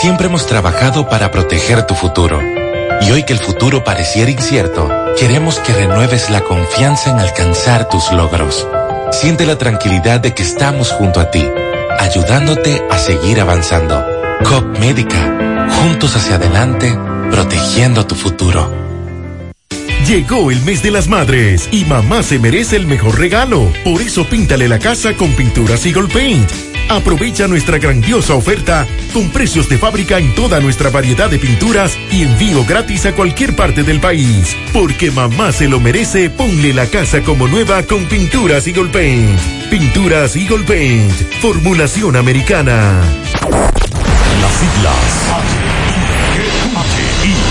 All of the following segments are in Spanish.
Siempre hemos trabajado para proteger tu futuro. Y hoy que el futuro pareciera incierto, queremos que renueves la confianza en alcanzar tus logros. Siente la tranquilidad de que estamos junto a ti, ayudándote a seguir avanzando. COP Médica, juntos hacia adelante, protegiendo tu futuro. Llegó el mes de las madres y mamá se merece el mejor regalo. Por eso píntale la casa con pinturas Eagle Paint. Aprovecha nuestra grandiosa oferta con precios de fábrica en toda nuestra variedad de pinturas y envío gratis a cualquier parte del país. Porque mamá se lo merece, ponle la casa como nueva con pinturas Eagle Paint. Pinturas Eagle Paint, formulación americana. Las siglas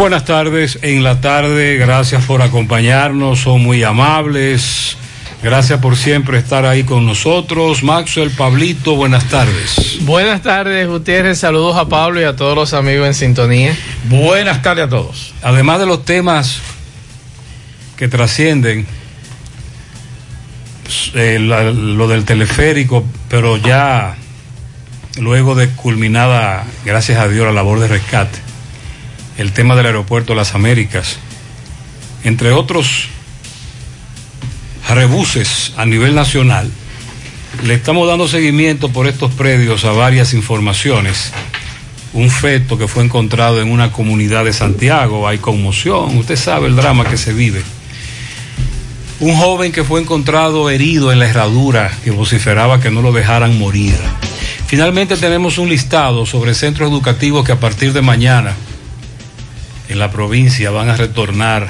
Buenas tardes en la tarde, gracias por acompañarnos, son muy amables. Gracias por siempre estar ahí con nosotros. Maxwell, Pablito, buenas tardes. Buenas tardes, Gutiérrez. Saludos a Pablo y a todos los amigos en sintonía. Buenas tardes a todos. Además de los temas que trascienden, eh, la, lo del teleférico, pero ya luego de culminada, gracias a Dios, la labor de rescate el tema del aeropuerto de las Américas, entre otros rebuses a nivel nacional, le estamos dando seguimiento por estos predios a varias informaciones. Un feto que fue encontrado en una comunidad de Santiago, hay conmoción, usted sabe el drama que se vive. Un joven que fue encontrado herido en la herradura que vociferaba que no lo dejaran morir. Finalmente tenemos un listado sobre centros educativos que a partir de mañana en la provincia van a retornar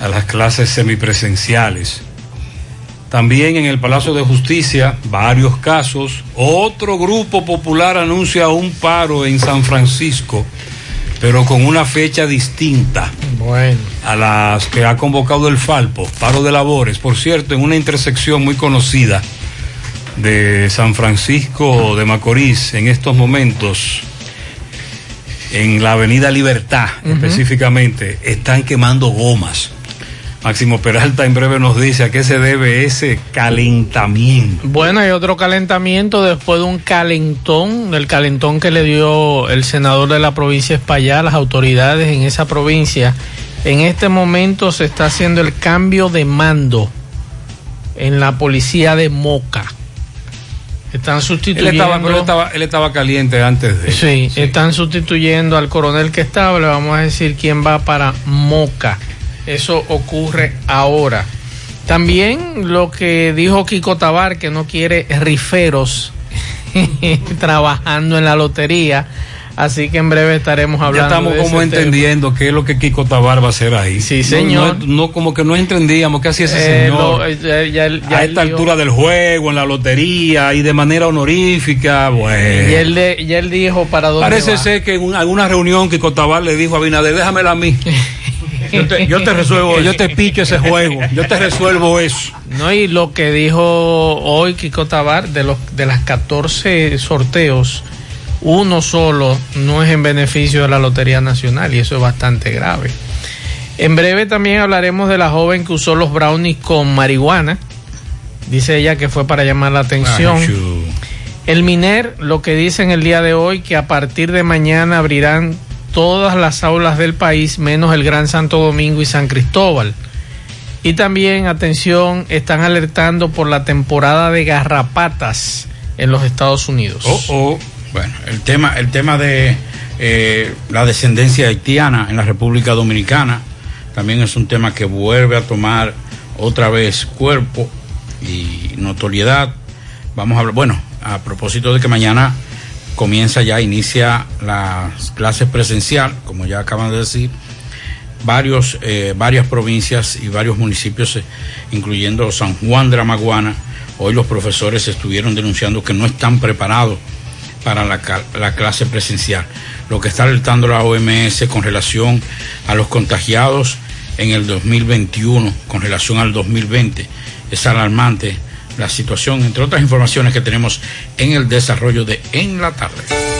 a las clases semipresenciales. También en el Palacio de Justicia, varios casos. Otro grupo popular anuncia un paro en San Francisco, pero con una fecha distinta bueno. a las que ha convocado el Falpo, paro de labores. Por cierto, en una intersección muy conocida de San Francisco de Macorís, en estos momentos, en la Avenida Libertad específicamente, están quemando gomas. Máximo Peralta en breve nos dice a qué se debe ese calentamiento. Bueno, hay otro calentamiento después de un calentón, del calentón que le dio el senador de la provincia España a las autoridades en esa provincia. En este momento se está haciendo el cambio de mando en la policía de Moca. Están sustituyendo. Él estaba, él estaba, él estaba caliente antes de. Sí, sí, están sustituyendo al coronel que estaba. Le vamos a decir quién va para Moca. Eso ocurre ahora. También lo que dijo Kiko Tabar, que no quiere riferos trabajando en la lotería. Así que en breve estaremos hablando. Ya estamos como entendiendo tema. qué es lo que Kiko Tabar va a hacer ahí. Sí, señor. No, no, no como que no entendíamos qué hacía ese eh, señor. Lo, ya, ya, ya a esta altura del juego, en la lotería y de manera honorífica. Bueno. Y él, de, y él dijo para dónde. Parece va? ser que en alguna reunión Kiko Tabar le dijo a Binader, déjamela a mí. Yo te, yo te, resuelvo yo te picho ese juego yo te resuelvo eso no y lo que dijo hoy Kiko Tabar de los de las 14 sorteos uno solo no es en beneficio de la Lotería Nacional y eso es bastante grave. En breve también hablaremos de la joven que usó los brownies con marihuana. Dice ella que fue para llamar la atención. Ay, el MINER lo que dice en el día de hoy que a partir de mañana abrirán todas las aulas del país menos el Gran Santo Domingo y San Cristóbal. Y también, atención, están alertando por la temporada de garrapatas en los Estados Unidos. Oh, oh. Bueno, el tema, el tema de Eh, la descendencia haitiana en la República Dominicana también es un tema que vuelve a tomar otra vez cuerpo y notoriedad. Vamos a hablar, bueno, a propósito de que mañana comienza ya, inicia las clases presencial, como ya acaban de decir, varios, eh, varias provincias y varios municipios, eh, incluyendo San Juan de la Maguana. Hoy los profesores estuvieron denunciando que no están preparados para la, la clase presencial. Lo que está alertando la OMS con relación a los contagiados en el 2021, con relación al 2020, es alarmante la situación, entre otras informaciones que tenemos en el desarrollo de En la tarde.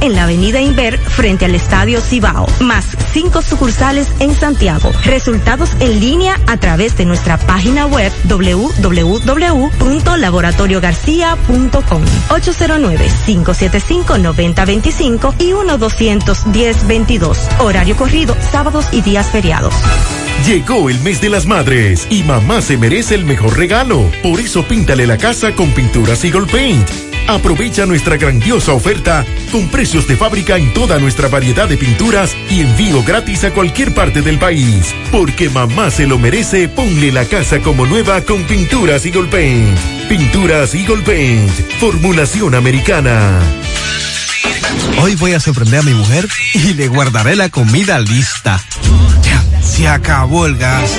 en la avenida Inver frente al Estadio Cibao, más cinco sucursales en Santiago. Resultados en línea a través de nuestra página web www.laboratoriogarcia.com 809-575-9025 y 1-210-22. Horario corrido, sábados y días feriados. Llegó el mes de las madres y mamá se merece el mejor regalo. Por eso píntale la casa con pinturas Eagle Paint Aprovecha nuestra grandiosa oferta con precios de fábrica en toda nuestra variedad de pinturas y envío gratis a cualquier parte del país. Porque mamá se lo merece, ponle la casa como nueva con Pinturas Eagle Paint. Pinturas Eagle Paint, formulación americana. Hoy voy a sorprender a mi mujer y le guardaré la comida lista. se acabó el gas.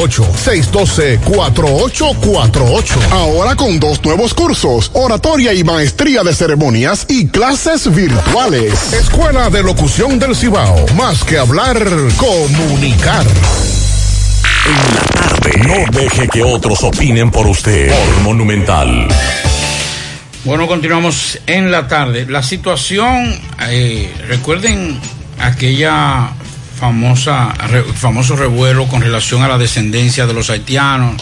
612-4848. Ahora con dos nuevos cursos, oratoria y maestría de ceremonias y clases virtuales. Escuela de Locución del Cibao. Más que hablar, comunicar. En la tarde. No deje que otros opinen por usted. Por Monumental. Bueno, continuamos en la tarde. La situación, eh, recuerden aquella famosa, famoso revuelo con relación a la descendencia de los haitianos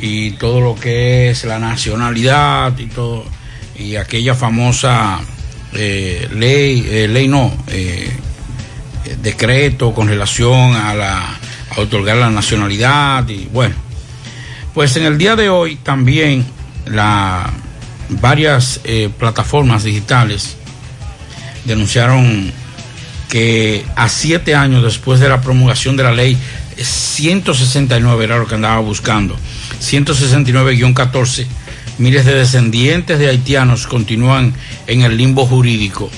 y todo lo que es la nacionalidad y todo, y aquella famosa eh, ley, eh, ley no, eh, decreto con relación a, la, otorgar la nacionalidad y bueno, pues en el día de hoy también la, varias plataformas digitales denunciaron que a siete años después de la promulgación de la ley 169 era lo que andaba buscando, 169-14, miles de descendientes de haitianos continúan en el limbo jurídico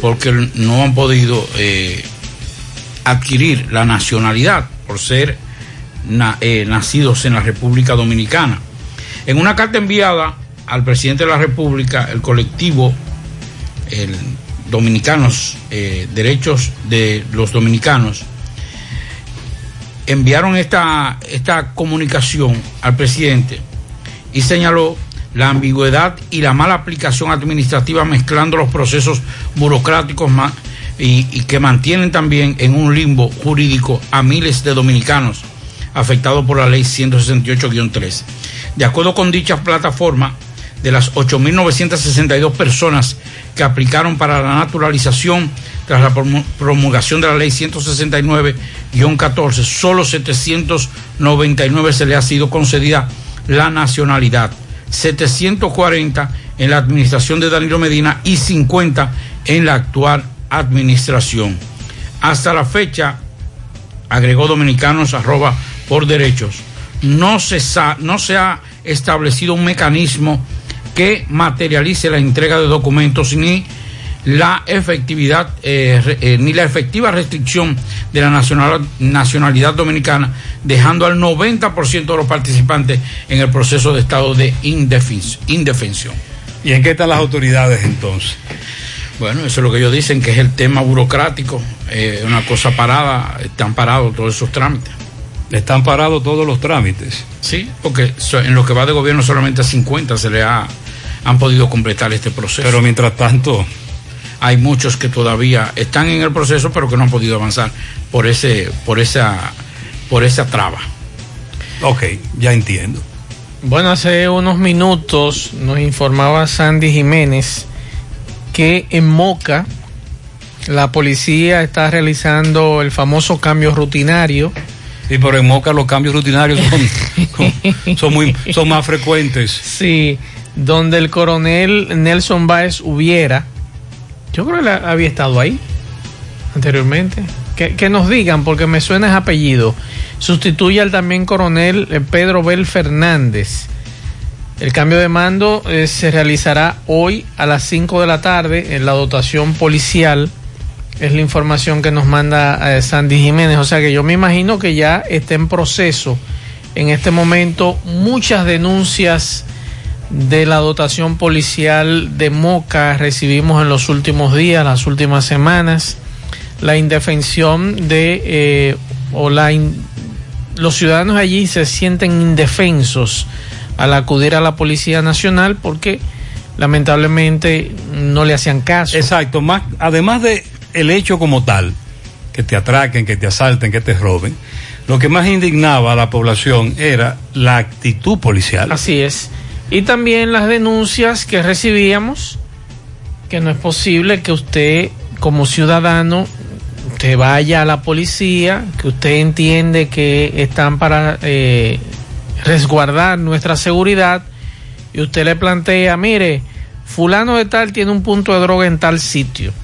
porque no han podido eh, adquirir la nacionalidad por ser eh, nacidos en la República Dominicana. En una carta enviada al presidente de la República, el colectivo, el dominicanos, eh, derechos de los dominicanos, enviaron esta, esta comunicación al presidente y señaló la ambigüedad y la mala aplicación administrativa mezclando los procesos burocráticos y, y que mantienen también en un limbo jurídico a miles de dominicanos afectados por la ley 168-3. De acuerdo con dicha plataforma, de las 8.962 personas que aplicaron para la naturalización tras la promulgación de la ley 169-14, solo 799 se le ha sido concedida la nacionalidad, 740 en la administración de Danilo Medina y 50 en la actual administración. Hasta la fecha, agregó dominicanos por derechos, no se, no se ha establecido un mecanismo que materialice la entrega de documentos ni la efectividad eh, eh, ni la efectiva restricción de la nacionalidad dominicana, dejando al 90% de los participantes en el proceso de estado de indefensión. ¿Y en qué están las autoridades entonces? Bueno, eso es lo que ellos dicen, que es el tema burocrático, eh, una cosa parada, están parados todos esos trámites. Están parados todos los trámites. Sí, porque en lo que va de gobierno solamente a 50 se le ha, han podido completar este proceso. Pero mientras tanto, hay muchos que todavía están en el proceso, pero que no han podido avanzar por ese, por esa, por esa traba. Ok, ya entiendo. Bueno, hace unos minutos nos informaba Sandy Jiménez que en Moca la policía está realizando el famoso cambio rutinario. Sí, pero en Moca los cambios rutinarios son, son, muy, son más frecuentes. Sí, donde el coronel Nelson Báez hubiera yo creo que había estado ahí anteriormente. Que, nos digan, porque me suena ese apellido. Sustituye al también coronel eh, Pedro Bel Fernández. El cambio de mando eh, se realizará hoy a las 5 de la tarde en la dotación policial. Es la información que nos manda eh, Sandy Jiménez. O sea que yo me imagino que ya está en proceso en este momento muchas denuncias de la dotación policial de Moca recibimos en los últimos días, las últimas semanas, la indefensión de, eh, o la los ciudadanos allí se sienten indefensos al acudir a la Policía Nacional porque lamentablemente no le hacían caso. Exacto, más, además de el hecho como tal, que te atraquen, que te asalten, que te roben, lo que más indignaba a la población era la actitud policial. Así es y también las denuncias que recibíamos, que no es posible que usted como ciudadano, usted vaya a la policía, que usted entiende que están para eh, resguardar nuestra seguridad, y usted le plantea, mire, fulano de tal tiene un punto de droga en tal sitio,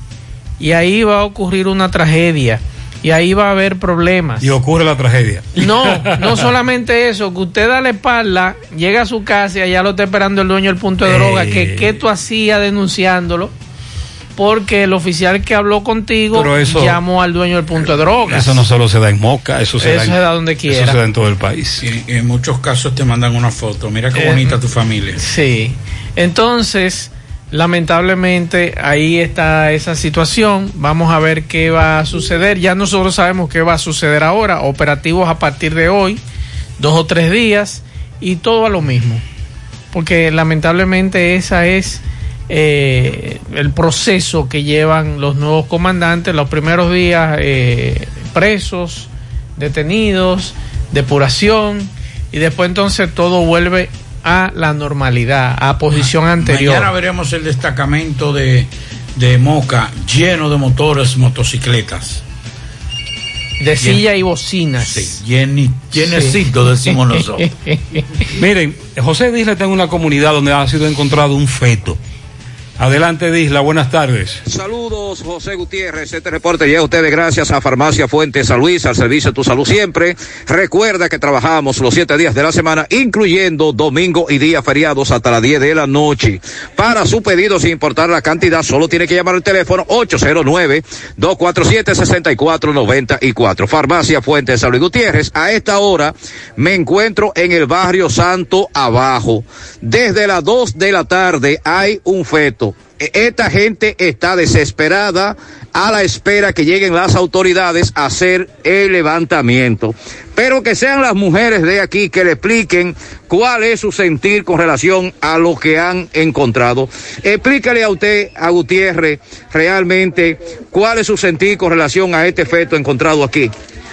y ahí va a ocurrir una tragedia y ahí va a haber problemas. Y ocurre la tragedia. No, no solamente eso, que usted da la espalda, llega a su casa y allá lo está esperando el dueño del punto de droga, que qué tú hacías denunciándolo, porque el oficial que habló contigo llamó al dueño del punto de droga. Eso no solo se da en Moca, eso se, da, donde quiera. Eso se da en todo el país. Y, en muchos casos te mandan una foto, mira qué bonita eh, tu familia. Sí, entonces Lamentablemente ahí está esa situación. Vamos a ver qué va a suceder. Ya nosotros sabemos qué va a suceder ahora. Operativos a partir de hoy, dos o tres días y todo a lo mismo. Porque lamentablemente esa es eh, el proceso que llevan los nuevos comandantes. Los primeros días eh, presos, detenidos, depuración y después entonces todo vuelve a la normalidad, a posición anterior. Mañana veremos el destacamento de, de Moca lleno de motores, motocicletas. De silla y bocinas. Sí, llenecito, decimos nosotros. Miren, José Disla está en una comunidad donde ha sido encontrado un feto Adelante, Disla, buenas tardes. Saludos, José Gutiérrez. Este reporte llega a ustedes gracias a Farmacia Fuente San Luis, al servicio de tu salud siempre. Recuerda que trabajamos los siete días de la semana, incluyendo domingo y días feriados hasta las 10 de la noche. Para su pedido, sin importar la cantidad, solo tiene que llamar al teléfono 809-247-6494. Farmacia Fuente San Luis Gutiérrez. A esta hora me encuentro en el barrio Santo Abajo. Desde las 2 de la tarde hay un feto esta gente está desesperada a la espera que lleguen las autoridades a hacer el levantamiento. Pero que sean las mujeres de aquí que le expliquen cuál es su sentir con relación a lo que han encontrado. Explícale a usted, a Gutiérrez, realmente cuál es su sentir con relación a este feto encontrado aquí.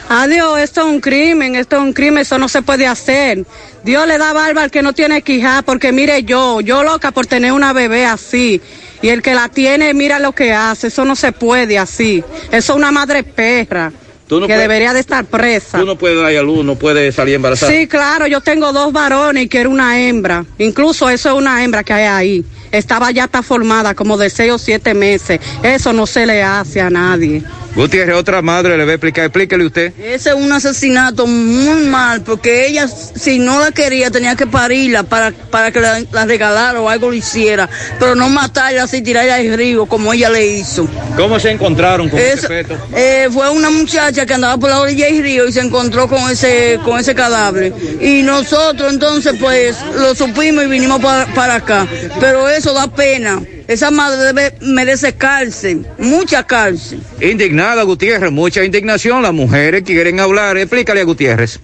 Adiós, esto es un crimen, esto es un crimen, eso no se puede hacer. Dios le da barba al que no tiene quijá, porque mire yo, yo loca por tener una bebé así. Y el que la tiene, mira lo que hace, eso no se puede así. Eso es una madre perra. Tú no que puedes- debería de estar presa. Tú no puedes dar a luz, no puedes salir embarazada. Sí, claro, yo tengo dos varones y quiero una hembra. Incluso eso es una hembra que hay ahí. Estaba ya está formada como de seis o siete meses. Eso no se le hace a nadie. Gutiérrez, otra madre le va a explicar, explíquele usted. Ese es un asesinato muy mal, porque ella, si no la quería, tenía que parirla para, para que la, la regalara o algo le hiciera, pero no matarla así, tirarla al río, como ella le hizo. ¿Cómo se encontraron con este feto? eh, fue una muchacha que andaba por la orilla del río y se encontró con ese, con ese cadáver. Y nosotros entonces pues lo supimos y vinimos para, para acá. Pero eso da pena. Esa madre merece cárcel, mucha cárcel. Indignada Gutiérrez, mucha indignación. Las mujeres quieren hablar. Explícale a Gutiérrez.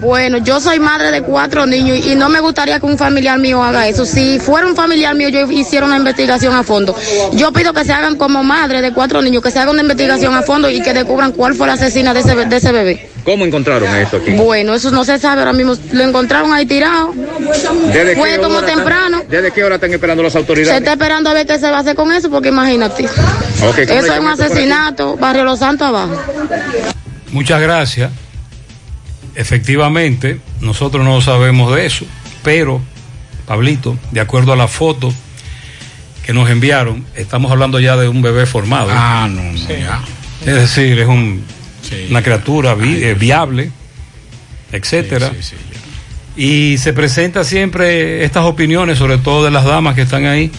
Bueno, yo soy madre de cuatro niños y no me gustaría que un familiar mío haga eso. Si fuera un familiar mío, yo hiciera una investigación a fondo. Yo pido que se hagan como madre de cuatro niños, que se hagan una investigación a fondo y que descubran cuál fue la asesina de ese, de ese bebé. ¿Cómo encontraron esto aquí? Bueno, eso no se sabe ahora mismo. Lo encontraron ahí tirado. ¿Desde Fue qué como hora están- temprano. ¿Desde qué hora están esperando las Se autoridades? está esperando a ver qué se va a hacer con eso, porque imagínate. Ok, ¿cómo le eso es un asesinato, Barrio Los Santos abajo. Muchas gracias. Efectivamente, nosotros no sabemos de eso, pero, Pablito, de acuerdo a la foto que nos enviaron, estamos hablando ya de un bebé formado. Ah, no, no, ya. Es decir, es un- una criatura vi- eh, viable, etcétera. y se presenta siempre estas opiniones, sobre todo de las damas que están ahí,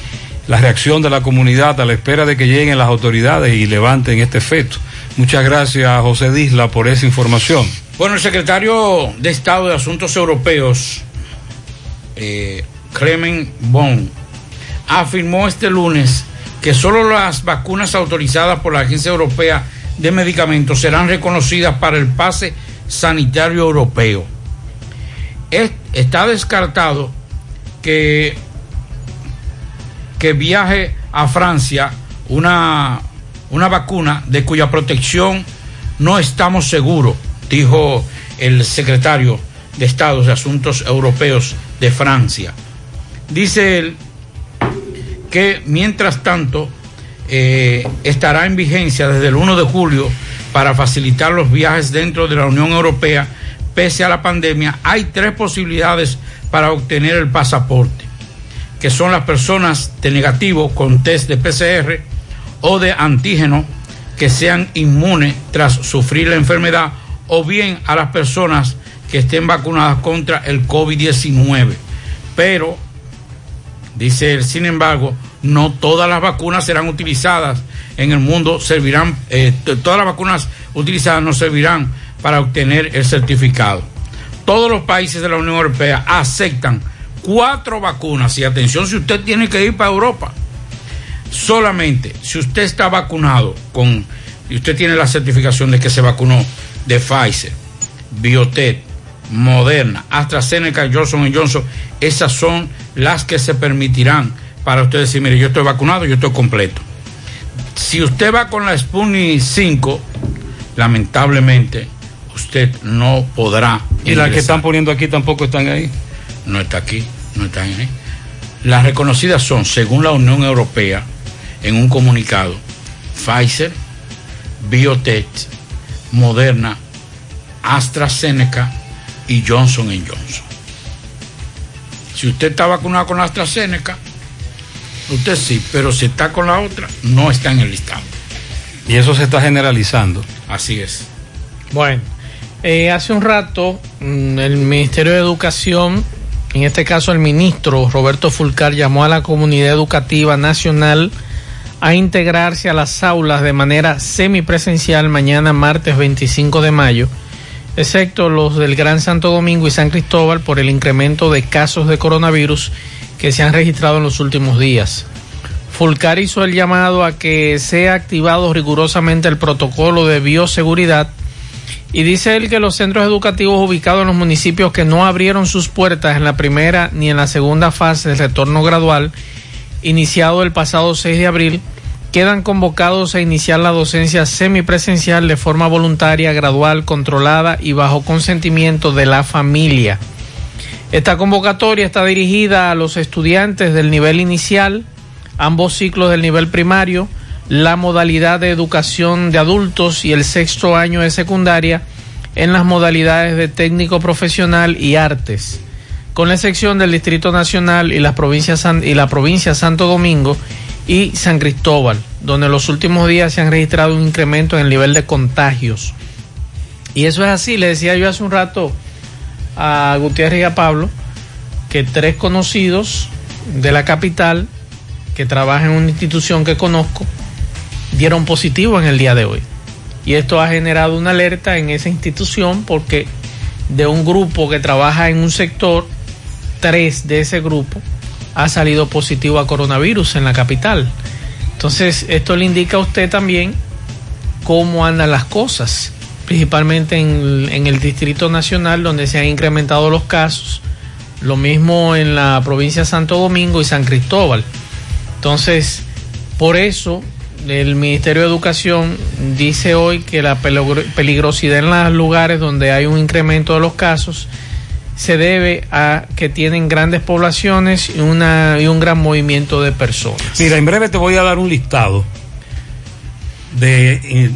la reacción de la comunidad a la espera de que lleguen las autoridades y levanten este feto. Muchas gracias, José Disla, por esa información. Bueno, el secretario de Estado de Asuntos Europeos, eh, Clement Bon, afirmó este lunes que solo las vacunas autorizadas por la Agencia Europea de Medicamentos serán reconocidas para el pase sanitario europeo. Es- está descartado que, que viaje a Francia una, una vacuna de cuya protección no estamos seguros, dijo el secretario de Estado de Asuntos Europeos de Francia. Dice él que mientras tanto eh, estará en vigencia desde el 1 de julio para facilitar los viajes dentro de la Unión Europea pese a la pandemia. Hay tres posibilidades para obtener el pasaporte, que son las personas de negativo con test de PCR o de antígeno que sean inmunes tras sufrir la enfermedad o bien a las personas que estén vacunadas contra el COVID-19. Pero Dice él, sin embargo, no todas las vacunas serán utilizadas en el mundo, servirán, eh, todas las vacunas utilizadas no servirán para obtener el certificado. Todos los países de la Unión Europea aceptan cuatro vacunas y atención si usted tiene que ir para Europa. Solamente si usted está vacunado con, y usted tiene la certificación de que se vacunó de Pfizer, Biotech, Moderna, AstraZeneca, Johnson Johnson, esas son las que se permitirán para usted decir, mire, yo estoy vacunado, yo estoy completo. Si usted va con la Sputnik 5, lamentablemente usted no podrá. Y las que están poniendo aquí tampoco están ahí. No está aquí, no están ahí. Las reconocidas son, según la Unión Europea, en un comunicado, Pfizer, Biotech, Moderna, AstraZeneca y Johnson Johnson. Si usted está vacunado con la AstraZeneca, usted sí, pero si está con la otra, no está en el listado. Y eso se está generalizando. Así es. Bueno, eh, hace un rato mm, el Ministerio de Educación, en este caso el ministro Roberto Fulcar, llamó a la comunidad educativa nacional a integrarse a las aulas de manera semipresencial mañana martes 25 de mayo, excepto los del Gran Santo Domingo y San Cristóbal por el incremento de casos de coronavirus que se han registrado en los últimos días. Fulcar hizo el llamado a que sea activado rigurosamente el protocolo de bioseguridad y dice él que los centros educativos ubicados en los municipios que no abrieron sus puertas en la primera ni en la segunda fase del retorno gradual, iniciado el pasado 6 de abril, quedan convocados a iniciar la docencia semipresencial de forma voluntaria, gradual, controlada y bajo consentimiento de la familia. Esta convocatoria está dirigida a los estudiantes del nivel inicial, ambos ciclos del nivel primario, la modalidad de educación de adultos y el sexto año de secundaria en las modalidades de técnico profesional y artes, con la excepción del Distrito Nacional y, las provincias, y la provincia Santo Domingo y San Cristóbal, donde en los últimos días se han registrado un incremento en el nivel de contagios. Y eso es así, le decía yo hace un rato a Gutiérrez y a Pablo que tres conocidos de la capital que trabajan en una institución que conozco dieron positivo en el día de hoy. Y esto ha generado una alerta en esa institución porque de un grupo que trabaja en un sector, tres de ese grupo ha salido positivo a coronavirus en la capital. Entonces, esto le indica a usted también cómo andan las cosas, principalmente en, el Distrito Nacional, donde se han incrementado los casos, lo mismo en la provincia de Santo Domingo y San Cristóbal. Entonces, por eso el Ministerio de Educación dice hoy que la peligrosidad en los lugares donde hay un incremento de los casos se debe a que tienen grandes poblaciones y, una, y un gran movimiento de personas. Mira, en breve te voy a dar un listado de eh,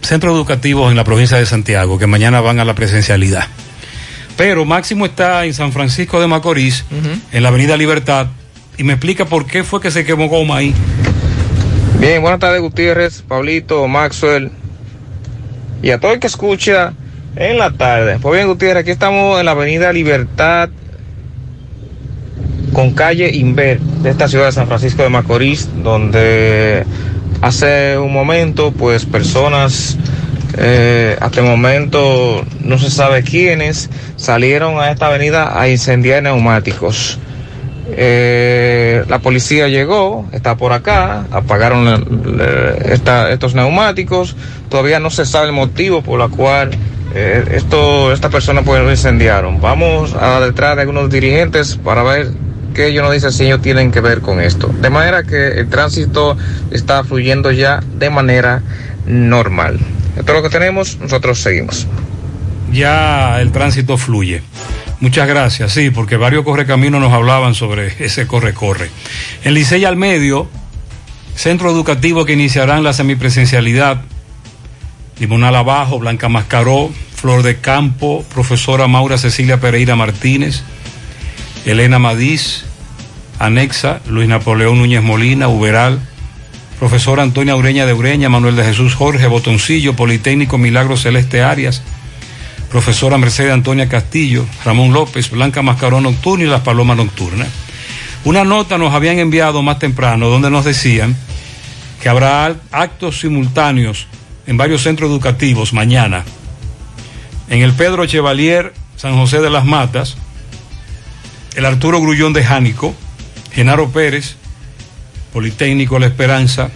centros educativos en la provincia de Santiago que mañana van a la presencialidad. Pero Máximo está en San Francisco de Macorís, en la Avenida Libertad, y me explica por qué fue que se quemó goma ahí. Bien, buenas tardes Gutiérrez, Pablito, Maxwell y a todo el que escucha en la tarde. Pues bien Gutiérrez, aquí estamos en la avenida Libertad con calle Inver de esta ciudad de San Francisco de Macorís, donde hace un momento pues personas, eh, hasta el momento no se sabe quiénes, salieron a esta avenida a incendiar neumáticos. Eh, la policía llegó, está por acá, apagaron estos neumáticos. Todavía no se sabe el motivo por la cual eh, esto, esta persona pues lo incendiaron. Vamos a detrás de algunos dirigentes para ver qué ellos nos dicen si ellos tienen que ver con esto. De manera que el tránsito está fluyendo ya de manera normal. Esto es lo que tenemos, nosotros seguimos. Ya el tránsito fluye. Muchas gracias, sí, porque varios correcaminos nos hablaban sobre ese corre-corre. En Licey al Medio, centro educativo que iniciarán la semipresencialidad, Limonal Abajo, Blanca Mascaró, Flor de Campo, profesora Maura Cecilia Pereira Martínez, Elena Madiz, Anexa, Luis Napoleón Núñez Molina, Uberal, profesora Antonia Ureña de Ureña, Manuel de Jesús Jorge, Botoncillo, Politécnico Milagro Celeste Arias, profesora Mercedes Antonia Castillo, Ramón López, Blanca Mascarón Nocturna y Las Palomas Nocturnas. Una nota nos habían enviado más temprano donde nos decían que habrá actos simultáneos en varios centros educativos mañana. En el Pedro Chevalier, San José de las Matas, el Arturo Grullón de Jánico, Genaro Pérez, Politécnico La Esperanza,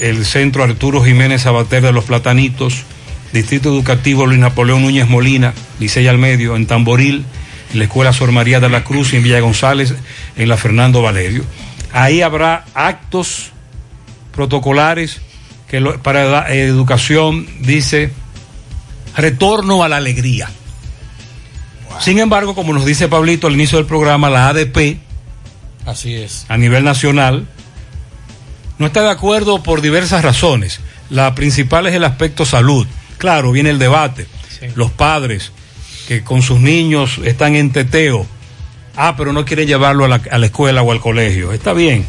el Centro Arturo Jiménez Sabater de los Platanitos, Distrito Educativo Luis Napoleón Núñez Molina, Licey al Medio, en Tamboril, en la Escuela Sor María de la Cruz y en Villa González, en la Fernando Valerio. Ahí habrá actos protocolares que para la educación dice retorno a la alegría. Sin embargo, como nos dice Pablito al inicio del programa, la ADP, así es, a nivel nacional, no está de acuerdo por diversas razones. La principal es el aspecto salud Claro, viene el debate. Los padres que con sus niños están en teteo, ah, pero no quieren llevarlo a la, escuela o al colegio. Está bien.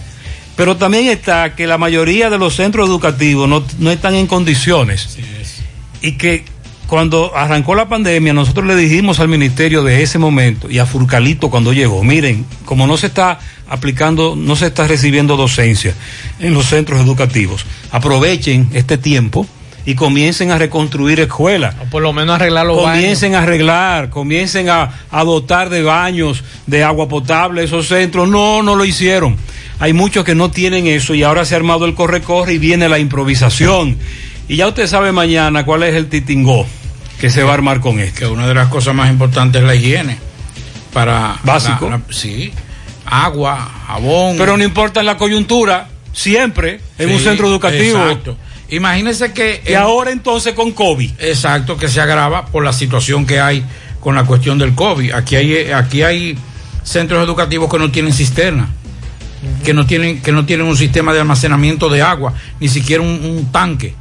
Pero también está que la mayoría de los centros educativos no, están en condiciones. Y que cuando arrancó la pandemia, nosotros le dijimos al ministerio de ese momento y a Furcalito cuando llegó, miren, como no se está aplicando, no se está recibiendo docencia en los centros educativos, aprovechen este tiempo y comiencen a reconstruir escuelas. O por lo menos arreglar los comiencen a arreglar, comiencen a, a dotar de baños, de agua potable esos centros. No, no lo hicieron. Hay muchos que no tienen eso y ahora se ha armado el corre-corre y viene la improvisación. Y ya usted sabe mañana cuál es el titingó que se va a armar con esto. Que una de las cosas más importantes es la higiene. Para Básico. la- la- sí. Agua, jabón. Pero no importa la coyuntura, siempre en un centro educativo. Exacto. Imagínese que. Y ahora entonces con COVID. Exacto, que se agrava por la situación que hay con la cuestión del COVID. Aquí hay, aquí hay centros educativos que no tienen cisterna, que no tienen, que no tienen un sistema de almacenamiento de agua, ni siquiera un, un tanque.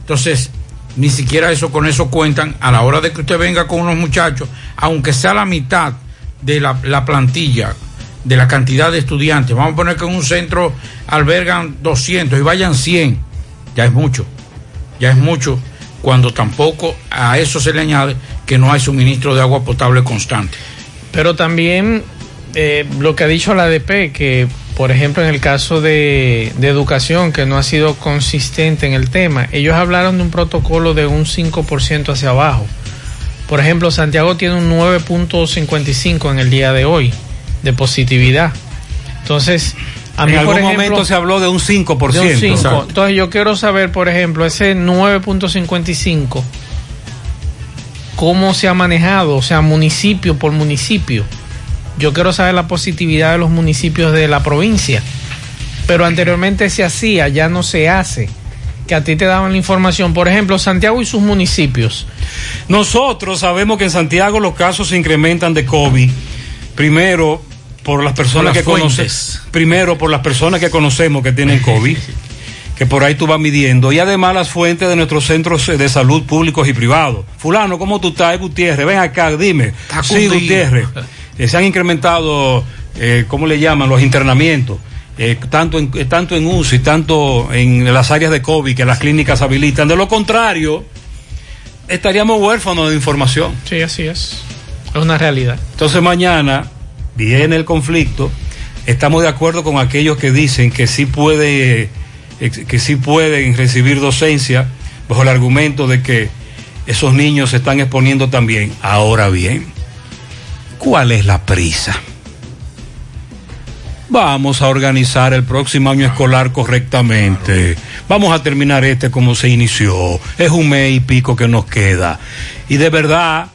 Entonces, ni siquiera eso con eso cuentan a la hora de que usted venga con unos muchachos, aunque sea la mitad de la, la plantilla, de la cantidad de estudiantes. Vamos a poner que en un centro albergan 200 y vayan 100. Ya es mucho. Ya es mucho cuando tampoco a eso se le añade que no hay suministro de agua potable constante. Pero también eh, lo que ha dicho la ADP, que por ejemplo en el caso de, de educación, que no ha sido consistente en el tema, ellos hablaron de un protocolo de un 5% hacia abajo. Por ejemplo, Santiago tiene un 9.55 en el día de hoy de positividad. Entonces, a mí en algún ejemplo, momento se habló de un 5%. de un 5. Exacto. Entonces yo quiero saber, por ejemplo, ese 9.55, cómo se ha manejado, o sea, municipio por municipio. Yo quiero saber la positividad de los municipios de la provincia. Pero anteriormente se hacía, ya no se hace. Que a ti te daban la información. Por ejemplo, Santiago y sus municipios. Nosotros sabemos que en Santiago los casos se incrementan de COVID. Primero, por las personas Por las que conocemos. fuentes. Primero, por las personas que conocemos que tienen COVID. que por ahí tú vas midiendo. Y además las fuentes de nuestros centros de salud públicos y privados. Fulano, ¿cómo tú estás? Gutiérrez, ven acá, dime. Sí. Gutiérrez. Eh, se han incrementado, eh, ¿cómo le llaman? Los internamientos. eh, tanto, en, eh, tanto en UCI, tanto en las áreas de COVID que las clínicas habilitan. De lo contrario, estaríamos huérfanos de información. Sí, así es. Es una realidad. Entonces mañana viene el conflicto. Estamos de acuerdo con aquellos que dicen que sí puede, que sí pueden recibir docencia bajo el argumento de que esos niños se están exponiendo también. Ahora bien, ¿cuál es la prisa? Vamos a organizar el próximo año escolar correctamente. Vamos a terminar este como se inició. Es un mes y pico que nos queda. Y de verdad,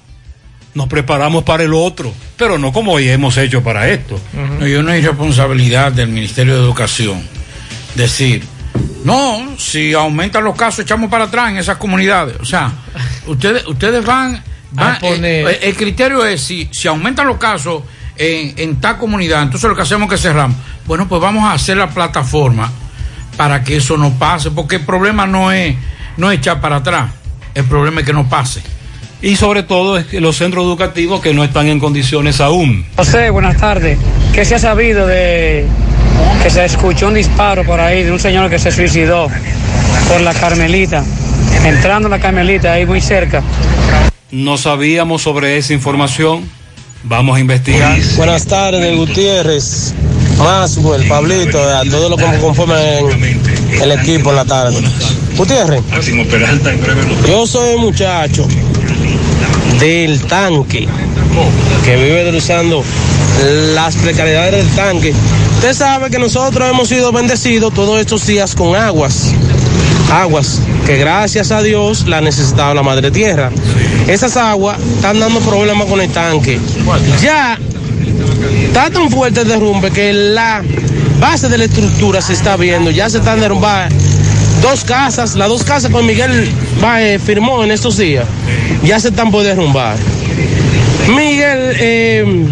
nos preparamos para el otro, pero no como hoy hemos hecho para esto. No, yo no hay responsabilidad del Ministerio de Educación decir, no, si aumentan los casos echamos para atrás en esas comunidades. O sea, ustedes, ustedes van, van- poner- eh, el criterio es si, si aumentan los casos en, en tal comunidad, entonces lo que hacemos es que cerramos. Bueno, pues vamos a hacer la plataforma para que eso no pase, porque el problema no es, no es echar para atrás, el problema es que no pase. Y sobre todo los centros educativos que no están en condiciones aún. José, buenas tardes. ¿Qué se ha sabido de que se escuchó un disparo por ahí de un señor que se suicidó por la Carmelita, entrando en la Carmelita ahí muy cerca? No sabíamos sobre esa información. Vamos a investigar. Buenas tardes, Gutiérrez, Maxwell, Pablito, a todos los que conforman el equipo en la tarde. Gutiérrez, yo soy un muchacho del tanque que vive denunciando las precariedades del tanque. Usted sabe que nosotros hemos sido bendecidos todos estos días con aguas. Aguas que gracias a Dios la necesitaba la madre tierra. Esas aguas están dando problemas con el tanque. Ya está tan fuerte el derrumbe que la base de la estructura se está viendo. Ya se están derrumbando dos casas, las dos casas que Miguel Bae firmó en estos días, ya se están por derrumbar. Miguel, eh,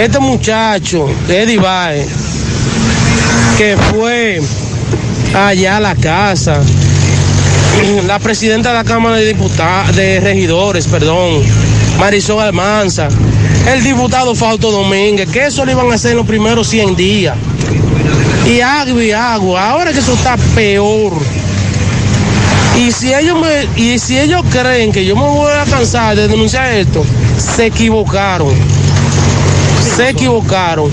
este muchacho, Eddie Bae, que fue allá a la casa, la presidenta de la Cámara de Diputados, de Regidores, perdón, Marisol Almanza, el diputado Fausto Domínguez, que eso lo iban a hacer en los primeros 100 días. Y agua y agua, ahora que eso está peor. Y si ellos me, y si ellos creen que yo me voy a cansar de denunciar esto, se equivocaron. Se equivocaron.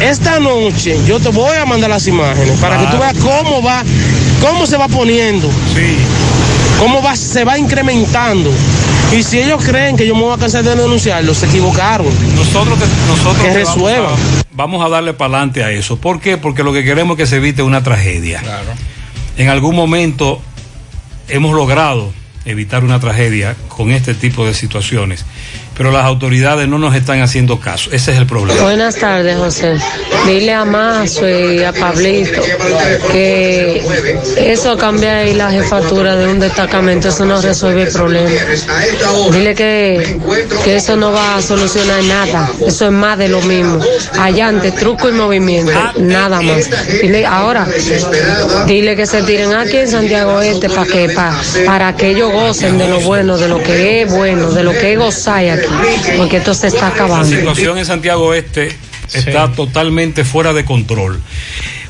Esta noche yo te voy a mandar las imágenes para que tú veas cómo va cómo se va poniendo. Sí. Cómo va, se va incrementando. Y si ellos creen que yo me voy a cansar de denunciarlo, se equivocaron. Nosotros, te- nosotros Que te vamos resuelvan. a- Vamos a, darle para adelante a eso. ¿Por qué? Porque lo que queremos es que se evite una tragedia. En algún momento hemos logrado evitar una tragedia con este tipo de situaciones, pero las autoridades no nos están haciendo caso. Ese es el problema. Buenas tardes, José. Dile a Mazo y a Pablito que eso cambia ahí la jefatura de un destacamento, eso no resuelve el problema. Dile que, que eso no va a solucionar nada, eso es más de lo mismo. Allante, truco y movimiento, nada más. Dile, ahora, dile que se tiren aquí en Santiago Este para que, pa- para que ellos gocen de lo bueno, de lo que es bueno, de lo que es gozar aquí, porque esto se está La acabando. situación en Santiago Este está totalmente fuera de control.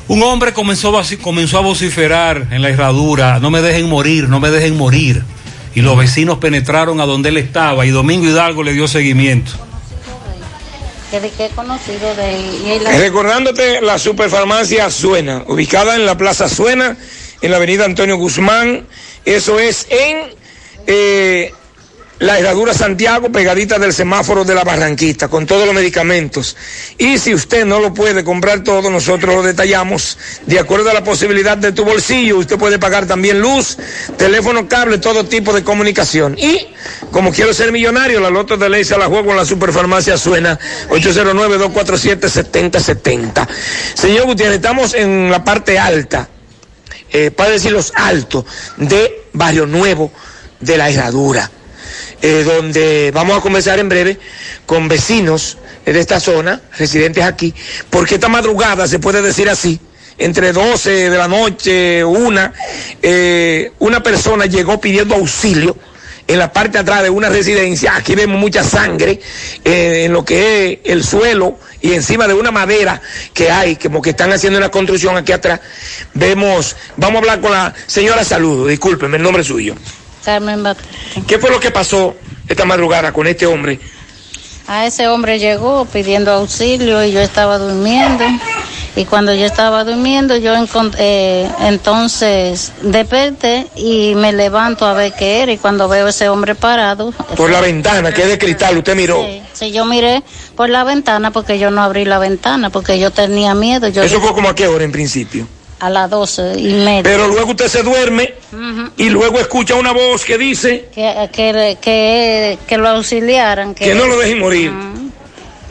Un hombre comenzó, comenzó a vociferar en la herradura, no me dejen morir, no me dejen morir. Y los vecinos penetraron a donde él estaba y Domingo Hidalgo le dio seguimiento. que conocido de él. Recordándote la superfarmacia Suena, ubicada en la Plaza Suena, en la avenida Antonio Guzmán. Eso es en eh, la herradura Santiago, pegadita del semáforo de la Barranquita, con todos los medicamentos. Y si usted no lo puede comprar todo, nosotros lo detallamos de acuerdo a la posibilidad de tu bolsillo. Usted puede pagar también luz, teléfono, cable, todo tipo de comunicación. Y como quiero ser millonario, la loto de ley se la juego en la superfarmacia Suena, 809-247-7070. Señor Gutiérrez, estamos en la parte alta, eh, para decir los altos, de Barrio Nuevo de la Herradura, eh, donde vamos a conversar en breve con vecinos de esta zona, residentes aquí, porque esta madrugada, se puede decir así, entre 12 de la noche, una, eh, una persona llegó pidiendo auxilio en la parte de atrás de una residencia. Aquí vemos mucha sangre eh, en lo que es el suelo y encima de una madera que hay, como que están haciendo una construcción aquí atrás. Vemos, vamos a hablar con la señora Saludo, discúlpeme, el nombre suyo. Carmen Batista. ¿Qué fue lo que pasó esta madrugada con este hombre? A ese hombre llegó pidiendo auxilio y yo estaba durmiendo. Y cuando yo estaba durmiendo, yo eh, entonces desperté y me levanto a ver qué era. Y cuando veo ese hombre parado, Por la ventana, que es de cristal, usted miró. sí, yo miré por la ventana porque yo no abrí la ventana porque yo tenía miedo. Yo Eso fue como a qué hora en principio. A las doce y media. Pero luego usted se duerme y luego escucha una voz que dice que, que, que, que lo auxiliaran. Que, no lo dejen morir.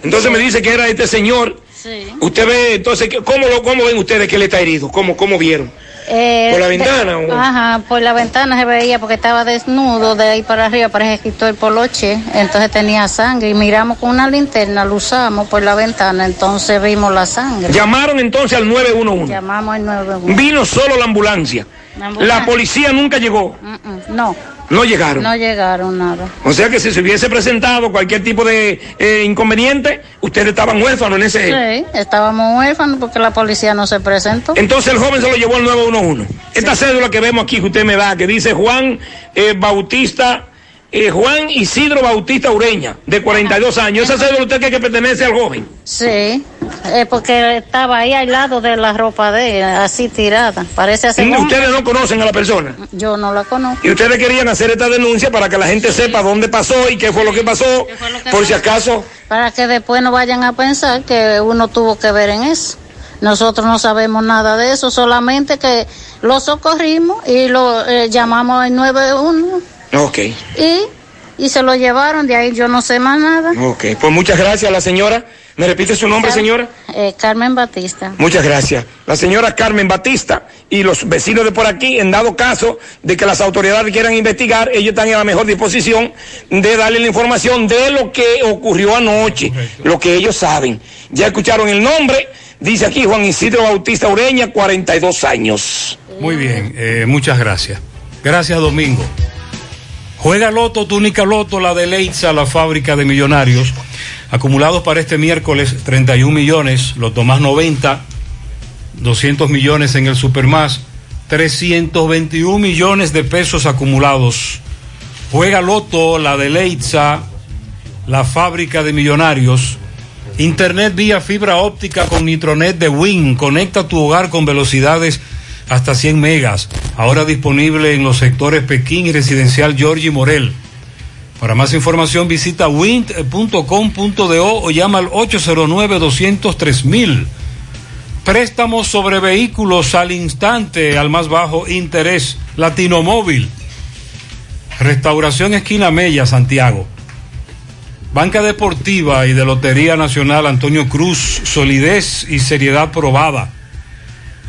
Entonces me dice que era este señor. Sí. Usted ve, entonces, ¿qué- ¿cómo, lo, cómo ven ustedes que él está herido? ¿Cómo, cómo vieron? Eh, ¿Por la ventana? Ajá, por la ventana se veía porque estaba desnudo de ahí para arriba, parece que quitó el poloche, entonces tenía sangre y miramos con una linterna, lo usamos por la ventana, entonces vimos la sangre. Llamaron entonces al 911. Llamamos al 911. Vino solo la ambulancia. La ambulancia. La policía nunca llegó. Mm, mm, No, No llegaron. no llegaron nada. O sea que si se hubiese presentado cualquier tipo de eh, inconveniente, ustedes estaban huérfanos en ese. Sí, estábamos huérfanos porque la policía no se presentó. Entonces el joven se lo llevó al 911. Esta cédula que vemos aquí que usted me da, que dice Juan eh, Bautista, eh, Juan Isidro Bautista Ureña, de 42 años. Esa cédula usted que pertenece al joven. Sí, eh, porque estaba ahí al lado de la ropa de así tirada. Parece así. Mm, Ustedes no conocen a la persona. Yo no la conozco. Y ustedes querían hacer esta denuncia para que la gente sepa dónde pasó y qué fue lo que pasó, por si acaso. Para que después no vayan a pensar que uno tuvo que ver en eso. Nosotros no sabemos nada de eso, solamente que lo socorrimos y lo eh, llamamos al 91 Ok, y, y se lo llevaron, de ahí yo no sé más nada. ok. Pues muchas gracias a la señora. ¿Me repite su nombre, señora? Eh, Carmen Batista. Muchas gracias. La señora Carmen Batista y los vecinos de por aquí, en dado caso de que las autoridades quieran investigar, ellos están en la mejor disposición de darle la información de lo que ocurrió anoche, lo que ellos saben. Ya escucharon el nombre, dice aquí Juan Isidro Bautista Ureña, 42 años. Muy bien, eh, muchas gracias. Gracias, Domingo. Juega Loto, túnica Loto, la de Leitza, la fábrica de millonarios. Acumulados para este miércoles 31 millones, Loto más 90, 200 millones en el Supermás, 321 millones de pesos acumulados. Juega Loto, la de Leitza, la fábrica de millonarios. Internet vía fibra óptica con Nitronet de Win. Conecta tu hogar con velocidades hasta 100 megas. Ahora disponible en los sectores Pekín y Residencial Georgie Morel. Para más información visita wind.com.do o llama al 809-203 Préstamos sobre vehículos al instante, al más bajo interés. Latino Móvil. Restauración Esquina Mella, Santiago. Banca Deportiva y de Lotería Nacional Antonio Cruz, solidez y seriedad probada.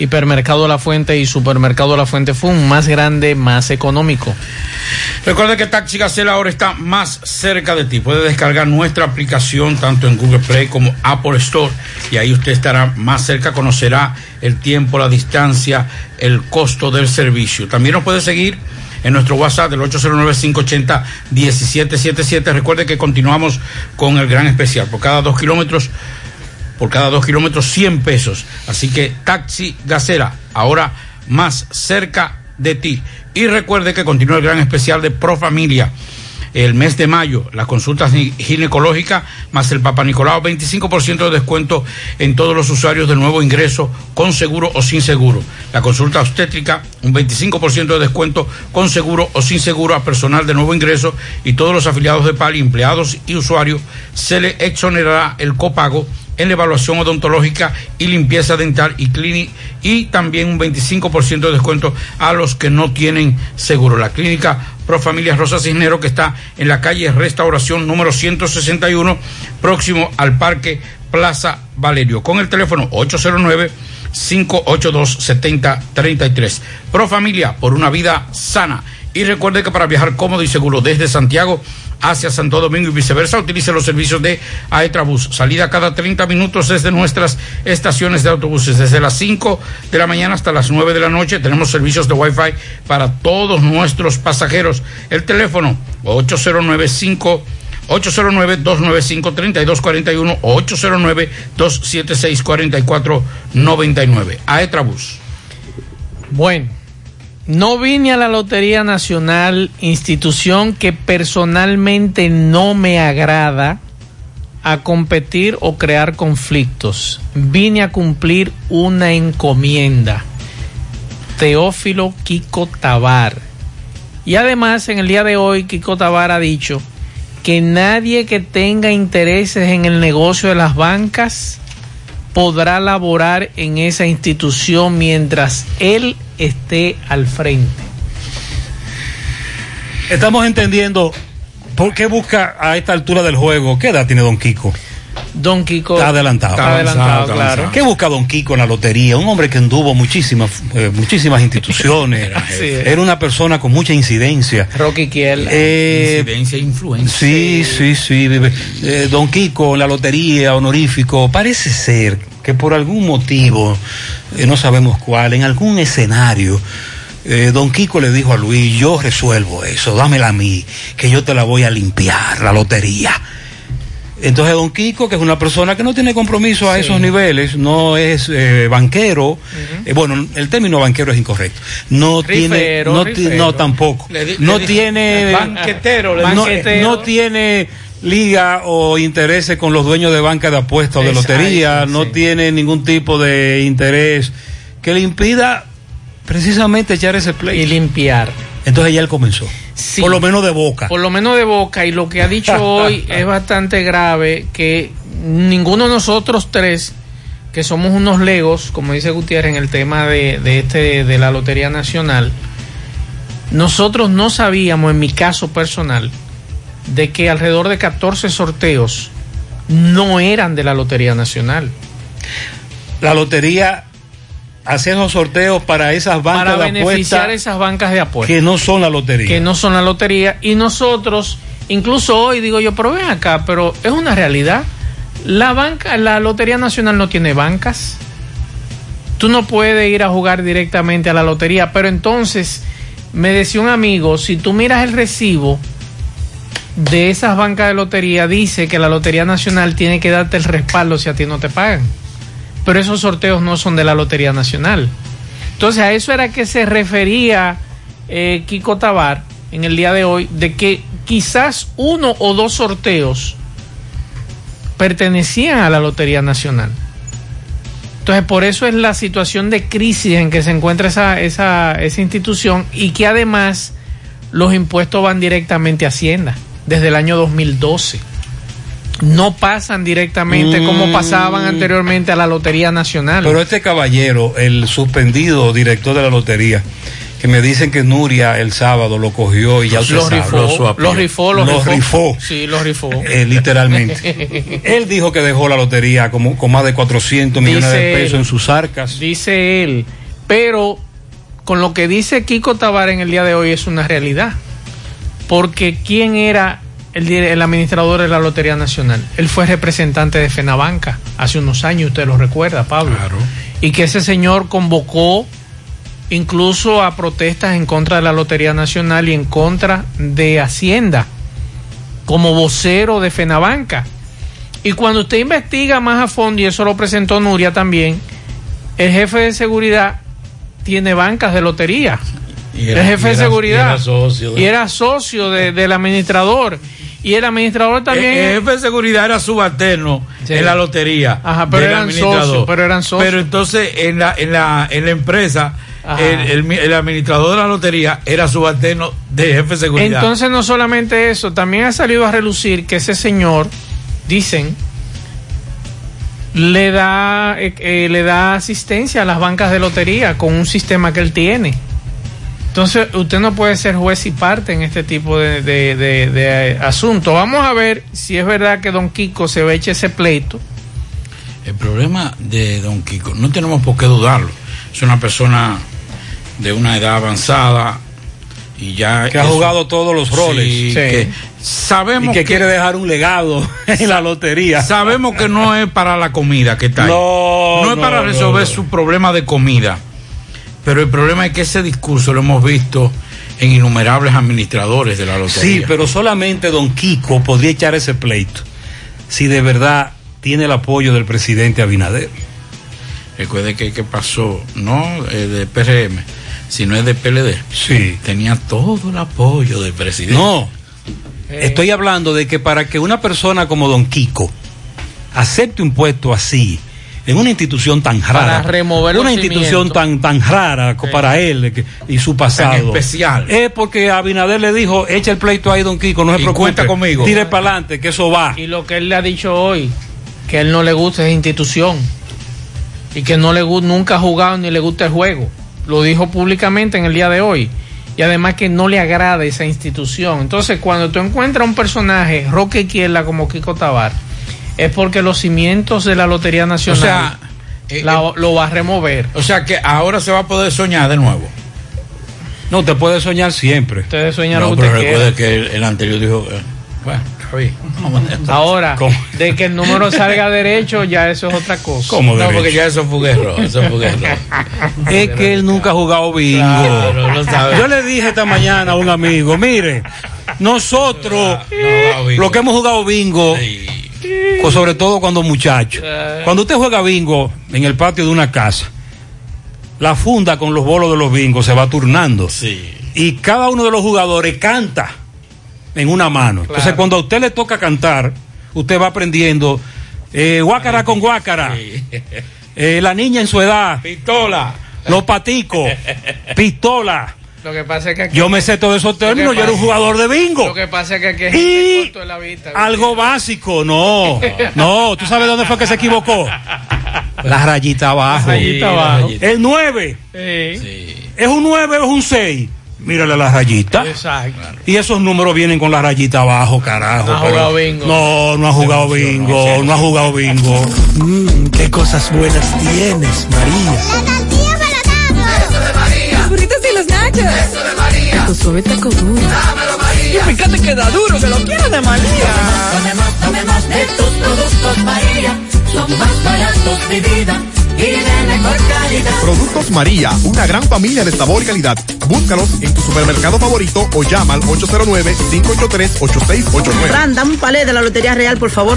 Hipermercado La Fuente y Supermercado La Fuente Fun, más grande, más económico. Recuerda que Taxi Gacela ahora está más cerca de ti. Puede descargar nuestra aplicación tanto en Google Play como Apple Store y ahí usted estará más cerca, conocerá el tiempo, la distancia, el costo del servicio. También nos puede seguir en nuestro WhatsApp del 809-580-1777. Recuerde que continuamos con el gran especial. Por cada dos kilómetros por cada dos kilómetros 100 pesos. Así que Taxi Gacera, ahora más cerca de ti. Y recuerde que continúa el gran especial de Pro Familia. El mes de mayo, las consultas ginecológicas más el Papa Nicolau, 25% de descuento en todos los usuarios de nuevo ingreso, con seguro o sin seguro. La consulta obstétrica, un 25% de descuento con seguro o sin seguro a personal de nuevo ingreso y todos los afiliados de PALI, empleados y usuarios, se le exonerará el copago en la evaluación odontológica y limpieza dental y clínica y también un 25% de descuento a los que no tienen seguro. La clínica Pro Familia Rosa Cisnero que está en la calle Restauración número 161 próximo al Parque Plaza Valerio con el teléfono 809 582 7033. Pro Familia por una vida sana. Y recuerde que para viajar cómodo y seguro desde Santiago hacia Santo Domingo y viceversa, utilice los servicios de Aetrabús. Salida cada 30 minutos desde nuestras estaciones de autobuses. Desde las 5 de la mañana hasta las 9 de la noche tenemos servicios de Wi-Fi para todos nuestros pasajeros. El teléfono 8095 809-295-3241 o 809-276-4499. Aetrabús. Bueno. No vine a la Lotería Nacional, institución que personalmente no me agrada, a competir o crear conflictos. Vine a cumplir una encomienda. Teófilo Kiko Tabar. Y además, en el día de hoy, Kiko Tabar ha dicho que nadie que tenga intereses en el negocio de las bancas podrá laborar en esa institución mientras él esté al frente. Estamos entendiendo por qué busca a esta altura del juego. ¿Qué edad tiene Don Kiko? Don Kiko está adelantado. Está adelantado, claro. ¿Qué busca Don Kiko en la lotería? Un hombre que anduvo muchísimas, eh, muchísimas instituciones. Era una persona con mucha incidencia. Rocky Kiel. Eh, incidencia e influencia. Sí, sí, sí. Eh, don Kiko, la lotería, honorífico, parece ser que por algún motivo, eh, no sabemos cuál, en algún escenario, eh, don Kiko le dijo a Luis, yo resuelvo eso, dámela a mí, que yo te la voy a limpiar, la lotería. Entonces don Kiko, que es una persona que no tiene compromiso a esos niveles, no es eh, banquero, bueno, el término banquero es incorrecto, no tiene, no, no tampoco, no tiene, banquetero, no tiene liga o interés con los dueños de banca de apuestas o de lotería, no tiene ningún tipo de interés que le impida precisamente echar ese play. Y limpiar. Entonces ya él comenzó. Por lo menos de boca. Por lo menos de boca. Y lo que ha dicho hoy es bastante grave que ninguno de nosotros tres, que somos unos legos, como dice Gutiérrez en el tema de, de este, de la Lotería Nacional, nosotros no sabíamos, en mi caso personal, de que alrededor de 14 sorteos no eran de la Lotería Nacional. La lotería hace esos sorteos para esas bancas para beneficiar esas bancas de apuestas. que no son la lotería. Que no son la lotería. Y nosotros incluso hoy digo yo pero ven acá pero es una realidad. La banca la lotería nacional no tiene bancas. Tú no puedes ir a jugar directamente a la lotería. Pero entonces me decía un amigo si tú miras el recibo de esas bancas de lotería dice que la Lotería Nacional tiene que darte el respaldo si a ti no te pagan. Pero esos sorteos no son de la Lotería Nacional. Entonces a eso era que se refería eh, Kiko Tabar en el día de hoy, de que quizás uno o dos sorteos pertenecían a la Lotería Nacional. Entonces, por eso es la situación de crisis en que se encuentra esa, esa, esa institución y que además los impuestos van directamente a Hacienda desde el año 2012. No pasan directamente como Mm. pasaban anteriormente a la Lotería Nacional. Pero este caballero, el suspendido director de la lotería, que me dicen que Nuria el sábado lo cogió y ya Los rifó, lo suapió. los rifó, los Los rifó. rifó. Sí, los rifó. Eh, literalmente. Él dijo que dejó la lotería como, con más de 400 millones de pesos él. en sus arcas. Dice él, pero con lo que dice Kiko Tabar en el día de hoy es una realidad. Porque ¿quién era el, el administrador de la Lotería Nacional? Él fue representante de Fenabanca hace unos años, usted lo recuerda, Pablo. Y que ese señor convocó incluso a protestas en contra de la Lotería Nacional y en contra de Hacienda como vocero de Fenabanca. Y cuando usted investiga más a fondo, y eso lo presentó Nuria también, el jefe de seguridad tiene bancas de lotería. era- el jefe y de seguridad. y era socio de- Y era socio de- del administrador. Y el administrador también. El, jefe de seguridad era subalterno Sí. en la lotería. Ajá, pero eran socios, pero eran socios. Pero entonces en la, en la, en la empresa, el, el- el administrador de la lotería era subalterno del jefe de seguridad. Entonces no solamente eso, también ha salido a relucir que ese señor, dicen, le da, eh, eh, le da asistencia a las bancas de lotería con un sistema que él tiene. Entonces usted no puede ser juez y parte en este tipo de, de, de- de, eh, asuntos. Vamos a ver si es verdad que don Kiko se va a echar ese pleito. El problema de Don Kiko, no tenemos por qué dudarlo. Es una persona de una edad avanzada y ya. Que ha es- jugado todos los roles. Sí, Sí. que sabemos Y que quiere dejar un legado en la lotería. Sabemos que no es para la comida que está ahí. No, No es no, para no, resolver no. su problema de comida. Pero el problema es que ese discurso lo hemos visto en innumerables administradores de la lotería. Sí, pero solamente don Kiko podría echar ese pleito si de verdad tiene el apoyo del presidente Abinader. Recuerde que, que pasó, no eh, de PRM, sino es de PLD. Sí. Tenía todo el apoyo del presidente. No, estoy hablando de que para que una persona como don Kiko acepte un puesto así, en una institución tan rara, remover una institución tan tan rara para él que- y su pasado, Tan especial. es porque Abinader le dijo, echa el pleito ahí don Kiko, no se Y preocupe, cuenta conmigo. tire para adelante, que eso va. Y lo que él le ha dicho hoy, que a él no le gusta esa institución y que no le nunca ha jugado ni le gusta el juego. Lo dijo públicamente en el día de hoy. Y además que no le agrada esa institución. Entonces, cuando tú encuentras un personaje, Roque Izquierda como Kiko Tabar, es porque los cimientos de la Lotería Nacional O sea, eh, la- lo va a remover. O sea que ahora se va a poder soñar de nuevo. No, te puede soñar siempre. Ustedes sueñan No, lo que pero usted recuerde que el, el anterior dijo, eh, bueno, a- Ahora, de que el número salga derecho, ya eso es otra cosa. ¿Cómo No, derecho? porque ya eso fue error, eso fue error. Es que él nunca ha jugado bingo. Claro, lo sabe. Yo le dije esta mañana a un amigo, mire, nosotros, lo que hemos jugado bingo, sobre todo cuando muchachos, cuando usted juega bingo en el patio de una casa, la funda con los bolos de los bingos se va turnando. Y cada uno de los jugadores canta en una mano. Entonces, cuando a usted le toca cantar, usted va aprendiendo eh, guácara con guácara, eh, la niña en su edad, pistola, los paticos, pistola. Lo que pasa es que aquí- Yo me sé todos esos términos, yo era un jugador de bingo. Lo que pasa es que aquí Y gente corto de la vista. Algo básico, no. No, ¿tú sabes dónde fue que se equivocó? La rayita abajo. La rayita abajo. El 9. ¿Es un 9 o es un 6? Mírale la rayita. Exacto. Y esos números vienen con la rayita abajo, carajo. No ha jugado bingo. No, no ha jugado bingo, no ha jugado bingo. Mmm, qué cosas buenas tienes, María. Nachos. Eso de María. Tu suave taco duro. Dámelo, María. Y fíjate que da duro, que lo quiero de María. Tomemos, tomemos de tus productos María. Son más baratos de vida y de mejor calidad. Productos María, una gran familia de sabor y calidad. Búscalos en tu supermercado favorito o llama al 809-583-8689. Fran, dame un palé de la Lotería Real, por favor.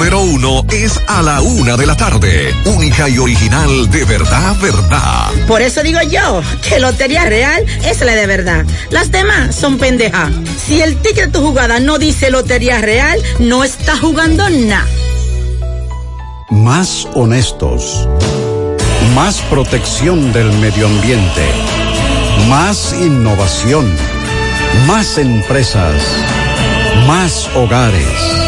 uno, es a la una de la tarde. Única y original de verdad, verdad. Por eso digo yo que Lotería Real es la de verdad. Las demás son pendejas. Si el ticket de tu jugada no dice Lotería Real, no está jugando nada. Más honestos. Más protección del medio ambiente. Más innovación. Más empresas. Más hogares.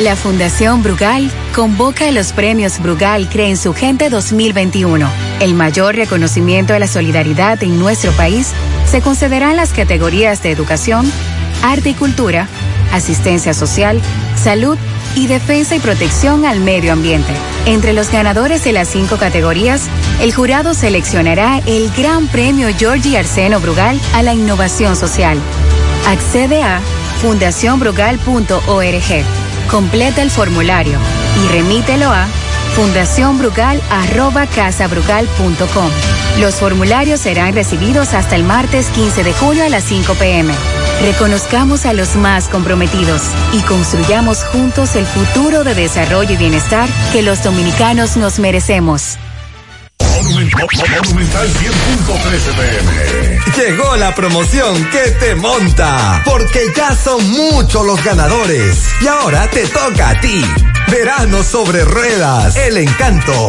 La Fundación Brugal convoca a los premios Brugal Cree en su Gente 2021. El mayor reconocimiento a la solidaridad en nuestro país se concederá en las categorías de educación, arte y cultura, asistencia social, salud y defensa y protección al medio ambiente. Entre los ganadores de las cinco categorías, el jurado seleccionará el Gran Premio Georgie Arseno Brugal a la innovación social. Accede a fundacionbrugal.org. Completa el formulario y remítelo a fundacionbrugal.casabrugal.com. Los formularios serán recibidos hasta el martes 15 de julio a las 5 pm. Reconozcamos a los más comprometidos y construyamos juntos el futuro de desarrollo y bienestar que los dominicanos nos merecemos. Monumental 100.13 pm. Llegó la promoción que te monta, porque ya son muchos los ganadores. Y ahora te toca a ti. Verano sobre ruedas, el encanto.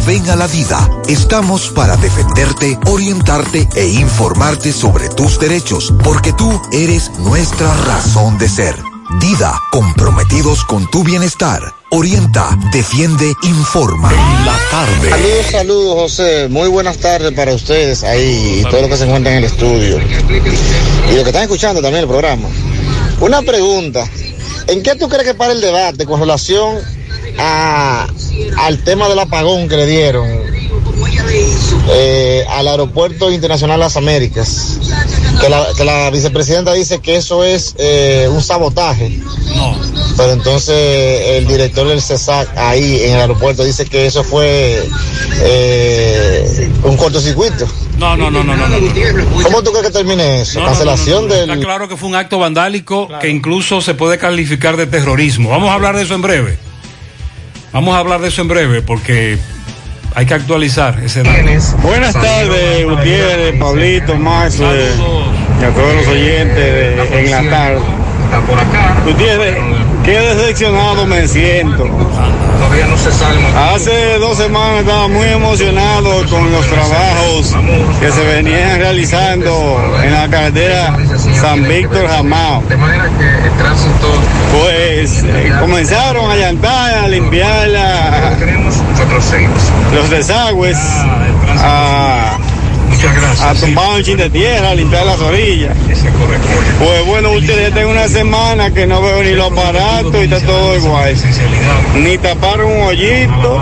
ven a la vida. Estamos para defenderte, orientarte e informarte sobre tus derechos, porque tú eres nuestra razón de ser. Dida, comprometidos con tu bienestar. Orienta, defiende, informa. En la tarde. Saludos, saludos, José. Muy buenas tardes para ustedes ahí y todos los que se encuentran en el estudio. Y los que están escuchando también el programa. Una pregunta. ¿En qué tú crees que para el debate con relación a, al tema del apagón que le dieron eh, al Aeropuerto Internacional Las Américas? Que la, que la vicepresidenta dice que eso es eh, un sabotaje. No. Pero entonces el director del CESAC ahí en el aeropuerto dice que eso fue eh, un cortocircuito. No, no, no, no, no. ¿Cómo tú crees que termine eso? Cancelación del... Está claro que fue un acto vandálico que incluso se puede calificar de terrorismo. Vamos a hablar de eso en breve. Vamos a hablar de eso en breve porque hay que actualizar ese dato. Buenas tardes, Gutiérrez, Pablito, Max, eh, y a todos los oyentes de, en la tarde. Gutiérrez, qué decepcionado me siento. Todavía no se sale. Hace dos semanas estaba muy emocionado con los trabajos que se venían realizando en la carretera San Víctor Jamao. De manera que el tránsito. Pues eh, comenzaron a llantar, a limpiar la- los desagües, a, a tumbar un chin de tierra, a limpiar las orillas. Pues bueno, ustedes tienen una semana que no veo ni los aparatos y está todo igual. Ni taparon un hoyito,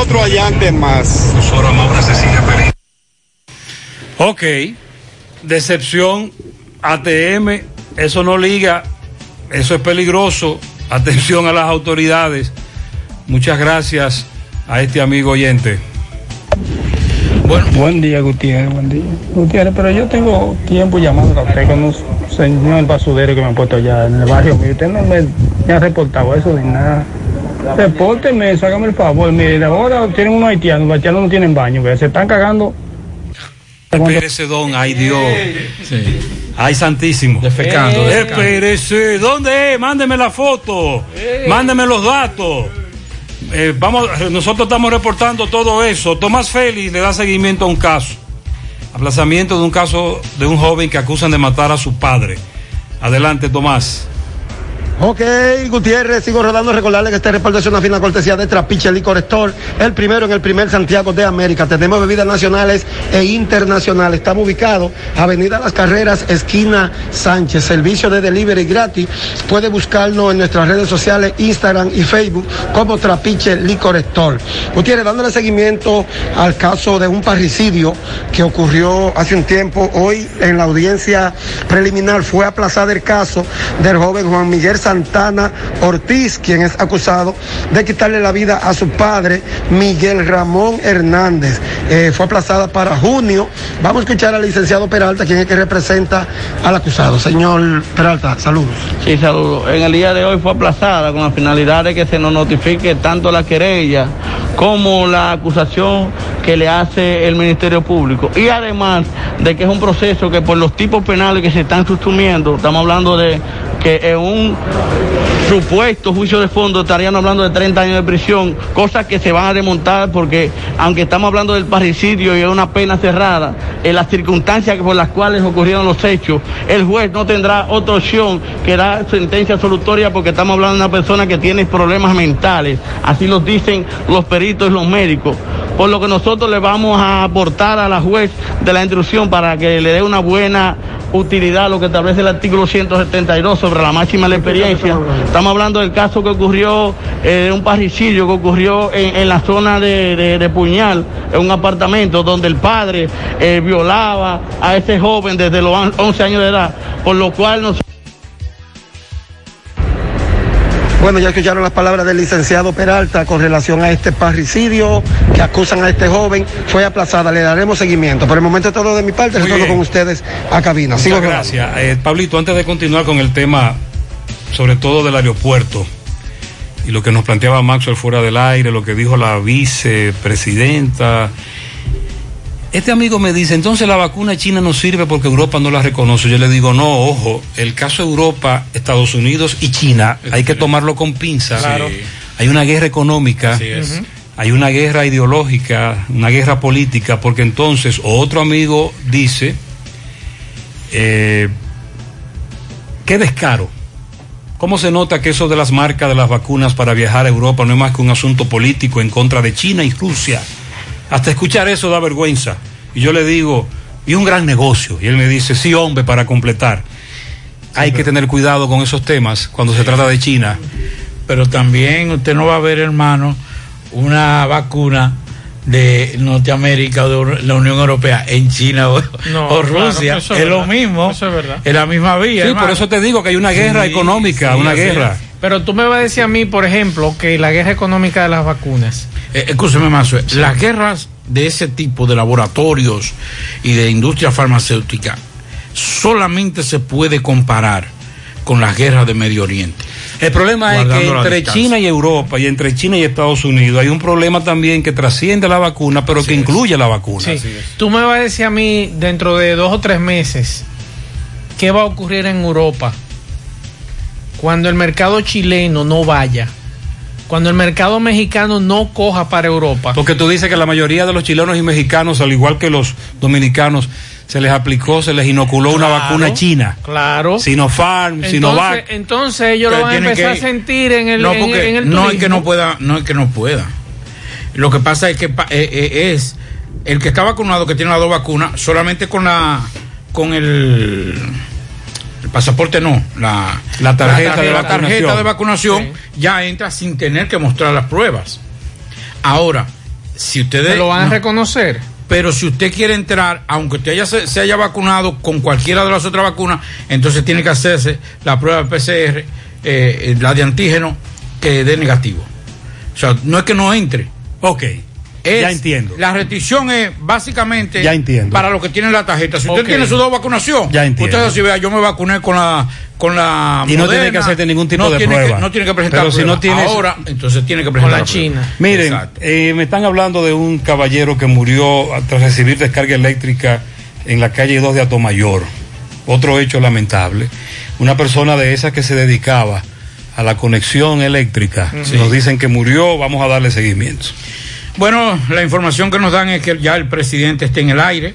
otro allante más. Ok, decepción, ATM, eso no liga, eso es peligroso. Atención a las autoridades. Muchas gracias a este amigo oyente. Buen día, Gutiérrez, buen día. Gutiérrez, pero yo tengo tiempo llamando a usted con un señor basurero que me ha puesto allá en el barrio mío. Usted no me, me ha reportado eso ni nada. Repórteme hágame el favor. Mire, ahora tienen unos haitianos, los haitianos no tienen baño, se están cagando. Espérese, don, ay Dios. Ay, santísimo. Defecando, defecando. Espérese, ¿dónde es? Mándeme la foto. Mándeme los datos. Eh, vamos, nosotros estamos reportando todo eso. Tomás Félix le da seguimiento a un caso. Aplazamiento de un caso de un joven que acusan de matar a su padre. Adelante, Tomás. Ok, Gutiérrez, sigo rodando. Recordarle que este reporte es una fina cortesía de Trapiche Licor Store, el primero en el primer Santiago de América. Tenemos bebidas nacionales e internacionales. Estamos ubicados, Avenida Las Carreras, esquina Sánchez. Servicio de delivery gratis. Puede buscarnos en nuestras redes sociales, Instagram y Facebook, como Trapiche Licor Store. Gutiérrez, dándole seguimiento al caso de un parricidio que ocurrió hace un tiempo. Hoy en la audiencia preliminar fue aplazado el caso del joven Juan Miguel Santana Ortiz, quien es acusado de quitarle la vida a su padre, Miguel Ramón Hernández. Eh, fue aplazada para junio. Vamos a escuchar al licenciado Peralta, quien es que representa al acusado. Señor Peralta, saludos. Sí, saludos. En el día de hoy fue aplazada con la finalidad de que se nos notifique tanto la querella como la acusación que le hace el Ministerio Público. Y además de que es un proceso que por los tipos penales que se están sustumiendo, estamos hablando de que en un supuesto juicio de fondo estarían hablando de 30 años de prisión, cosas que se van a remontar porque aunque estamos hablando del parricidio y es una pena cerrada, en las circunstancias por las cuales ocurrieron los hechos, el juez no tendrá otra opción que dar sentencia absolutoria porque estamos hablando de una persona que tiene problemas mentales, así los dicen los peritos y los médicos, por lo que nosotros le vamos a aportar a la juez de la instrucción para que le dé una buena utilidad lo que establece el artículo 172 sobre la máxima de experiencia. Estamos hablando del caso que ocurrió, eh, un parricidio que ocurrió en, en la zona de, de- Puñal, en un apartamento donde el padre eh, violaba a ese joven desde los on- 11 años de edad, por lo cual nosotros... Bueno, ya escucharon las palabras del licenciado Peralta con relación a este parricidio que acusan a este joven. Fue aplazada, le daremos seguimiento. Por el momento es todo de mi parte, retorno con ustedes a cabina. Muchas Sigo grabando. gracias. Eh, Pablito, antes de continuar con el tema, sobre todo del aeropuerto, y lo que nos planteaba Maxwell fuera del aire, lo que dijo la vicepresidenta. Este amigo me dice, entonces la vacuna china no sirve porque Europa no la reconoce. Yo le digo, no, ojo, el caso Europa, Estados Unidos y China, hay que tomarlo con pinzas. Claro. Hay una guerra económica. Así es. Ujú. Hay una guerra ideológica, una guerra política, porque entonces otro amigo dice, eh, qué descaro. ¿Cómo se nota que eso de las marcas de las vacunas para viajar a Europa no es más que un asunto político en contra de China y Rusia? Hasta escuchar eso da vergüenza. Y yo le digo, y un gran negocio. Y él me dice, sí, hombre, para completar. Hay que tener cuidado con esos temas cuando se trata de China. Pero también usted no va a ver, hermano, una vacuna de Norteamérica o de la Unión Europea en China o, No, o claro, Rusia. es es lo mismo. eso es verdad. Es la misma vía. Sí, hermano. por eso te digo que hay una guerra Sí, económica, sí, una guerra. es. Pero tú me vas a decir a mí, por ejemplo, que la guerra económica de las vacunas. Eh, escúcheme más, las guerras de ese tipo de laboratorios y de industria farmacéutica solamente se puede comparar con las guerras de Medio Oriente. El problema es que entre. China y Europa y entre China y Estados Unidos hay un problema también que trasciende la vacuna, pero que incluye la vacuna. Sí. Tú me vas a decir a mí, dentro de dos o tres meses, qué va a ocurrir en Europa cuando el mercado chileno no vaya, cuando el mercado mexicano no coja para Europa. Porque tú dices que la mayoría de los chilenos y mexicanos, al igual que los dominicanos, se les aplicó, se les inoculó una vacuna china. Claro. Sinopharm, Entonces, Sinovac. entonces ellos lo van a empezar que- a sentir en el, no, en- porque en el no es que no pueda, no es que no pueda. Lo que pasa es que eh, eh, es el que está vacunado, que tiene las dos vacunas, solamente con la con el, el pasaporte no, la, La tarjeta de la tarjeta vacunación. de vacunación ya entra sin tener que mostrar las pruebas. Ahora, si ustedes ¿Se lo van a no. reconocer? Pero si usted quiere entrar, aunque usted haya, se, se haya vacunado con cualquiera de las otras vacunas, entonces tiene que hacerse la prueba PCR, eh, eh, la de antígeno, que dé negativo. O sea, no es que no entre. Ok. Es- Ya entiendo. La restricción es básicamente Ya entiendo. para los que tienen la tarjeta. Si usted tiene su dos vacunación, Ya entiendo. usted así vea, yo me vacuné con la con la Y no Moderna, tiene que hacerte ningún tipo no de tiene prueba. Que, no tiene que presentar Pero si prueba. no tienes- Ahora, entonces tiene que presentar la prueba. China. Miren, eh, me están hablando de un caballero que murió tras recibir descarga eléctrica en la calle 2 de Atomayor. Otro hecho lamentable. Una persona de esas que se dedicaba a la conexión eléctrica. Sí. Nos dicen que murió, vamos a darle seguimiento. Bueno, la información que nos dan es que ya el presidente está en el aire.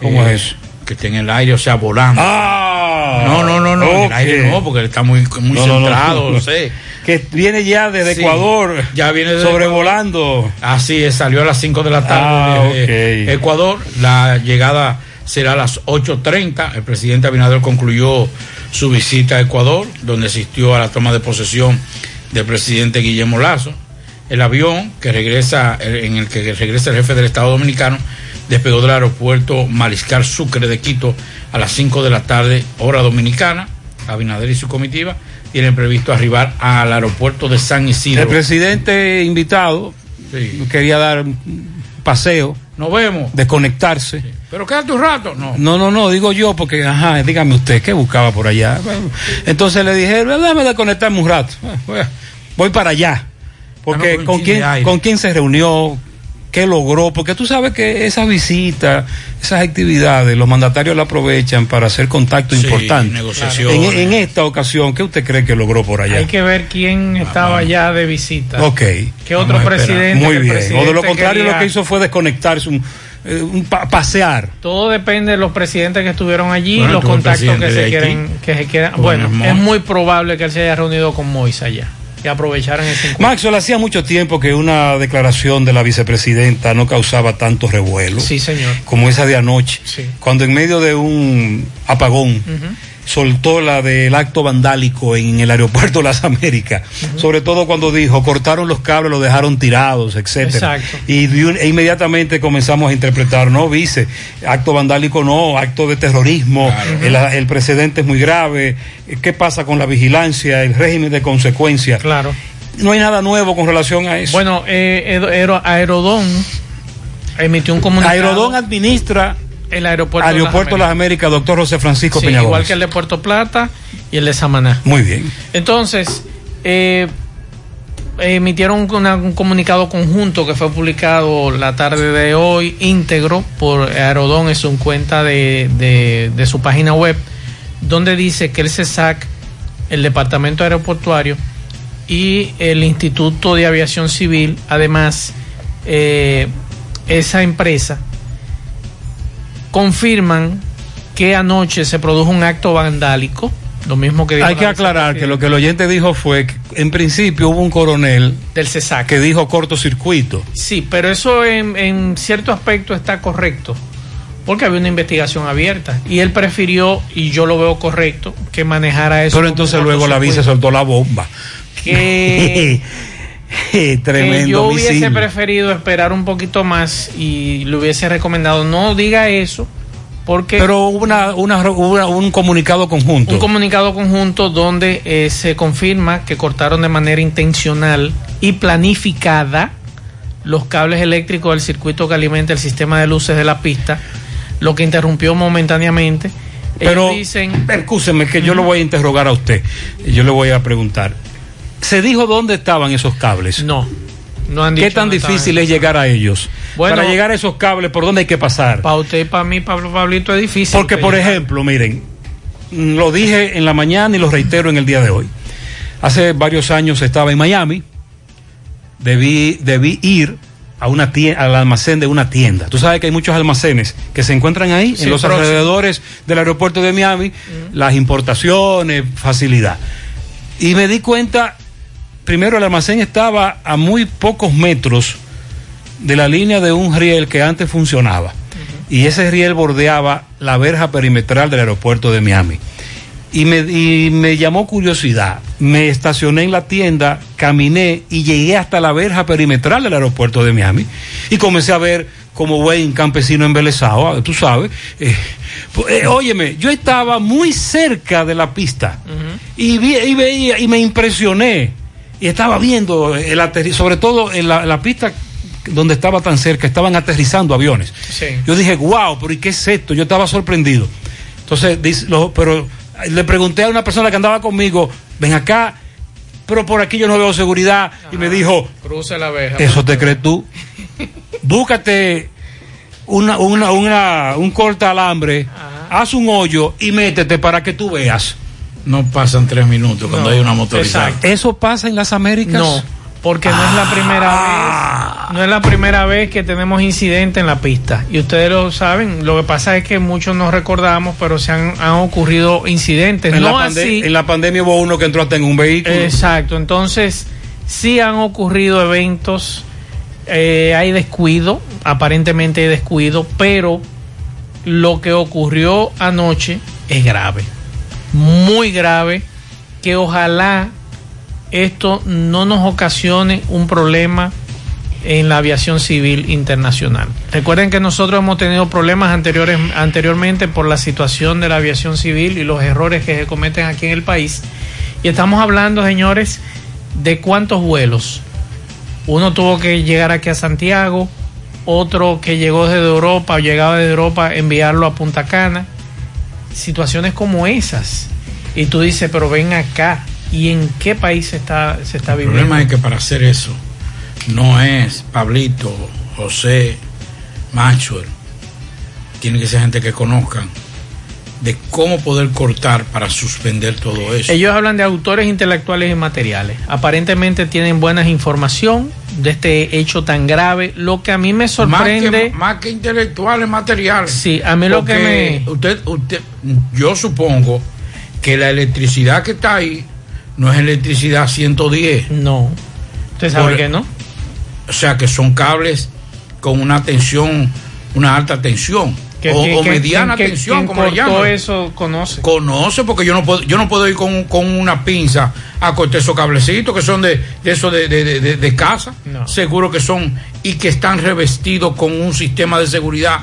¿Cómo Eh, es eso? Que esté en el aire, o sea, volando. Ah, no, no, no, no, en el aire no, porque está muy, muy No, centrado, no. no sé. Que viene ya desde Sí, Ecuador, ya viene desde sobrevolando. Así es, salió a las 5 de la tarde Ah, de ok. Ecuador. La llegada será a las 8.30. El presidente Abinader concluyó su visita a Ecuador, donde asistió a la toma de posesión del presidente Guillermo Lazo. El avión que regresa, en el que regresa el jefe del Estado Dominicano despegó del aeropuerto Mariscal Sucre de Quito a las 5 de la tarde, hora dominicana. Abinader y su comitiva tienen previsto arribar al aeropuerto de San Isidro. El presidente invitado quería dar un paseo, Nos vemos. desconectarse. Pero quédate un rato. No. No, no, no, digo yo porque, ajá, dígame usted, ¿qué buscaba por allá? Entonces le dije, déjame desconectarme un rato. Voy para allá. Porque Vamos con quién, aire. con quién se reunió, qué logró, porque tú sabes que esas visitas, esas actividades, los mandatarios la aprovechan para hacer contacto Sí, importante. En, en esta ocasión, ¿qué usted cree que logró por allá? Hay que ver quién estaba allá de visita. Ok. ¿Qué otro Vamos presidente? Muy bien. O de lo contrario, quería- lo que hizo fue desconectarse, un, eh, un pa- pasear. Todo depende de los presidentes que estuvieron allí, Bueno, los contactos que se quieren, que se quieran. Bueno, es muy probable que él se haya reunido con Mois allá y aprovecharan ese encuentro. Maxwell, hacía mucho tiempo que una declaración de la vicepresidenta no causaba tanto revuelo. Sí, señor. Como esa de anoche. Cuando en medio de un apagón. Soltó la del acto vandálico en el aeropuerto de las Américas. Sobre todo cuando dijo, cortaron los cables, los dejaron tirados, etcétera. Exacto. Y e inmediatamente comenzamos a interpretar, no, vice, acto vandálico no, acto de terrorismo, el, el precedente es muy grave, ¿qué pasa con la vigilancia, el régimen de consecuencias? Claro. No hay nada nuevo con relación a eso. Bueno, eh, Aerodón emitió un comunicado. Aerodón administra el aeropuerto, Aeropuerto de las Américas, doctor José Francisco Sí, Peña igual que el de Puerto Plata y el de Samaná. Muy bien. Entonces, eh, emitieron una- un comunicado conjunto que fue publicado la tarde de hoy, íntegro, por Aerodón en su cuenta de, de- de su página web, donde dice que el CESAC, el Departamento Aeroportuario y el Instituto de Aviación Civil, además, eh, esa empresa, confirman que anoche se produjo un acto vandálico, lo mismo que dijo Hay que aclarar que lo que el oyente dijo fue que en principio hubo un coronel del CESAC que dijo cortocircuito. Sí, pero eso en, en cierto aspecto está correcto, porque había una investigación abierta y él prefirió, y yo lo veo correcto, que manejara eso. Pero entonces luego la vice soltó la bomba. Que, Tremendo que yo hubiese misil. preferido esperar un poquito más y le hubiese recomendado no diga eso, porque Pero hubo una, una- hubo un comunicado conjunto. un comunicado conjunto donde eh, se confirma que cortaron de manera intencional y planificada los cables eléctricos del circuito que alimenta el sistema de luces de la pista, lo que interrumpió momentáneamente. Pero, Ellos dicen, escúcheme que yo lo voy a interrogar a usted. Yo le voy a preguntar. ¿Se dijo dónde estaban esos cables? No. No han ¿Qué tan difícil es llegar a ellos? Bueno, Para llegar a esos cables, ¿por dónde hay que pasar? Para usted y para mí, Pablo Pablito, es difícil. Porque, por llegar. ejemplo, miren, lo dije en la mañana y lo reitero en el día de hoy. Hace varios años estaba en Miami, debí, debí ir a una tienda, al almacén de una tienda. Tú sabes que hay muchos almacenes que se encuentran ahí, Sí, en los próximo. alrededores del aeropuerto de Miami, las importaciones, facilidad. Y me di cuenta, primero el almacén estaba a muy pocos metros de la línea de un riel que antes funcionaba. Y ese riel bordeaba la verja perimetral del aeropuerto de Miami. Y me, y me llamó curiosidad. Me estacioné en la tienda, caminé y llegué hasta la verja perimetral del aeropuerto de Miami. Y comencé a ver como buen campesino embelesado, ah, tú sabes. Eh, pues, eh, óyeme, yo estaba muy cerca de la pista y, vi- y veía y me impresioné. Y estaba viendo el aterri- sobre todo en la, la pista donde estaba tan cerca, estaban aterrizando aviones. Sí. Yo dije, wow, pero ¿y qué es esto? Yo estaba sorprendido. Entonces, dice, lo- pero le pregunté a una persona que andaba conmigo, ven acá, pero por aquí yo no veo seguridad. Y me dijo, Cruce la verja. ¿eso te crees tú? Búscate una, una, una, un corta alambre, haz un hoyo y métete para que tú veas. No pasan tres minutos cuando No, hay una motorizada. exacto. ¿Eso pasa en las Américas? No, porque no es la primera Ah. vez, no es la primera vez que tenemos incidente en la pista. Y ustedes lo saben, lo que pasa es que muchos no recordamos, pero se han, han ocurrido incidentes. En, no la así. en la pandemia hubo uno que entró hasta en un vehículo. Exacto, entonces sí han ocurrido eventos, eh, hay descuido, aparentemente hay descuido, pero lo que ocurrió anoche es grave, muy grave, que ojalá esto no nos ocasione un problema en la aviación civil internacional. Recuerden que nosotros hemos tenido problemas anteriores, anteriormente por la situación de la aviación civil y los errores que se cometen aquí en el país. Y estamos hablando, señores, de cuántos vuelos. Uno tuvo que llegar aquí a Santiago, otro que llegó desde Europa o llegaba desde Europa, enviarlo a Punta Cana. Situaciones como esas. Y tú dices, pero ven acá. ¿Y en qué país se está, se está El viviendo? problema es que para hacer eso no es Pablito José, Maxwell, tiene que ser gente que conozcan de cómo poder cortar para suspender todo eso. Ellos hablan de autores intelectuales y materiales. Aparentemente tienen buena información de este hecho tan grave. Lo que a mí me sorprende. Más que, más que intelectuales, materiales. Sí, a mí lo que me. Usted, usted, yo supongo que la electricidad que está ahí no es electricidad 110. No. ¿Usted sabe que no? O sea, que son cables con una tensión, una alta tensión. O, mediana tensión, como le llaman. eso conoce. Conoce, porque yo no puedo, yo no puedo ir con, con una pinza a cortar esos cablecitos que son de, de eso de, de, de- de- de casa. No. Seguro que son y que están revestidos con un sistema de seguridad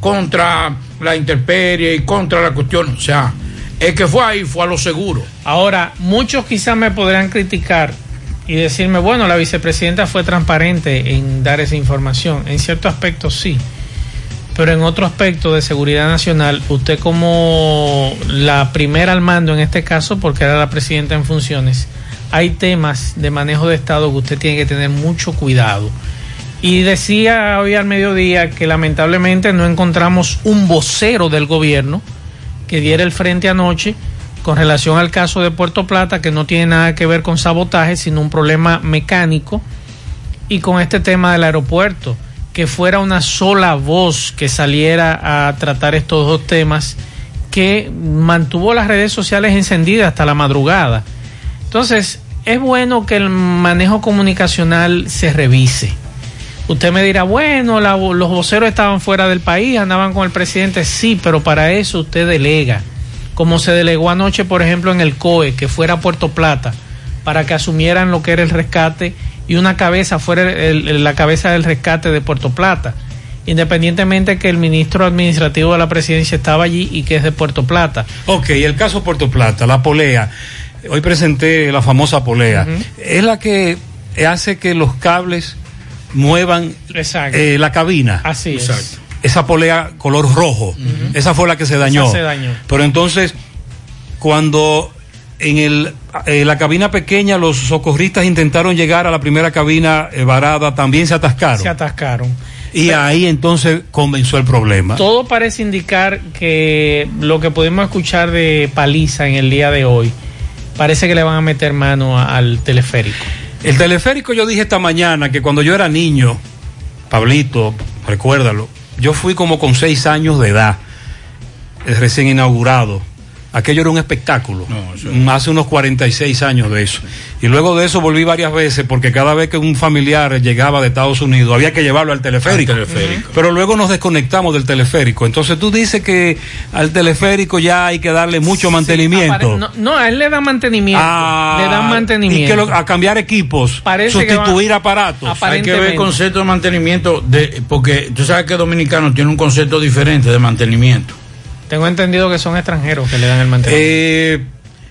contra la intemperie y contra la cuestión. O sea, el que fue ahí fue a lo seguro. Ahora, muchos quizás me podrán criticar y decirme, bueno, la vicepresidenta fue transparente en dar esa información. En cierto aspecto sí. Pero en otro aspecto de seguridad nacional, usted como la primera al mando en este caso, porque era la presidenta en funciones, hay temas de manejo de Estado que usted tiene que tener mucho cuidado. Y decía hoy al mediodía que lamentablemente no encontramos un vocero del gobierno que diera el frente anoche con relación al caso de Puerto Plata, que no tiene nada que ver con sabotaje, sino un problema mecánico, y con este tema del aeropuerto, que fuera una sola voz que saliera a tratar estos dos temas, que mantuvo las redes sociales encendidas hasta la madrugada. Entonces, es bueno que el manejo comunicacional se revise. Usted me dirá, bueno, los voceros estaban fuera del país, andaban con el presidente, sí, pero para eso usted delega. Como se delegó anoche, por ejemplo, en el COE, que fuera a Puerto Plata, para que asumieran lo que era el rescate y una cabeza fuera el- el- la cabeza del rescate de Puerto Plata. Independientemente que el ministro administrativo de la presidencia estaba allí y que es de Puerto Plata. Ok, el caso Puerto Plata, la polea. Hoy presenté la famosa polea. Es la que hace que los cables muevan Exacto. eh, la cabina. Así es. Exacto. Esa polea color rojo. Esa fue la que se dañó. Esa se dañó. Pero entonces, cuando en el, eh, la cabina pequeña los socorristas intentaron llegar a la primera cabina eh, varada, también se atascaron. Se atascaron. y ahí entonces comenzó el problema. Todo parece indicar que lo que pudimos escuchar de Paliza en el día de hoy, parece que le van a meter mano a- al teleférico. El teleférico yo dije esta mañana que cuando yo era niño, Pablito, recuérdalo, yo fui como con seis años de edad, eh, recién inaugurado. Aquello era un espectáculo. Hace unos 46 años de eso. Y luego de eso volví varias veces porque cada vez que un familiar llegaba de Estados Unidos había que llevarlo al teleférico. Al teleférico. Pero luego nos desconectamos del teleférico. Entonces tú dices que al teleférico ya hay que darle mucho mantenimiento. No, no, a él le dan mantenimiento. Ah, le dan mantenimiento. Y que lo- a cambiar equipos, Parece sustituir aparatos. Hay que ver el concepto de mantenimiento, de, porque tú sabes que Dominicano tiene un concepto diferente de mantenimiento. Tengo entendido que son extranjeros que le dan el mantenimiento. Eh,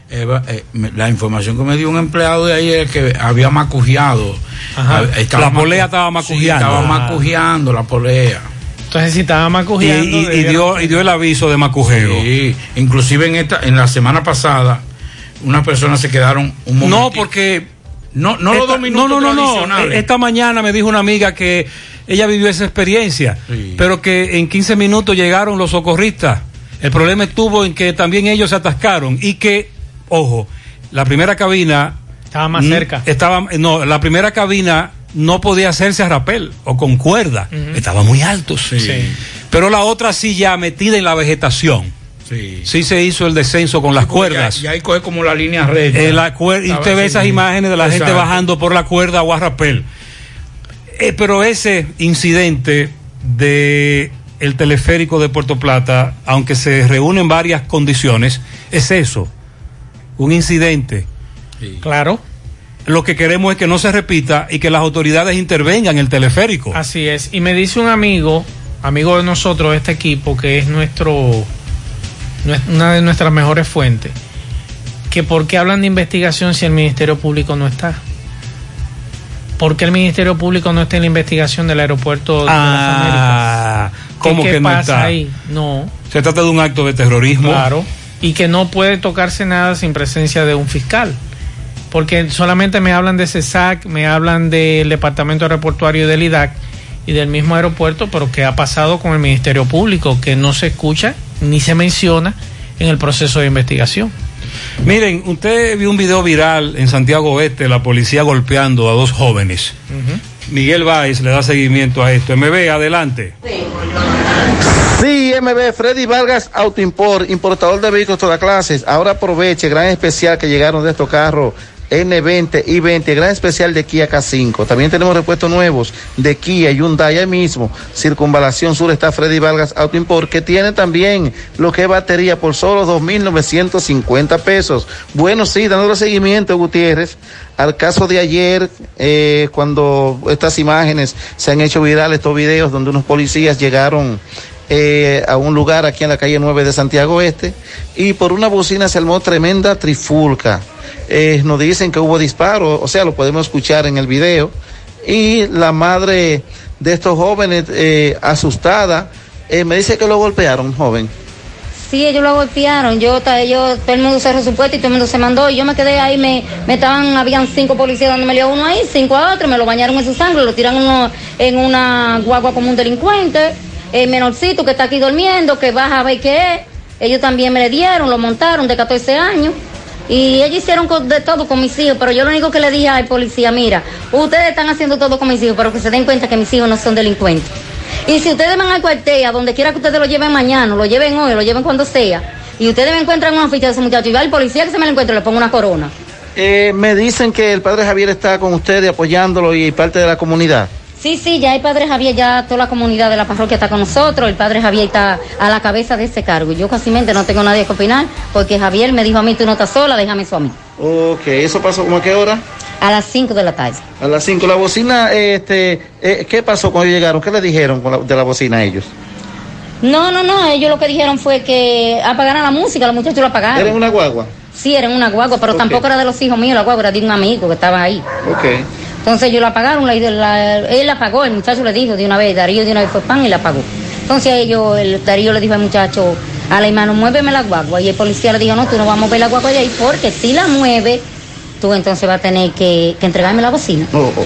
Eva, eh, la información que me dio un empleado de ahí es que había macujeado. Ajá. La polea estaba Sí, macujeando. estaba Ah. macujeando la polea. Entonces, si estaba macujeando. y- dio, y dio el aviso de macujeo. Sí, inclusive en esta, en la semana pasada, unas personas se quedaron un momento. No, porque. No, no los esta- dos minutos no, no, no, no. Esta mañana me dijo una amiga que ella vivió esa experiencia, pero que en 15 minutos llegaron los socorristas. El problema estuvo en que también ellos se atascaron y que, ojo, la primera cabina. Estaba más mm, cerca. Estaba, no, la primera cabina no podía hacerse a rapel o con cuerda. Estaba muy alto. Sí. Pero la otra sí ya metida en la vegetación. Sí. Sí se hizo el descenso con las cuerdas. Y ahí coge como la línea recta. Eh, la cuer- y usted ve esas imágenes de la gente bajando por la cuerda o a rapel. Eh, pero ese incidente de el teleférico de Puerto Plata, aunque se reúnen varias condiciones, es eso, un incidente. Claro. Lo que queremos es que no se repita y que las autoridades intervengan en el teleférico. Así es. Y me dice un amigo, amigo de nosotros, de este equipo, que es nuestro, nues- una de nuestras mejores fuentes, que por qué hablan de investigación si el Ministerio Público no está. ¿Por qué el Ministerio Público no está en la investigación del aeropuerto de las Ah, Américas? ¿Qué- ¿cómo qué que no pasa ahí? No. Se trata de un acto de terrorismo. Claro. Y que no puede tocarse nada sin presencia de un fiscal. Porque solamente me hablan de CESAC, me hablan del Departamento Aeroportuario del IDAC, y del mismo aeropuerto, pero ¿qué ha pasado con el Ministerio Público? Que no se escucha ni se menciona en el proceso de investigación. Miren, usted vio un video viral en Santiago Oeste, la policía golpeando a dos jóvenes. Miguel Valls le da seguimiento a esto. MB, adelante. Sí, MB, Freddy Vargas Autoimport, importador de vehículos de todas clases. Ahora aproveche, gran especial que llegaron de estos carros N20 y 20, gran especial de Kia K5. También tenemos repuestos nuevos de Kia, Hyundai, ahí mismo. Circunvalación Sur está Freddy Vargas Auto Import, que tiene también lo que es batería por solo 2.950 pesos. Bueno, sí, dándole seguimiento, Gutiérrez, al caso de ayer, eh, cuando estas imágenes se han hecho virales, estos videos donde unos policías llegaron eh, a un lugar aquí en la calle 9 de Santiago Este y por una bocina se armó tremenda trifulca. Eh, nos dicen que hubo disparos, o sea, lo podemos escuchar en el video. Y la madre de estos jóvenes, eh, asustada, eh, me dice que lo golpearon, joven. Sí, ellos lo golpearon. Yo, ellos, todo el mundo cerró su puerta y todo el mundo se mandó. Y yo me quedé ahí, me, me estaban, habían cinco policías dándome a uno ahí, cinco a otro, me lo bañaron en su sangre, lo tiran uno en una guagua como un delincuente. El menorcito que está aquí durmiendo, que baja a ver qué es. Ellos también me le dieron, lo montaron de 14 años. Y ellos hicieron de todo con mis hijos, pero yo lo único que le dije al policía, mira, ustedes están haciendo todo con mis hijos, pero que se den cuenta que mis hijos no son delincuentes. Y si ustedes van al cuartel, a donde quiera que ustedes lo lleven mañana, lo lleven hoy, lo lleven cuando sea, y ustedes me encuentran una ficha de ese muchacho y va el policía que se me lo encuentre, le pongo una corona. Eh, me dicen que el padre Javier está con ustedes apoyándolo y parte de la comunidad. Sí, sí, ya el padre Javier, ya toda la comunidad de la parroquia está con nosotros, el padre Javier está a la cabeza de ese cargo. Yo casi no tengo nadie que opinar, porque Javier me dijo a mí, tú no estás sola, déjame eso a mí. Ok, ¿eso pasó como a qué hora? A las 5 de la tarde. A las 5. La bocina, este, eh, ¿qué pasó cuando llegaron? ¿Qué le dijeron con la- de la bocina a ellos? No, no, no, ellos lo que dijeron fue que apagaran la música, los muchachos lo apagaron. ¿Era en una guagua? Sí, era en una guagua, pero tampoco era de los hijos míos, la guagua era de un amigo que estaba ahí. Ok. Entonces ellos la apagaron, la, la- él la apagó, el muchacho le dijo de una vez, Darío de una vez fue pan y la apagó. Entonces ellos, el Darío le dijo al muchacho, a la hermano, muéveme la guagua. Y el policía le dijo, no, tú no vas a mover la guagua de ahí, porque si la mueve, tú entonces vas a tener que, que entregarme la bocina. Oh, oh.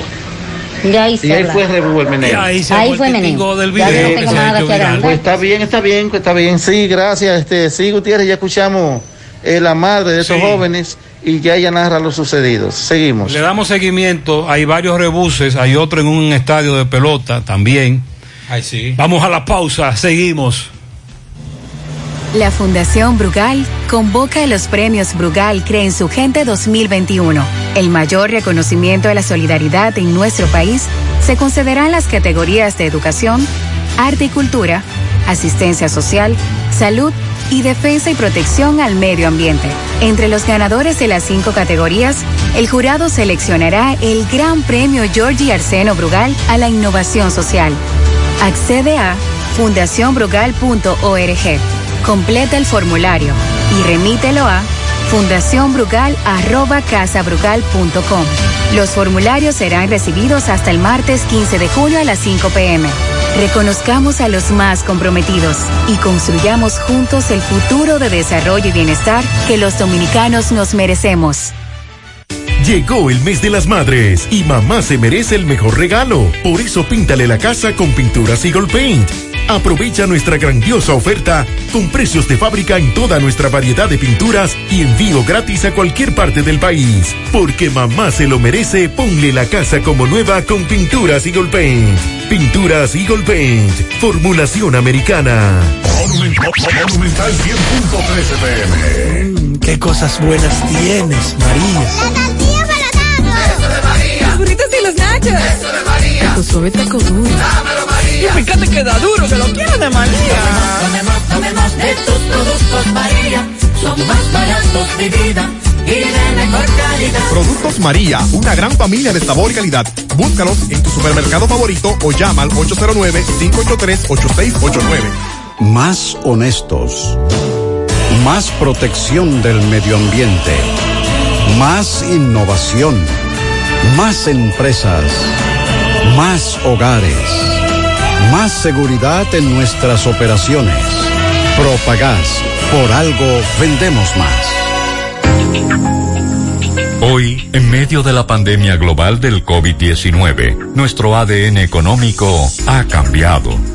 Y ahí, se Y ahí fue el meneo. ahí se Ahí fue Meneo. del Ya no video que tengo nada que. Pues está bien, está bien, pues está bien. Sí, gracias. Este, sí, Gutiérrez, ya escuchamos eh, la madre de esos Sí. jóvenes y ya ella narra lo sucedido. Seguimos. Le damos seguimiento. Hay varios rebuses. Hay otro en un estadio de pelota también. Ay, sí. Vamos a la pausa. Seguimos. La Fundación Brugal convoca a los premios Brugal Cree en su Gente 2021. El mayor reconocimiento a la solidaridad en nuestro país se concederá en las categorías de educación, arte y cultura, asistencia social, salud y defensa y protección al medio ambiente. Entre los ganadores de las cinco categorías, el jurado seleccionará el Gran Premio Georgie Arseno Brugal a la innovación social. Accede a fundacionbrugal.org. Completa el formulario y remítelo a fundacionbrugal.casabrugal.com. Los formularios serán recibidos hasta el martes 15 de julio a las 5 pm. Reconozcamos a los más comprometidos y construyamos juntos el futuro de desarrollo y bienestar que los dominicanos nos merecemos. Llegó el mes de las madres y mamá se merece el mejor regalo. Por eso píntale la casa con pinturas Eagle Paint. Aprovecha nuestra grandiosa oferta con precios de fábrica en toda nuestra variedad de pinturas y envío gratis a cualquier parte del país. Porque mamá se lo merece, ponle la casa como nueva con pinturas Eagle Paint. Pinturas Eagle Paint. Formulación americana. Monumental 100.13 pm. Qué cosas buenas tienes, María. Eso de María. Los burritos y los nachos. Eso de María. Tu suave taco duro. Dámelo, María. Y fíjate que da duro, que lo quiero de María. Tomemos, tomemos de tus productos, María. Son más baratos de vida y de mejor calidad. Productos María, una gran familia de sabor y calidad. Búscalos en tu supermercado favorito o llama al 809-583-8689. Más honestos. Más protección del medio ambiente. Más innovación. Más empresas. Más hogares. Más seguridad en nuestras operaciones. Propagás. Por algo vendemos más. Hoy, en medio de la pandemia global del COVID-19, nuestro ADN económico ha cambiado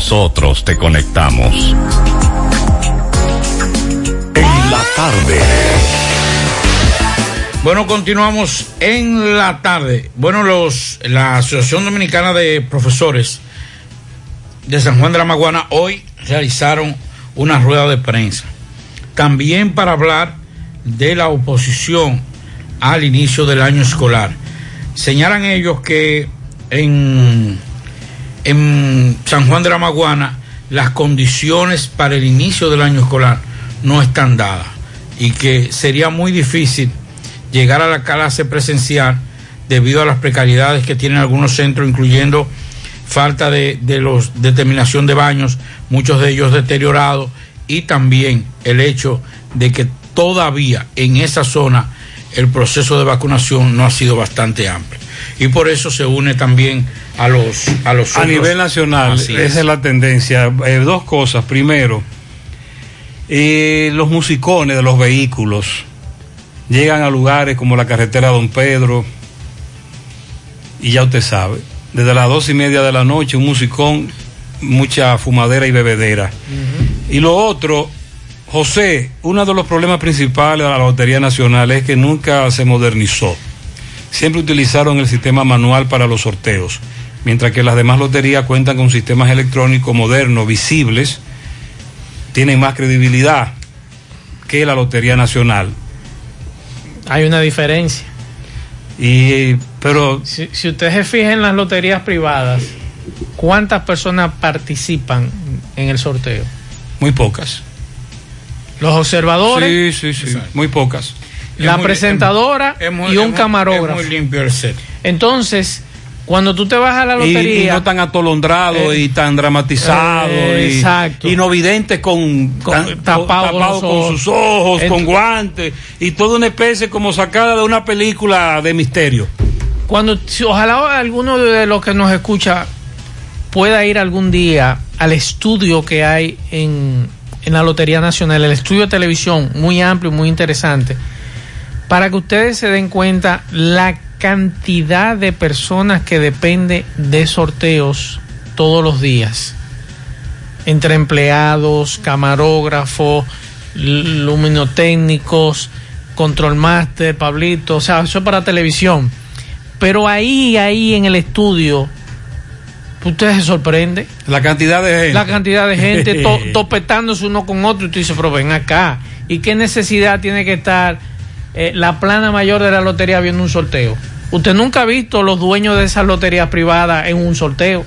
nosotros te conectamos. En la tarde. Bueno, continuamos en la tarde. Bueno, los la Asociación Dominicana de Profesores de San Juan de la Maguana hoy realizaron una rueda de prensa. También para hablar de la oposición al inicio del año escolar. Señalan ellos que en, en San Juan de la Maguana las condiciones para el inicio del año escolar no están dadas y que sería muy difícil llegar a la clase presencial debido a las precariedades que tienen algunos centros, incluyendo falta de, de los determinación de baños, muchos de ellos deteriorados, y también el hecho de que todavía en esa zona el proceso de vacunación no ha sido bastante amplio. Y por eso se une también a los a los A nivel nacional, Así esa es. la tendencia. Eh, dos cosas. Primero, eh, los musicones de los vehículos llegan a lugares como la carretera Don Pedro, y ya usted sabe, desde las dos y media de la noche, un musicón, mucha fumadera y bebedera. Y lo otro, José, uno de los problemas principales de la Lotería Nacional es que nunca se modernizó. Siempre utilizaron el sistema manual para los sorteos, mientras que las demás loterías cuentan con sistemas electrónicos modernos, visibles, tienen más credibilidad que la Lotería Nacional. Hay una diferencia. Y, pero si, si usted se fija en las loterías privadas, ¿cuántas personas participan en el sorteo? Muy pocas. Los observadores, Sí, sí, sí, muy pocas. la presentadora es muy- y un es muy- camarógrafo. es muy limpio el set. Entonces, cuando tú te vas a la Y- lotería, Y, no tan atolondrado Eh, y tan dramatizado. eh, y, exacto. Y no vidente con, tan- tapado con sus ojos, con guantes. Y toda una especie como sacada de una película de misterio. cuando ojalá alguno de los que nos escucha pueda ir algún día al estudio que hay en, en la Lotería Nacional, el estudio de televisión, muy amplio, muy interesante, para que ustedes se den cuenta la cantidad de personas que depende de sorteos todos los días. Entre empleados, camarógrafos, luminotécnicos, control master, Pablito, o sea, eso es para televisión. Pero ahí, ahí en el estudio, usted se sorprende. La cantidad de gente. La cantidad de gente to- topetándose uno con otro y tú dices, pero ven acá. ¿Y qué necesidad tiene que estar eh, la plana mayor de la lotería viendo un sorteo? Usted nunca ha visto los dueños de esas loterías privadas en un sorteo.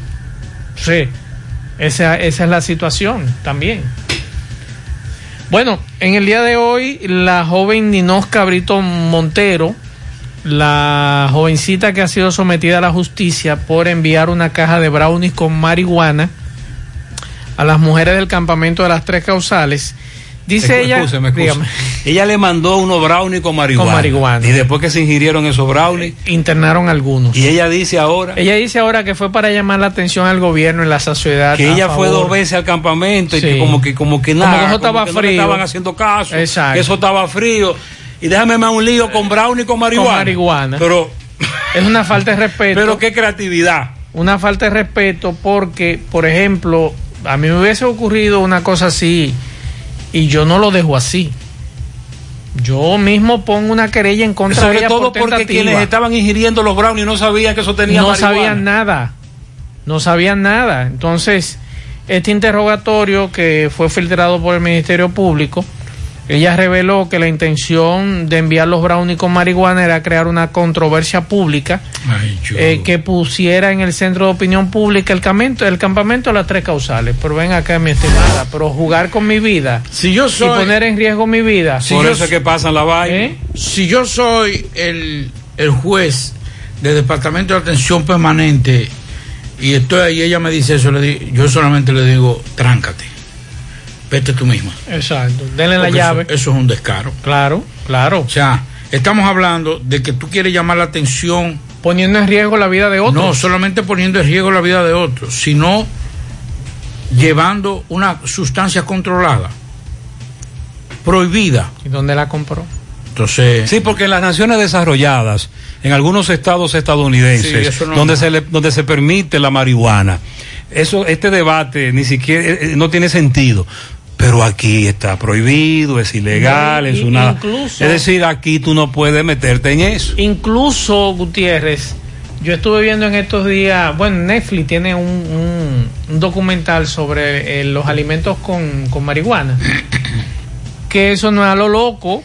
Sí, esa, esa es la situación también. Bueno, en el día de hoy, la joven Ninosca Brito Montero, la jovencita que ha sido sometida a la justicia por enviar una caja de brownies con marihuana a las mujeres del campamento de las tres causales, dice ella, dígame, Ella le mandó unos brownies con marihuana. Con marihuana. Y después que se ingirieron esos brownies. internaron algunos. Y ella dice ahora Ella dice ahora que fue para llamar la atención al gobierno en la sociedad. que ella fue dos veces al campamento y que como que como que Como nada, que eso estaba que no le frío. estaban haciendo caso, Exacto. que eso estaba frío. Y déjame más un lío con brownie con marihuana. Con marihuana. Pero es una falta de respeto. Pero qué creatividad. Una falta de respeto porque, por ejemplo, a mí me hubiese ocurrido una cosa así y yo no lo dejo así. Yo mismo pongo una querella en contra de Sobre ella todo por porque quienes estaban ingiriendo los brownies no sabían que eso tenía no marihuana. sabían nada. No sabían nada. Entonces, este interrogatorio que fue filtrado por el Ministerio Público Ella reveló que la intención de enviar los brownies con marihuana era crear una controversia pública eh, que pusiera en el centro de opinión pública el campamento, el campamento de las tres causales. Pero ven acá, mi estimada, pero jugar con mi vida Si yo soy- y poner en riesgo mi vida. Por eso es que pasan la vaina. ¿Eh? Si yo soy el, el juez del Departamento de Atención Permanente y estoy ahí, ella me dice eso, le di- yo solamente le digo, tráncate, vete tú misma. Exacto, denle la llave. Eso, eso es un descaro. Claro, claro. O sea, estamos hablando de que tú quieres llamar la atención. Poniendo en riesgo la vida de otros. No, solamente poniendo en riesgo la vida de otros, sino llevando una sustancia controlada, prohibida. ¿Y dónde la compró? Entonces. Sí, porque en las naciones desarrolladas, en algunos estados estadounidenses, no- donde, se le- donde se permite la marihuana, eso, este debate ni siquiera eh, eh, no tiene sentido. Pero aquí está prohibido, es ilegal, es una. incluso- es decir, aquí tú no puedes meterte en eso. Incluso, Gutiérrez, yo estuve viendo en estos días, bueno, Netflix tiene un, un- un documental sobre eh, los alimentos con, con marihuana. Que eso no es a lo loco.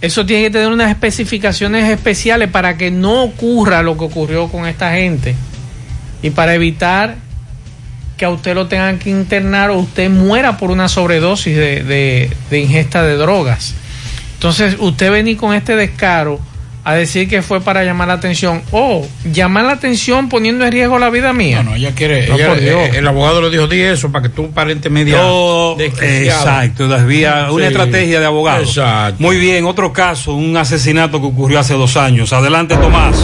Eso tiene que tener unas especificaciones especiales para que no ocurra lo que ocurrió con esta gente. Y para evitar que a usted lo tengan que internar o usted muera por una sobredosis de, de- de ingesta de drogas. Entonces, usted venir con este descaro a decir que fue para llamar la atención, o llamar la atención poniendo en riesgo la vida mía. No, no, ella quiere. No, ella- por Dios. eh, el abogado le dijo, di eso para que tú parentes media. Oh, desquiciado". exacto, desvía una Sí. estrategia de abogado. Exacto. Muy bien, otro caso, un asesinato que ocurrió hace dos años. Adelante, Tomás.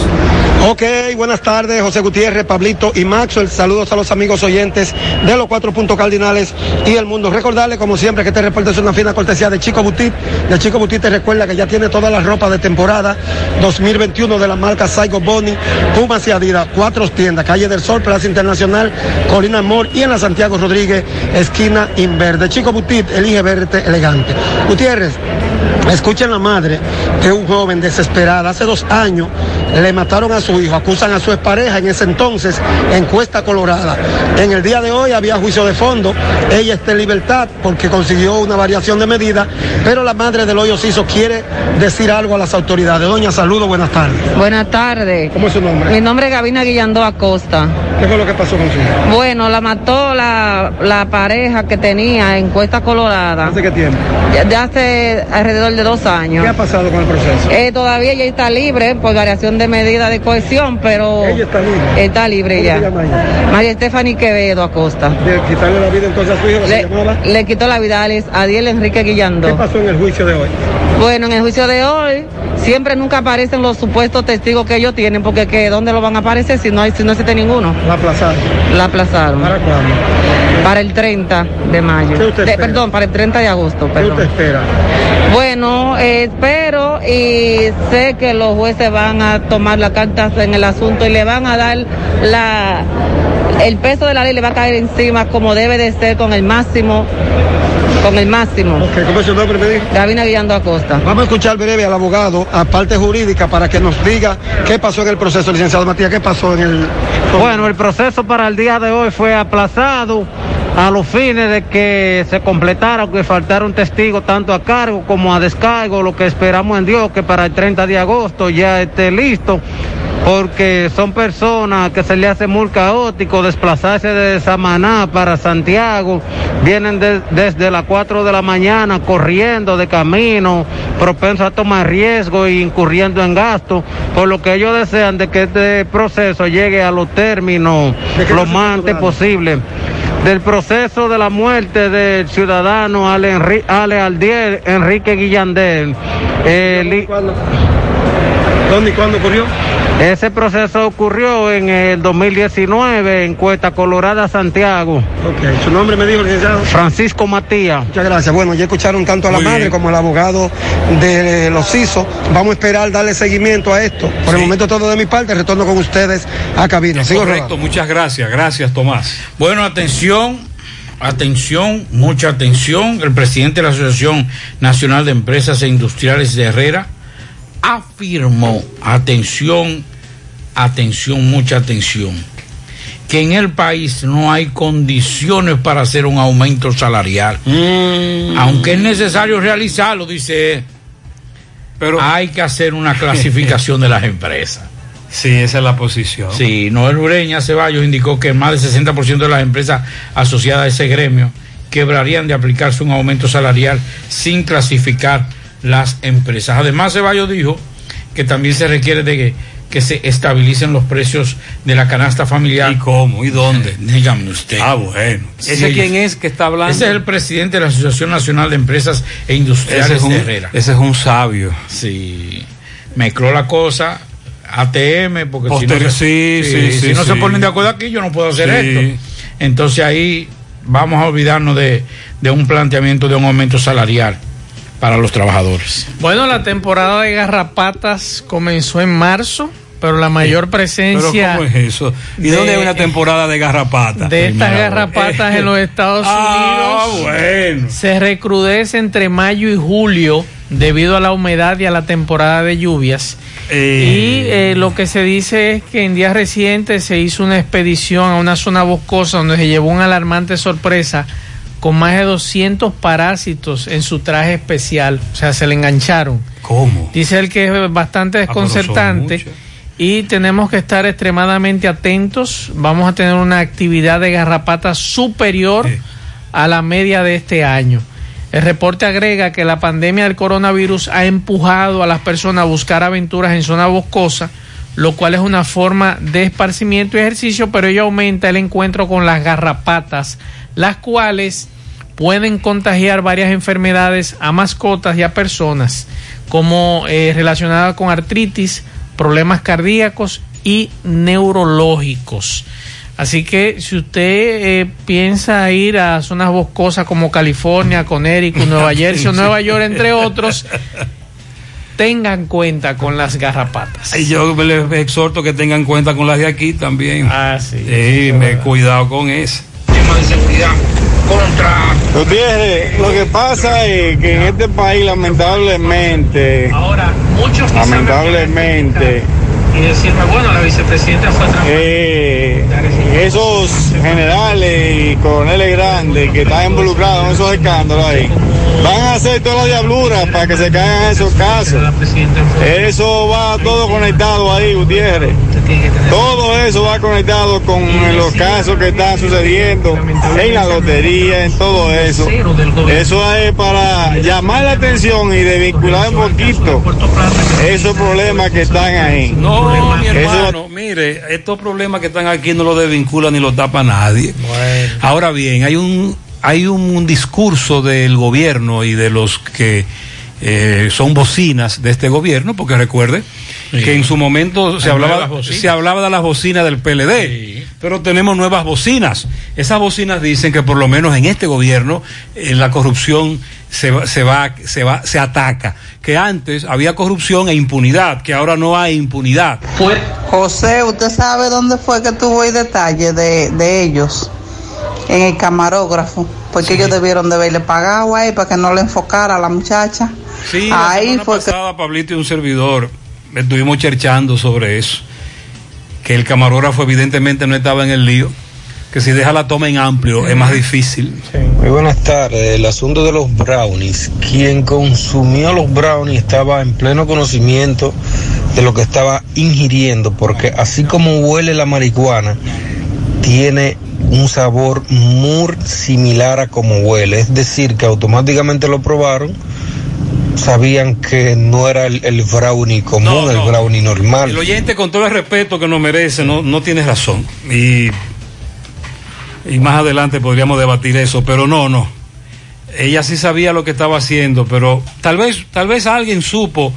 Ok, buenas tardes, José Gutiérrez, Pablito y Maxwell. Saludos a los amigos oyentes de los cuatro puntos cardinales y el mundo. Recordarle, como siempre, que este reporte es una fina cortesía de Chico Butit. De Chico Butit te recuerda que ya tiene toda la ropa de temporada 2021 de la marca Saigo Boni, Pumas y Adidas. Cuatro tiendas, Calle del Sol, Plaza Internacional, Colina Mall y en la Santiago Rodríguez, esquina Inverde. Chico Butit, elige verte elegante. Gutiérrez, Escuchen la madre de un joven desesperada. Hace dos años le mataron a su hijo, acusan a su expareja en ese entonces en Cuesta Colorada. En el día de hoy había juicio de fondo. Ella está en libertad porque consiguió una variación de medida, pero la madre del hoyo Ciso quiere decir algo a las autoridades. Doña, saludo, buenas tardes. Buenas tardes. ¿Cómo es su nombre? Mi nombre es Gabina Guillandó Acosta. ¿Qué fue lo que pasó con su hijo? Bueno, la mató la, la pareja que tenía en Cuesta Colorada. ¿Hace qué tiempo? De hace alrededor de dos años. ¿Qué ha pasado con el proceso? Eh, todavía ella está libre por variación de medida de cohesión, pero... Ella está libre. Está libre ¿Cómo ya. ella? María Stephanie Quevedo Acosta. De quitarle la vida entonces a su hijo. Le, le quitó la vida a Alex- a Adiel Enrique Guillandó. ¿Qué pasó en el juicio de hoy? Bueno, en el juicio de hoy siempre nunca aparecen los supuestos testigos que ellos tienen, porque que, ¿dónde lo van a aparecer si no, hay, si no existe ninguno? La aplazaron. La aplazaron. ¿Para cuándo? Para el 30 de mayo. ¿Qué usted De- espera? perdón, para el 30 de agosto, ¿Qué perdón. usted espera? Bueno, eh, espero y sé que los jueces van a tomar las cartas en el asunto y le van a dar la el peso de la ley le va a caer encima como debe de ser con el máximo con el máximo. ¿Cómo es su nombre? Gabina Guillando Acosta. Vamos a escuchar breve al abogado, a parte jurídica, para que nos diga qué pasó en el proceso, licenciado Matías, qué pasó en el... Bueno, el proceso para el día de hoy fue aplazado a los fines de que se completara, que faltara un testigo tanto a cargo como a descargo, lo que esperamos en Dios que para el 30 de agosto ya esté listo, porque son personas que se le hace muy caótico desplazarse de Samaná para Santiago, vienen de- desde las 4 de la mañana corriendo de camino, propensos a tomar riesgo e incurriendo en gasto, por lo que ellos desean de que este proceso llegue a los términos lo más antes posible. Del proceso de la muerte del ciudadano Ale, Enri- Ale Aldier, Enrique Guillandel. eh, ¿Dónde y cuándo ocurrió? Ese proceso ocurrió en el 2019 en Cuesta Colorada, Santiago. Ok, su nombre me dijo, licenciado. Francisco Matías. Muchas gracias. Bueno, ya escucharon tanto a la Muy madre bien. como al abogado de los CISO. Vamos a esperar darle seguimiento a esto. Por el momento todo de mi parte, retorno con ustedes a cabina. Sigo Correcto, rodando. muchas gracias. Gracias, Tomás. Bueno, atención, atención, mucha atención. El presidente de la Asociación Nacional de Empresas e Industriales de Herrera afirmó, atención, atención, mucha atención. que en el país no hay condiciones para hacer un aumento salarial. Mm. Aunque es necesario realizarlo, dice, pero hay que hacer una clasificación de las empresas. Sí, esa es la posición. Sí, Noel Ureña Ceballos indicó que más del 60% de las empresas asociadas a ese gremio quebrarían de aplicarse un aumento salarial sin clasificar las empresas. Además, Ceballos dijo que también se requiere de que, que se estabilicen los precios de la canasta familiar. ¿Y cómo? ¿Y dónde? Dígame usted. Ah, bueno. ¿Ese Sí, quién es que está hablando? Ese es el presidente de la Asociación Nacional de Empresas e Industriales Ese es un- de Herrera. ese es un sabio. Sí. Mezcló la cosa. ATM, porque si no, se, sí, sí, si sí, no se ponen de acuerdo aquí, yo no puedo hacer Sí. esto. Entonces ahí vamos a olvidarnos de, de un planteamiento de un aumento salarial para los trabajadores. Bueno, la temporada de garrapatas comenzó en marzo, pero la mayor Pero presencia ¿cómo es eso? ¿Y de- dónde hay una temporada de garrapata? de estas Primera vez. garrapatas en los Estados Ah, Unidos bueno. se recrudece entre mayo y julio debido a la humedad y a la temporada de lluvias. Y eh, lo que se dice es que en días recientes se hizo una expedición a una zona boscosa donde se llevó una alarmante sorpresa con más de 200 parásitos en su traje especial. O sea, se le engancharon. ¿Cómo? Dice él que es bastante son desconcertante y tenemos que estar extremadamente atentos. Vamos a tener una actividad de garrapata superior a la media de este año. El reporte agrega que la pandemia del coronavirus ha empujado a las personas a buscar aventuras en zona boscosa, lo cual es una forma de esparcimiento y ejercicio, pero ello aumenta el encuentro con las garrapatas, las cuales pueden contagiar varias enfermedades a mascotas y a personas, como eh, relacionadas con artritis, problemas cardíacos y neurológicos. Así que si usted eh, piensa ir a zonas boscosas como California, Connecticut, Nueva Jersey o Nueva York, entre otros, tengan cuenta con las garrapatas. Y yo les exhorto que tengan cuenta con las de aquí también. Ah, sí. Sí, me cuidado con eso. Tema de seguridad contra. Gutiérrez, lo que pasa es que en este país lamentablemente, Ahora, muchos lamentablemente, y decirme, bueno, la vicepresidenta fue eh, esos generales y coroneles grandes que están involucrados en esos escándalos ahí, van a hacer todas las diabluras para que se caigan esos casos. Eso va todo conectado ahí, Gutiérrez. Todo eso va conectado con los casos que están sucediendo en la lotería, en todo eso. Eso es para llamar la atención y desvincular un poquito esos problemas que están ahí. No, mi hermano, mire, estos problemas que están aquí no los desvincula ni los tapa nadie. Ahora bien, hay un hay un, discurso del gobierno y de los que eh, son bocinas de este gobierno, porque recuerde que en su momento se Hay hablaba, se hablaba de las bocinas del PLD, pero tenemos nuevas bocinas. Esas bocinas dicen que por lo menos en este gobierno eh, la corrupción se, va- se va, se va, se ataca. Que antes había corrupción e impunidad, que ahora no hay impunidad. José, ¿usted sabe dónde fue que tuvo el detalle de, de ellos? En el camarógrafo. Porque ellos debieron de haberle pagado ahí para que no le enfocara a la muchacha. Sí, la ahí semana fue que... pasada Pablito y un servidor estuvimos cherchando sobre eso. Que el camarógrafo evidentemente no estaba en el lío. Que si deja la toma en amplio es más difícil. Muy buenas tardes. El asunto de los brownies. Quien consumió los brownies estaba en pleno conocimiento de lo que estaba ingiriendo, porque así como huele la marihuana, tiene un sabor muy similar a como huele. Es decir, que automáticamente lo probaron, sabían que no era el, el brownie común, el brownie normal. El oyente, con todo el respeto que nos merece, no, no tiene razón. Y, y más adelante podríamos debatir eso, pero no, no. Ella sí sabía lo que estaba haciendo, pero tal vez, tal vez alguien supo,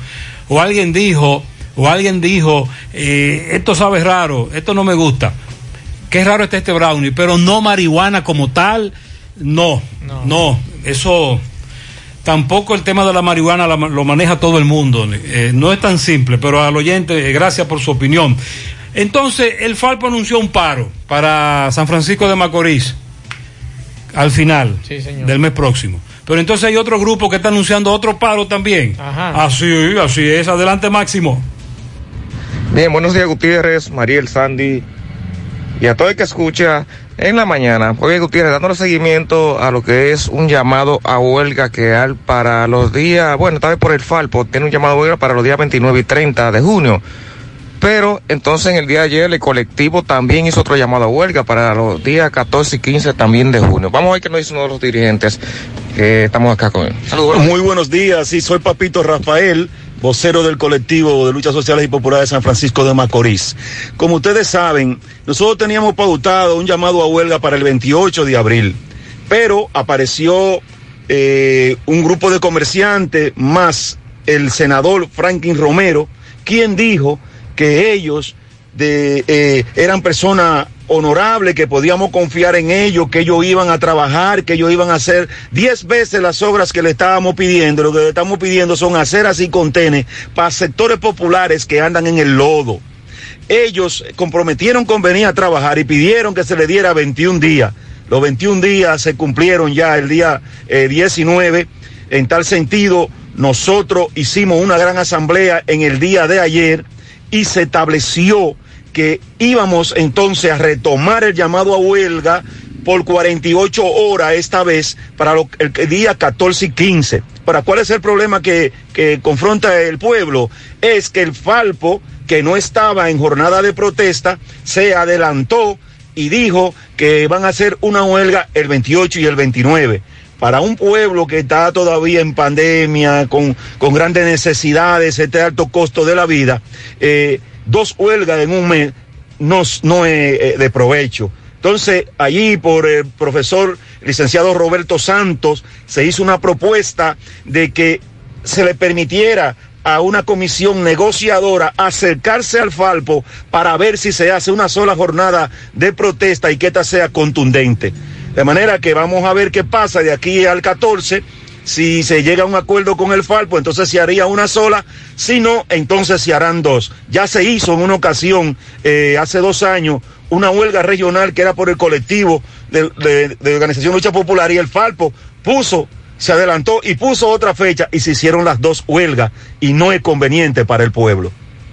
o alguien dijo, o alguien dijo, eh, esto sabe raro, esto no me gusta. Qué raro está este brownie, pero no marihuana como tal, no, no, eso tampoco el tema de la marihuana la- lo maneja todo el mundo. Eh, no es tan simple, pero al oyente, eh, gracias por su opinión. Entonces, el Falpo anunció un paro para San Francisco de Macorís al final Sí, señor. del mes próximo. Pero entonces hay otro grupo que está anunciando otro paro también. Ajá. Así, así es. Adelante, Máximo. Bien, buenos días Gutiérrez, Mariel, Sandy y a todo el que escucha en la mañana. Oye, Gutiérrez, dándole seguimiento a lo que es un llamado a huelga que hay para los días, bueno, tal vez por el Falpo, tiene un llamado a huelga para los días 29 y 30 de junio. Pero entonces en el día de ayer el colectivo también hizo otro llamado a huelga para los días 14 y 15 también de junio. Vamos a ver qué nos dice uno de los dirigentes que estamos acá con él. Saludos. Muy buenos días, sí, soy Papito Rafael, vocero del colectivo de luchas sociales y populares de San Francisco de Macorís. Como ustedes saben, nosotros teníamos pautado un llamado a huelga para el 28 de abril, pero apareció eh, un grupo de comerciantes más el senador Franklin Romero, quien dijo que ellos de, eh, eran personas honorables, que podíamos confiar en ellos, que ellos iban a trabajar, que ellos iban a hacer diez veces las obras que le estábamos pidiendo. Lo que le estamos pidiendo son aceras y contenes para sectores populares que andan en el lodo. Ellos comprometieron con venir a trabajar y pidieron que se le diera 21 días. Los 21 días se cumplieron ya el día eh, 19. En tal sentido, nosotros hicimos una gran asamblea en el día de ayer y se estableció que íbamos entonces a retomar el llamado a huelga por 48 horas esta vez para el, día 14 y 15. ¿Para cuál es el problema que, que confronta el pueblo? Es que el Falpo, que no estaba en jornada de protesta, se adelantó y dijo que van a hacer una huelga el 28 y el 29 para un pueblo que está todavía en pandemia, con, con grandes necesidades, este alto costo de la vida, eh, dos huelgas en un mes no, no es eh, de provecho. Entonces, allí por el profesor licenciado Roberto Santos se hizo una propuesta de que se le permitiera a una comisión negociadora acercarse al Falpo para ver si se hace una sola jornada de protesta y que esta sea contundente. De manera que vamos a ver qué pasa de aquí al 14. Si se llega a un acuerdo con el Falpo, entonces se haría una sola. Si no, entonces se harán dos. Ya se hizo en una ocasión, eh, hace dos años, una huelga regional que era por el colectivo de, de- de Organización Lucha Popular y el Falpo puso, se adelantó y puso otra fecha y se hicieron las dos huelgas y no es conveniente para el pueblo.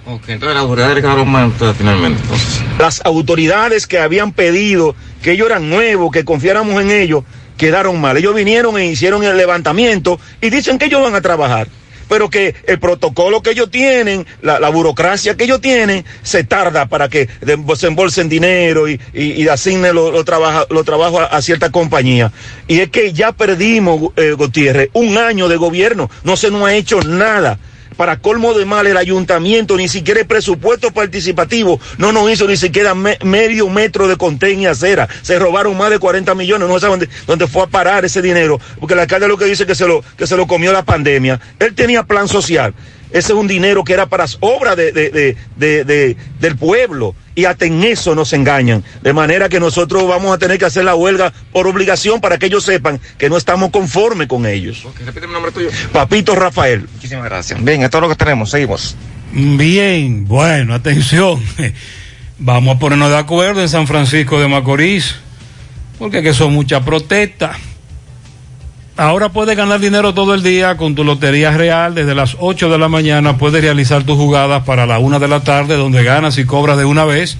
Ok, entonces las autoridades quedaron mal finalmente. Entonces. Las autoridades que habían pedido que ellos eran nuevos, que confiáramos en ellos, quedaron mal. Ellos vinieron e hicieron el levantamiento y dicen que ellos van a trabajar. Pero que el protocolo que ellos tienen, la, burocracia que ellos tienen, se tarda para que desembolsen dinero y, asignen los lo trabajos a, a cierta compañía. Y es que ya perdimos, eh, Gutiérrez, un año de gobierno. No se nos ha hecho nada. Para colmo de mal, el ayuntamiento ni siquiera el presupuesto participativo no nos hizo ni siquiera me- medio metro de contén y acera. Se robaron más de 40 millones, no saben dónde, dónde fue a parar ese dinero, porque el alcalde lo que dice que se lo, que se lo comió la pandemia. Él tenía plan social. Ese es un dinero que era para las obras de- de- de- del pueblo. Y hasta en eso nos engañan. De manera que nosotros vamos a tener que hacer la huelga por obligación para que ellos sepan que no estamos conformes con ellos. Repite el nombre tuyo. Papito Rafael. Muchísimas gracias. Bien, esto es lo que tenemos. Seguimos. Bien, bueno, atención. Vamos a ponernos de acuerdo en San Francisco de Macorís, porque que son muchas protestas. Ahora puedes ganar dinero todo el día con tu Lotería Real. Desde las 8 de la mañana puedes realizar tus jugadas para la 1 de la tarde, donde ganas y cobras de una vez,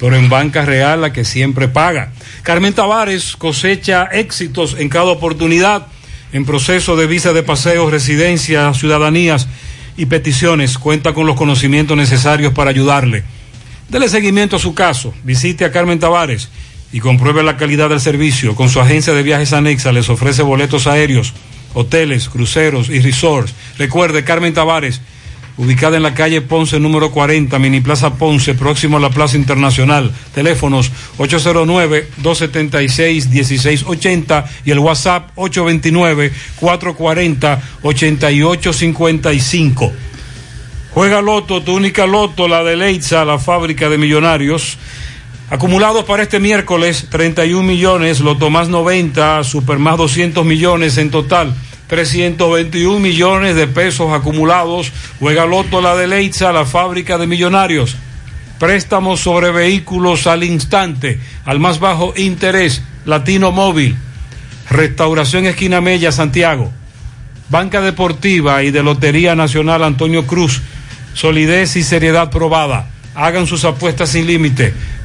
pero en Banca Real, la que siempre paga. Carmen Tavares cosecha éxitos en cada oportunidad en proceso de visa de paseo, residencia, ciudadanías y peticiones. Cuenta con los conocimientos necesarios para ayudarle. Dele seguimiento a su caso. Visite a Carmen Tavares y compruebe la calidad del servicio. Con su agencia de viajes anexa les ofrece boletos aéreos, hoteles, cruceros y resorts. Recuerde, Carmen Tavares, ubicada en la calle Ponce número 40, Mini Plaza Ponce, próximo a la Plaza Internacional. Teléfonos 809-276-1680 y el WhatsApp 829-440-8855. Juega Loto, tu única Loto, la de Leitza, la fábrica de millonarios. Acumulados para este miércoles, 31 millones, Loto más 90, Super más 200 millones en total. 321 millones de pesos acumulados. Juega Loto, la de Leitza, la fábrica de millonarios. Préstamos sobre vehículos al instante, al más bajo interés, Latino Móvil. Restauración Esquina Mella, Santiago. Banca Deportiva y de Lotería Nacional Antonio Cruz. Solidez y seriedad probada. Hagan sus apuestas sin límite.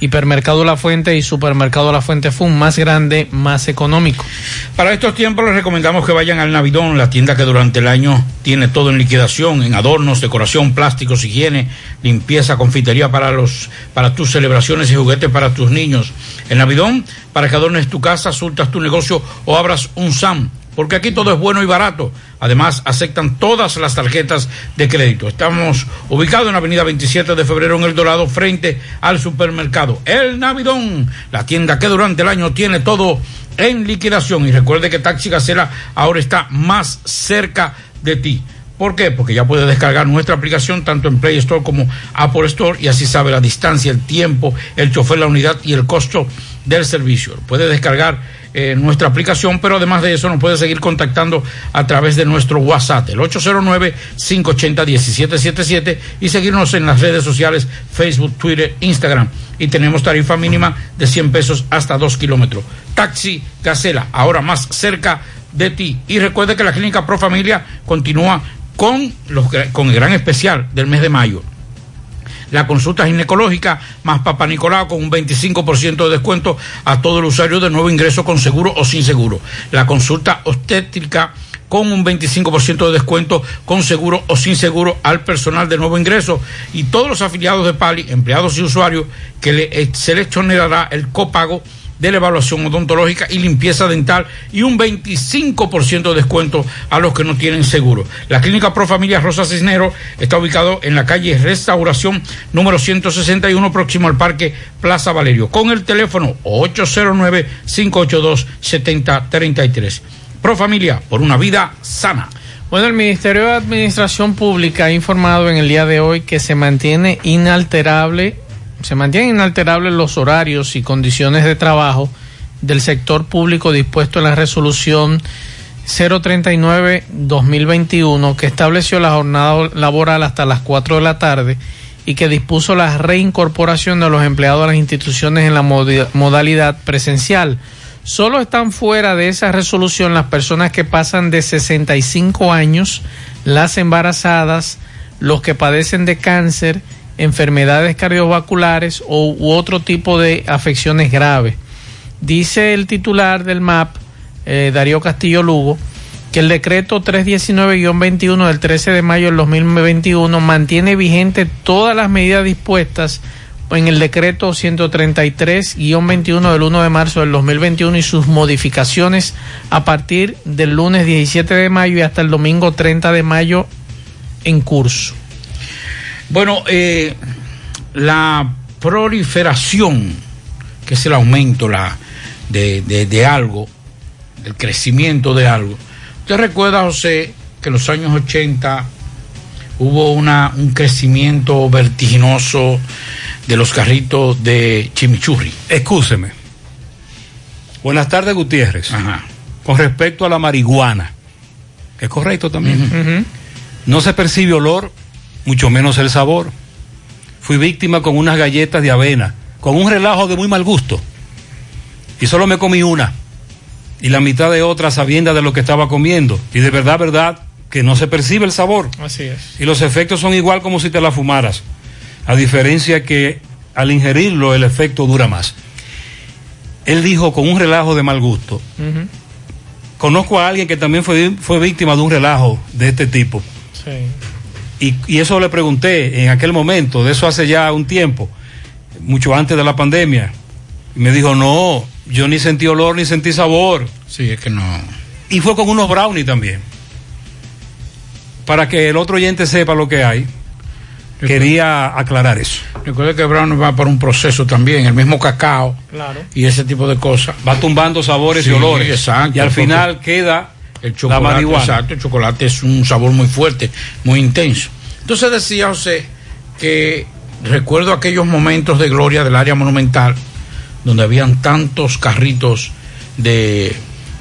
Hipermercado La Fuente y Supermercado La Fuente Fun, más grande, más económico. Para estos tiempos les recomendamos que vayan al Navidón, la tienda que durante el año tiene todo en liquidación, en adornos, decoración, plásticos, higiene, limpieza, confitería para los para tus celebraciones y juguetes para tus niños. El Navidón, para que adornes tu casa, surtas tu negocio o abras un SAM porque aquí todo es bueno y barato. Además, aceptan todas las tarjetas de crédito. Estamos ubicados en la avenida 27 de febrero en El Dorado, frente al supermercado El Navidón, la tienda que durante el año tiene todo en liquidación. Y recuerde que Taxi Gacela ahora está más cerca de ti. ¿Por qué? Porque ya puedes descargar nuestra aplicación tanto en Play Store como Apple Store y así sabe la distancia, el tiempo, el chofer, la unidad y el costo del servicio. Puede descargar eh, nuestra aplicación, pero además de eso nos puede seguir contactando a través de nuestro WhatsApp, el 809-580-1777 y seguirnos en las redes sociales Facebook, Twitter, Instagram. Y tenemos tarifa mínima de 100 pesos hasta 2 kilómetros. Taxi Gacela, ahora más cerca de ti. Y recuerde que la Clínica Pro Familia continúa con, los, con el gran especial del mes de mayo la consulta ginecológica más Papá Nicolau con un 25% de descuento a todo el usuario de nuevo ingreso con seguro o sin seguro. La consulta obstétrica con un 25% de descuento con seguro o sin seguro al personal de nuevo ingreso y todos los afiliados de Pali, empleados y usuarios que le, se les exonerará el copago de la evaluación odontológica y limpieza dental y un 25% de descuento a los que no tienen seguro. La Clínica Pro Familia Rosa Cisnero está ubicado en la calle Restauración número 161 próximo al Parque Plaza Valerio con el teléfono 809-582-7033. Pro Familia por una vida sana. Bueno, el Ministerio de Administración Pública ha informado en el día de hoy que se mantiene inalterable se mantienen inalterables los horarios y condiciones de trabajo del sector público dispuesto en la resolución 039-2021 que estableció la jornada laboral hasta las 4 de la tarde y que dispuso la reincorporación de los empleados a las instituciones en la modalidad presencial. Solo están fuera de esa resolución las personas que pasan de 65 años, las embarazadas, los que padecen de cáncer, enfermedades cardiovasculares o, u otro tipo de afecciones graves. Dice el titular del MAP, eh, Darío Castillo Lugo, que el decreto 319-21 del 13 de mayo del 2021 mantiene vigente todas las medidas dispuestas en el decreto 133-21 del 1 de marzo del 2021 y sus modificaciones a partir del lunes 17 de mayo y hasta el domingo 30 de mayo en curso. Bueno, eh, la proliferación, que es el aumento la, de, de, algo, el crecimiento de algo. Usted recuerda, José, que en los años 80 hubo una, un crecimiento vertiginoso de los carritos de chimichurri. Excúseme. Buenas tardes, Gutiérrez. Con respecto a la marihuana, que es correcto también. No se percibe olor mucho menos el sabor. Fui víctima con unas galletas de avena, con un relajo de muy mal gusto. Y solo me comí una. Y la mitad de otra sabiendo de lo que estaba comiendo. Y de verdad, verdad, que no se percibe el sabor. Así es. Y los efectos son igual como si te la fumaras. A diferencia que al ingerirlo el efecto dura más. Él dijo con un relajo de mal gusto. Conozco a alguien que también fue, fue víctima de un relajo de este tipo. Sí. Y, eso le pregunté en aquel momento, de eso hace ya un tiempo, mucho antes de la pandemia. Y me dijo, no, yo ni sentí olor ni sentí sabor. Sí, es que no. Y fue con unos brownies también. Para que el otro oyente sepa lo que hay. Quería aclarar eso. Recuerde que brownie va por un proceso también, el mismo cacao claro. y ese tipo de cosas. Va tumbando sabores y olores. Exacto, y al final queda el chocolate, exacto, el chocolate es un sabor muy fuerte, muy intenso. Entonces decía José que recuerdo aquellos momentos de gloria del área monumental donde habían tantos carritos de,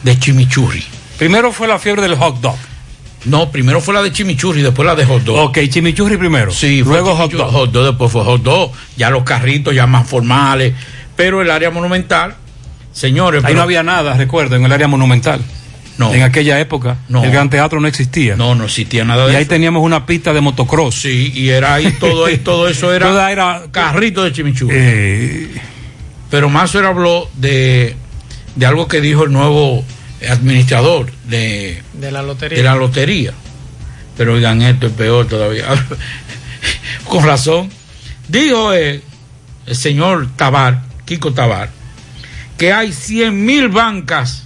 de chimichurri. Primero fue la fiebre del hot dog. No, primero fue la de chimichurri, después la de hot dog. Ok, chimichurri primero. Sí, fue Luego hot dog. hot dog, después fue hot dog, ya los carritos ya más formales, pero el área monumental, señores, Ahí pero- no había nada, recuerdo, en el área monumental. No. En aquella época, No. el Gran Teatro no existía. No, no existía nada de Y ahí eso. teníamos una pista de motocross. Sí, y era ahí todo, ahí todo eso era, Toda era- carrito de chimichurri. Eh, Pero Mazo habló de, de algo que dijo el nuevo administrador de, De la lotería. de la lotería. Pero oigan, esto es peor todavía. Con razón. Dijo eh, el señor Tabar, Kiko Tabar, que hay 100 mil bancas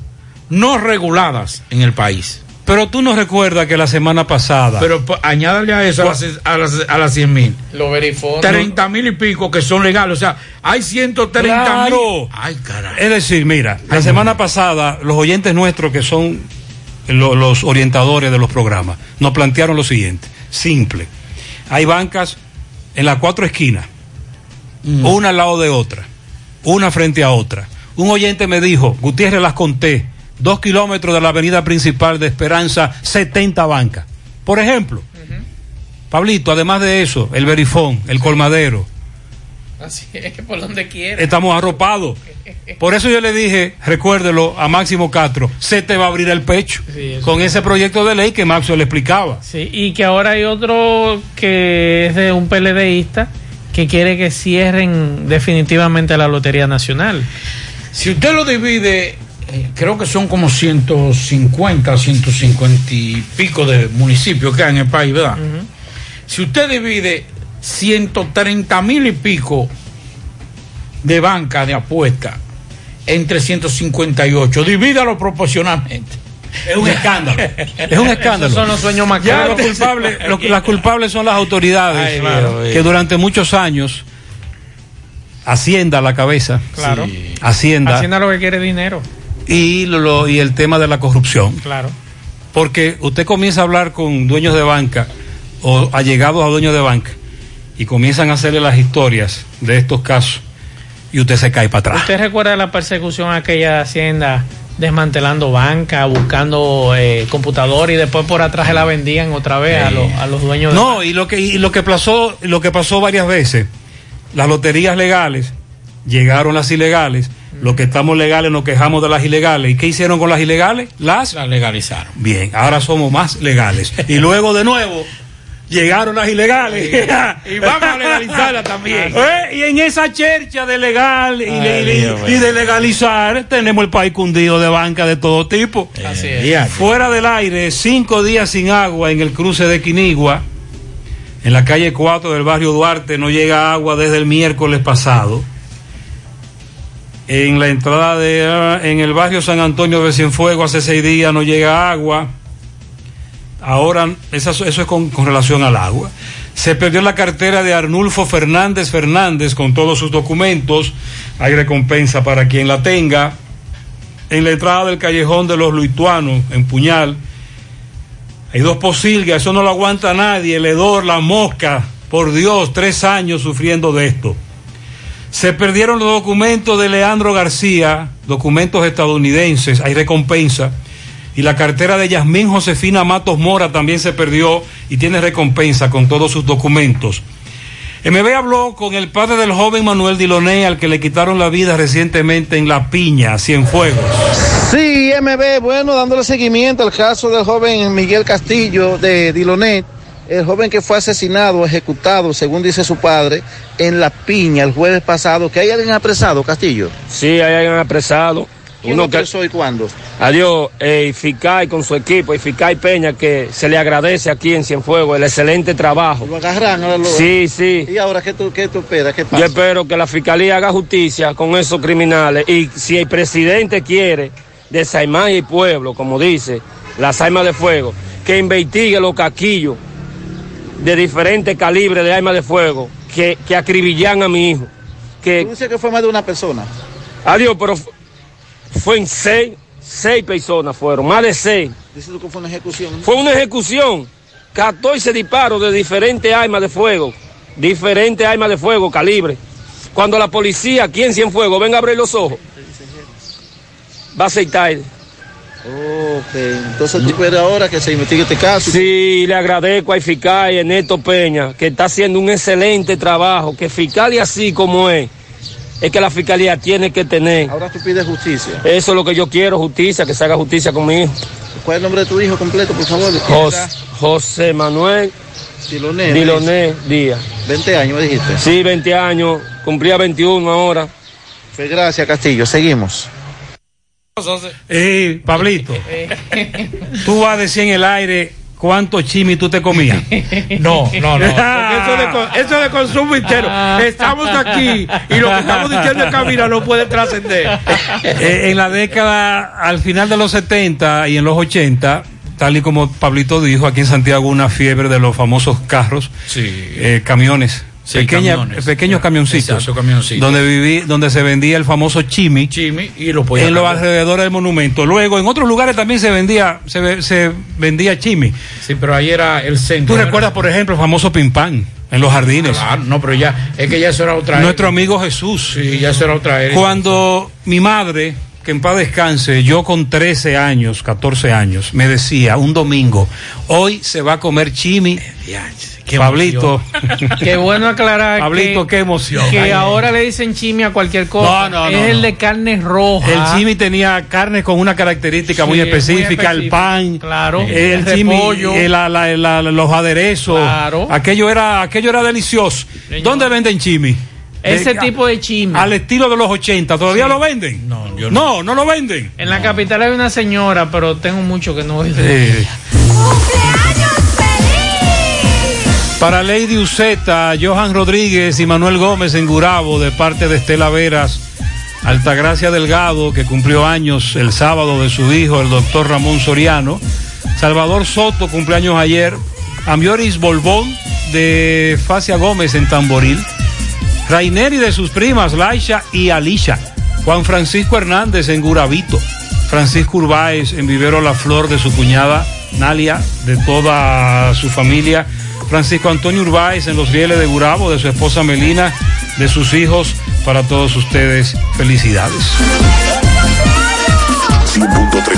no reguladas en el país. pero tú no recuerdas que la semana pasada. Pero pues, añádale a eso a las, a las, a las 100 mil. Lo verificó. 30 mil y pico que son legales. O sea, hay 130 mil. Claro. Ay, caray. Es decir, mira, la semana pasada los oyentes nuestros que son lo- los orientadores de los programas nos plantearon lo siguiente, simple. Hay bancas en las cuatro esquinas, una al lado de otra, una frente a otra. Un oyente me dijo, Gutiérrez las conté, dos kilómetros de la avenida principal de Esperanza, 70 bancas. Por ejemplo, Pablito, además de eso, el verifón, el colmadero, Así es, por donde quiera. estamos arropados. Por eso yo le dije, recuérdelo a Máximo Castro, se te va a abrir el pecho Sí, con ese proyecto de ley que Maxwell le explicaba. Sí, y que ahora hay otro que es de un PLDista que quiere que cierren definitivamente la Lotería Nacional. Si usted lo divide, eh, creo que son como 150, 150 y pico de municipios que hay en el país, ¿verdad? Si usted divide 130 mil y pico de banca de apuesta entre 158, divídalo proporcionalmente. Es un escándalo. Es un escándalo. Esos son los sueños Ya macabros. los culpables, los- las culpables son las autoridades Ay, claro, Dios, que durante muchos años Hacienda a la cabeza, Claro. Hacienda, Hacienda lo que quiere dinero. Y, lo- y el tema de la corrupción. Claro. Porque usted comienza a hablar con dueños de banca o allegados a dueños de banca y comienzan a hacerle las historias de estos casos y usted se cae para atrás. ¿Usted recuerda la persecución a aquella hacienda desmantelando banca, buscando eh, computador y después por atrás se la vendían otra vez a, los, a los dueños de No, y lo que y lo que pasó, lo que pasó varias veces, las loterías legales llegaron las ilegales, los que estamos legales nos quejamos de las ilegales. ¿Y qué hicieron con las ilegales? Las La legalizaron. Bien, ahora somos más legales. Y luego de nuevo llegaron las ilegales. Y vamos a legalizarla también. Eh, Y en esa chercha de legal y, Ay, y- Dios y mío. de legalizar, tenemos el país cundido de banca de todo tipo. Así Eh, es. ya, Fuera del aire, cinco días sin agua en el cruce de Quinigua. En la calle 4 del barrio Duarte no llega agua desde el miércoles pasado. En la entrada de ah, en el barrio San Antonio de Cienfuegos hace seis días no llega agua. Ahora, esa- eso es con, con relación al agua. Se perdió la cartera de Arnulfo Fernández Fernández con todos sus documentos. Hay recompensa para quien la tenga. En la entrada del callejón de los Luituanos, en Puñal, hay dos posilgas, eso no lo aguanta nadie, el hedor, la mosca, por Dios, tres años sufriendo de esto. Se perdieron los documentos de Leandro García, documentos estadounidenses, hay recompensa. Y la cartera de Yasmín Josefina Matos Mora también se perdió y tiene recompensa con todos sus documentos. MB habló con el padre del joven Manuel Diloné, al que le quitaron la vida recientemente en La Piña, Cienfuegos. Sí, MB, bueno, dándole seguimiento al caso del joven Miguel Castillo de Dilonet, el joven que fue asesinado, ejecutado, según dice su padre, en La Piña el jueves pasado. ¿Que hay alguien apresado, Castillo? Sí, hay alguien apresado. ¿Quién Uno que, apresó y cuándo? adiós, eh, Ficay con su equipo, y Ficay Peña, que se le agradece aquí en Cienfuegos el excelente trabajo. ¿Lo agarran? ahora lo- Sí, sí. ¿Y ahora qué tú, qué tú esperas? ¿Qué Yo pasa? espero que la fiscalía haga justicia con esos criminales y si el presidente quiere desaimar el pueblo, como dice la Saima de Fuego, que investigue los caquillos de diferentes calibres de armas de fuego que, que acribillan a mi hijo. Que, Tú dices que fue más de una persona. adiós, pero fu- fue en seis, seis personas fueron, más de seis. Dices que fue una ejecución. Fue una ejecución, 14 disparos de diferentes armas de fuego, diferentes armas de fuego, calibre. Cuando la policía aquí en Cienfuegos venga a abrir los ojos, va a aceitar. Ok, entonces tú quieres ahora que se investigue este caso. Sí, le agradezco al fiscal Ernesto Peña, que está haciendo un excelente trabajo, que fiscal y así como es, es que la fiscalía tiene que tener. Ahora tú pides justicia. Eso es lo que yo quiero, justicia, que se haga justicia con mi hijo. ¿Cuál es el nombre de tu hijo completo, por favor? Jos- José Manuel Diloné. Diloné Díaz. 20 años me dijiste. Sí, 20 años, cumplía 21 ahora. Pues gracias, Castillo. Seguimos. Ey, Pablito, tú vas a decir en el aire cuánto chimi tú te comías. No, no, no. Eso, de, eso de consumo interno. Estamos aquí y lo que estamos diciendo en cabina no puede trascender. Eh, en la década, al final de los 70 y en los 80, tal y como Pablito dijo, aquí en Santiago una fiebre de los famosos carros, eh, camiones. Sí, pequeña- camiones. pequeños camioncitos, Exacto, camioncitos. donde viví, donde se vendía el famoso chimi, Chimi y lo en los alrededores del monumento. Luego, en otros lugares también se vendía, se, ve- se vendía chimi. Sí, pero ahí era el centro. ¿Tú recuerdas, por ejemplo, el famoso pimpán en los jardines? Claro, no, pero ya, es que ya eso era otra Nuestro amigo Jesús. Sí, ya eso era otra era. Cuando mi madre, que en paz descanse, yo con 13 años, 14 años, me decía un domingo, hoy se va a comer chimi. Pablito. Qué bueno aclarar Pablito, que, qué emoción. que Ay, ahora le dicen chimi a cualquier cosa. No, no, es no, el no. de carne roja. El chimi tenía carne con una característica Sí, muy muy específica, el pan, Claro. el El chimi, repollo. eh, la- la- la- los aderezos, Claro. aquello era, aquello era delicioso. ¿Dónde venden chimi? Ese Eh, tipo de chimi. Al estilo de los 80, ¿todavía lo venden? No, no. no, lo venden. En la capital hay una señora, pero tengo mucho que no oír. Eh, Para Lady Uceta, Johan Rodríguez y Manuel Gómez en Gurabo, de parte de Estela Veras, Altagracia Delgado, que cumplió años el sábado de su hijo, el doctor Ramón Soriano, Salvador Soto, cumpleaños ayer, Amioris Bolbón, de Facia Gómez en Tamboril, Raineri de sus primas, Laisha y Alisha, Juan Francisco Hernández en Gurabito, Francisco Urbáez en Vivero La Flor de su cuñada Nalia, de toda su familia, Francisco Antonio Urbáez en Los Rieles de Gurabo, de su esposa Melina, de sus hijos, para todos ustedes, felicidades. 100.3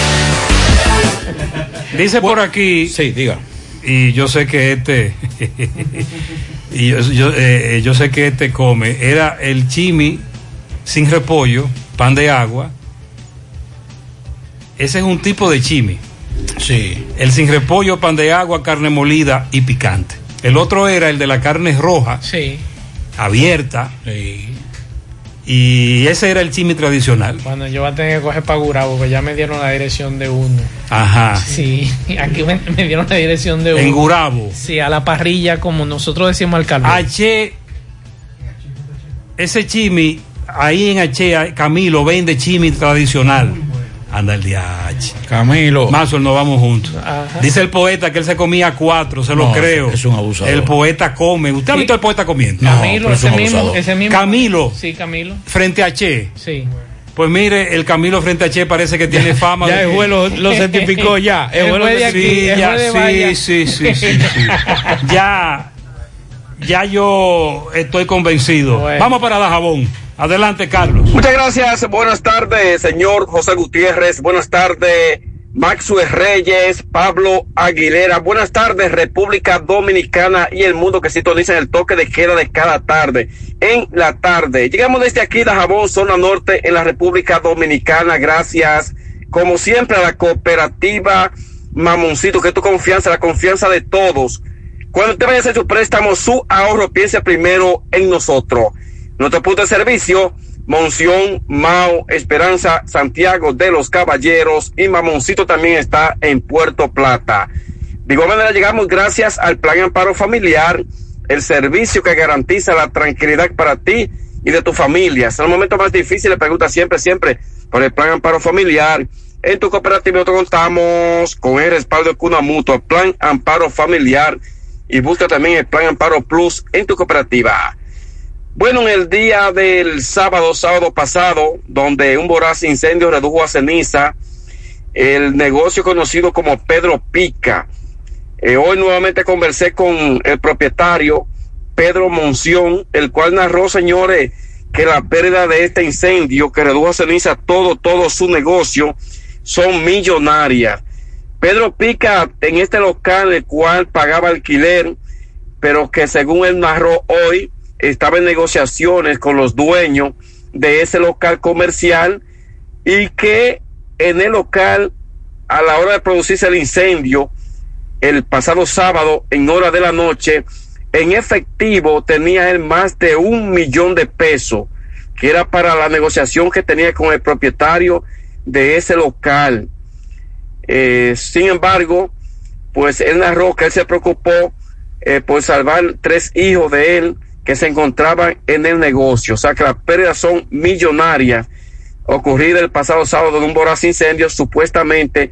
Dice por aquí. Sí, diga. Y yo sé que este. y yo, yo, eh, yo sé que este come. Era el chimi sin repollo, pan de agua. Ese es un tipo de chimi. Sí. El sin repollo, pan de agua, carne molida y picante. El otro era el de la carne roja, Sí. abierta. Sí. Y ese era el chimi tradicional. Bueno, yo voy a tener que coger para Gurabo, porque ya me dieron la dirección de uno. Ajá. Sí, aquí me, me dieron la dirección de uno. En Gurabo. Sí, a la parrilla, como nosotros decimos al calor. H ese chimi, ahí en Achea, Camilo vende chimi tradicional. Anda el DH. Camilo. Mazo, nos vamos juntos. Dice el poeta que él se comía cuatro, se lo No, creo. es un abusador. El poeta come. ¿Usted ha visto el poeta comiendo? Camilo, ese mismo, ese mismo. Camilo, Sí, Camilo. frente a Che. Sí. Pues mire, el Camilo frente a Che parece que tiene fama. Ya de el juez lo, lo certificó ya. El juez lo juez de aquí, Sí, el ya, sí, sí, sí, sí, sí. Ya, ya yo estoy convencido. Bueno. Vamos para Dajabón. Adelante, Carlos. Muchas gracias. Buenas tardes, señor José Gutiérrez. Buenas tardes, Maxwell Reyes, Pablo Aguilera. Buenas tardes, República Dominicana y el mundo que sintoniza el toque de queda de cada tarde. En la tarde. Llegamos desde aquí, Dajabón, zona norte, en la República Dominicana. Gracias, como siempre, a la cooperativa Mamoncito, que es tu confianza, la confianza de todos. Cuando usted vaya a hacer su préstamo, su ahorro, piense primero en nosotros. Nuestro punto de servicio, Monción, Mao, Esperanza, Santiago de los Caballeros y Mamoncito también está en Puerto Plata. De igual manera llegamos gracias al Plan Amparo Familiar, el servicio que garantiza la tranquilidad para ti y de tu familia. Es el momento más difícil, le pregunta siempre, siempre por el Plan Amparo Familiar. En tu cooperativa nosotros contamos con el respaldo de Cuna Mutua, Plan Amparo Familiar y busca también el Plan Amparo Plus en tu cooperativa. Bueno, en el día del sábado, sábado pasado, donde un voraz incendio redujo a ceniza el negocio conocido como Pedro Pica. Eh, hoy nuevamente conversé con el propietario Pedro Monción, el cual narró, señores, que la pérdida de este incendio que redujo a ceniza todo, todo su negocio son millonarias. Pedro Pica en este local, el cual pagaba alquiler, pero que según él narró hoy, estaba en negociaciones con los dueños de ese local comercial y que en el local, a la hora de producirse el incendio, el pasado sábado, en hora de la noche, en efectivo tenía él más de un millón de pesos, que era para la negociación que tenía con el propietario de ese local. Eh, sin embargo, pues él narró que él se preocupó eh, por salvar tres hijos de él que se encontraban en el negocio. O sea que las pérdidas son millonarias ocurridas el pasado sábado de un voraz incendio supuestamente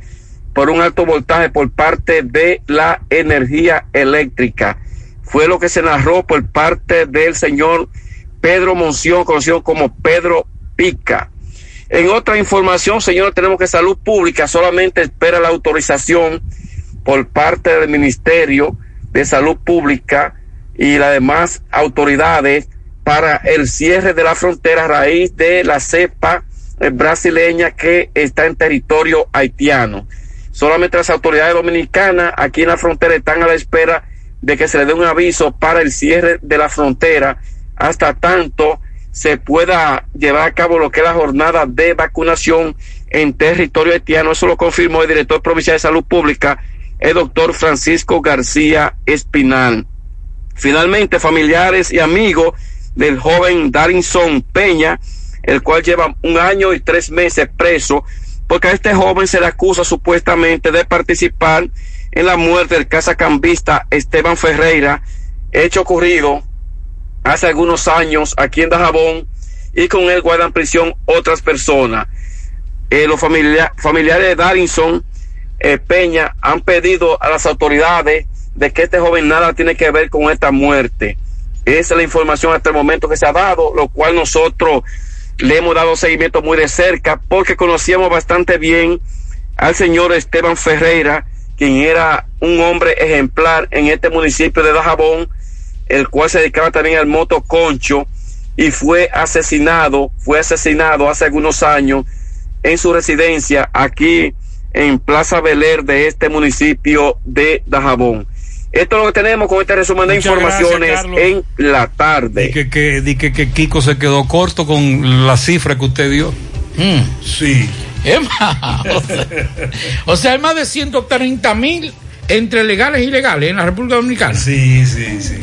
por un alto voltaje por parte de la energía eléctrica. Fue lo que se narró por parte del señor Pedro Monción, conocido como Pedro Pica. En otra información, señores, tenemos que Salud Pública solamente espera la autorización por parte del Ministerio de Salud Pública y las demás autoridades para el cierre de la frontera a raíz de la cepa eh, brasileña que está en territorio haitiano. Solamente las autoridades dominicanas aquí en la frontera están a la espera de que se le dé un aviso para el cierre de la frontera hasta tanto se pueda llevar a cabo lo que es la jornada de vacunación en territorio haitiano. Eso lo confirmó el director provincial de salud pública, el doctor Francisco García Espinal. Finalmente, familiares y amigos del joven Darinson Peña, el cual lleva un año y tres meses preso, porque a este joven se le acusa supuestamente de participar en la muerte del cazacambista Esteban Ferreira, hecho ocurrido hace algunos años aquí en Dajabón, y con él guardan prisión otras personas. Eh, los familia- familiares de Darinson eh, Peña han pedido a las autoridades de que este joven nada tiene que ver con esta muerte. Esa es la información hasta el momento que se ha dado, lo cual nosotros le hemos dado seguimiento muy de cerca porque conocíamos bastante bien al señor Esteban Ferreira, quien era un hombre ejemplar en este municipio de Dajabón, el cual se dedicaba también al motoconcho y fue asesinado, fue asesinado hace algunos años en su residencia aquí en Plaza Beler de este municipio de Dajabón. Esto es lo que tenemos con este resumen de Muchas informaciones en la tarde. Di que, que, di que, que Kiko se quedó corto con la cifra que usted dio. Sí. Es más, o sea, o sea, hay más de 130 mil entre legales y ilegales en la República Dominicana. Sí, sí, sí.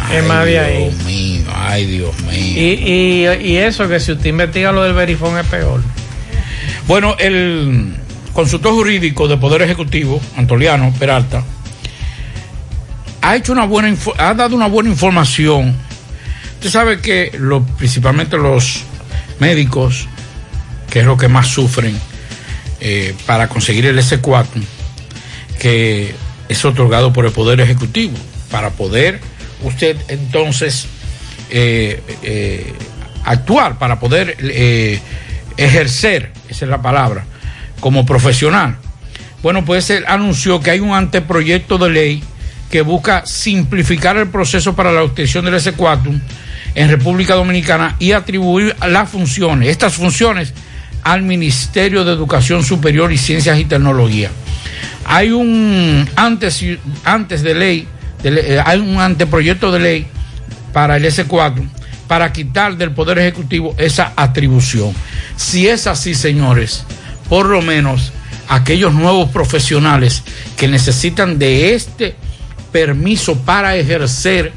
Ay, Es más de ahí. Dios mío, ay, Dios mío. Y, y, y eso, que si usted investiga lo del verifón es peor. Bueno, el consultor jurídico de Poder Ejecutivo, Antoliano Peralta, ha hecho una buena ha dado una buena información Usted sabe que lo, principalmente los médicos, que es lo que más sufren eh, para conseguir el S4, que es otorgado por el Poder Ejecutivo, para poder usted entonces eh, eh, actuar, para poder ejercer, esa es la palabra, como profesional. Bueno, pues él anunció que hay un anteproyecto de ley que busca simplificar el proceso para la obtención del S4 en República Dominicana y atribuir las funciones, estas funciones, al Ministerio de Educación Superior y Ciencias y Tecnología. Hay un antes, antes de ley, eh, hay un anteproyecto de ley para el S4 para quitar del Poder Ejecutivo esa atribución. Si es así, señores, por lo menos aquellos nuevos profesionales que necesitan de este permiso para ejercer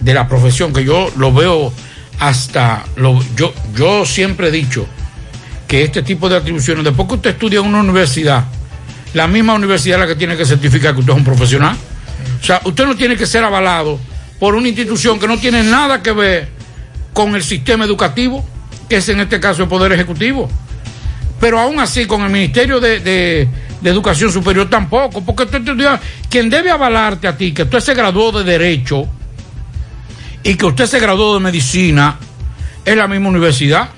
de la profesión, que yo lo veo hasta, lo, yo, yo siempre he dicho que este tipo de atribuciones, después que usted estudia en una universidad, la misma universidad es la que tiene que certificar que usted es un profesional. O sea, usted no tiene que ser avalado por una institución que no tiene nada que ver con el sistema educativo, que es en este caso el Poder Ejecutivo. Pero aún así, con el Ministerio de, de- de Educación Superior tampoco, porque usted estudia- quien debe avalarte a ti, que usted se graduó de Derecho y que usted se graduó de Medicina, es la misma universidad.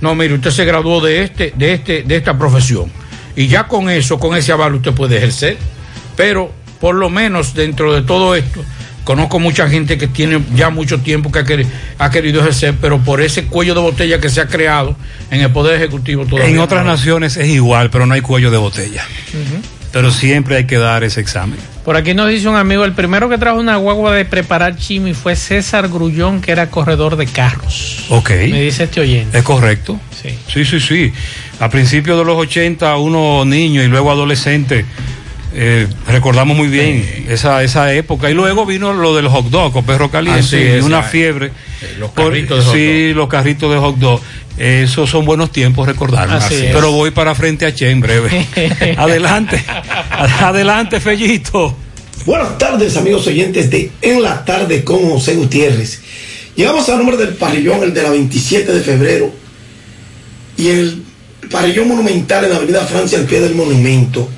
No, mire, usted se graduó de este, de este, de esta profesión. Y ya con eso, con ese aval, usted puede ejercer. Pero, por lo menos, dentro de todo esto, conozco mucha gente que tiene ya mucho tiempo que ha, queri- ha querido ejercer, pero por ese cuello de botella que se ha creado en el Poder Ejecutivo todavía. En otras no. naciones es igual, pero no hay cuello de botella. Pero siempre hay que dar ese examen. Por aquí nos dice un amigo, el primero que trajo una guagua de preparar chimi fue César Grullón, que era corredor de carros. Ok. Me dice este oyente. Es correcto. Sí. Sí, sí, sí. A principios de los 80, uno niño y luego adolescente, eh, recordamos muy bien esa, esa época. Y luego vino lo del hot dog o perro caliente, y es, una ah, fiebre. los Por- carritos de hot Sí, los carritos de hot dog. Esos son buenos tiempos recordarlos. Pero voy para frente a Che en breve. Adelante. Adelante, Fellito. Buenas tardes, amigos oyentes de En la Tarde con José Gutiérrez. Llegamos al número del parrillón, el de la 27 de febrero, y el parrillón monumental en la Avenida Francia, al pie del monumento.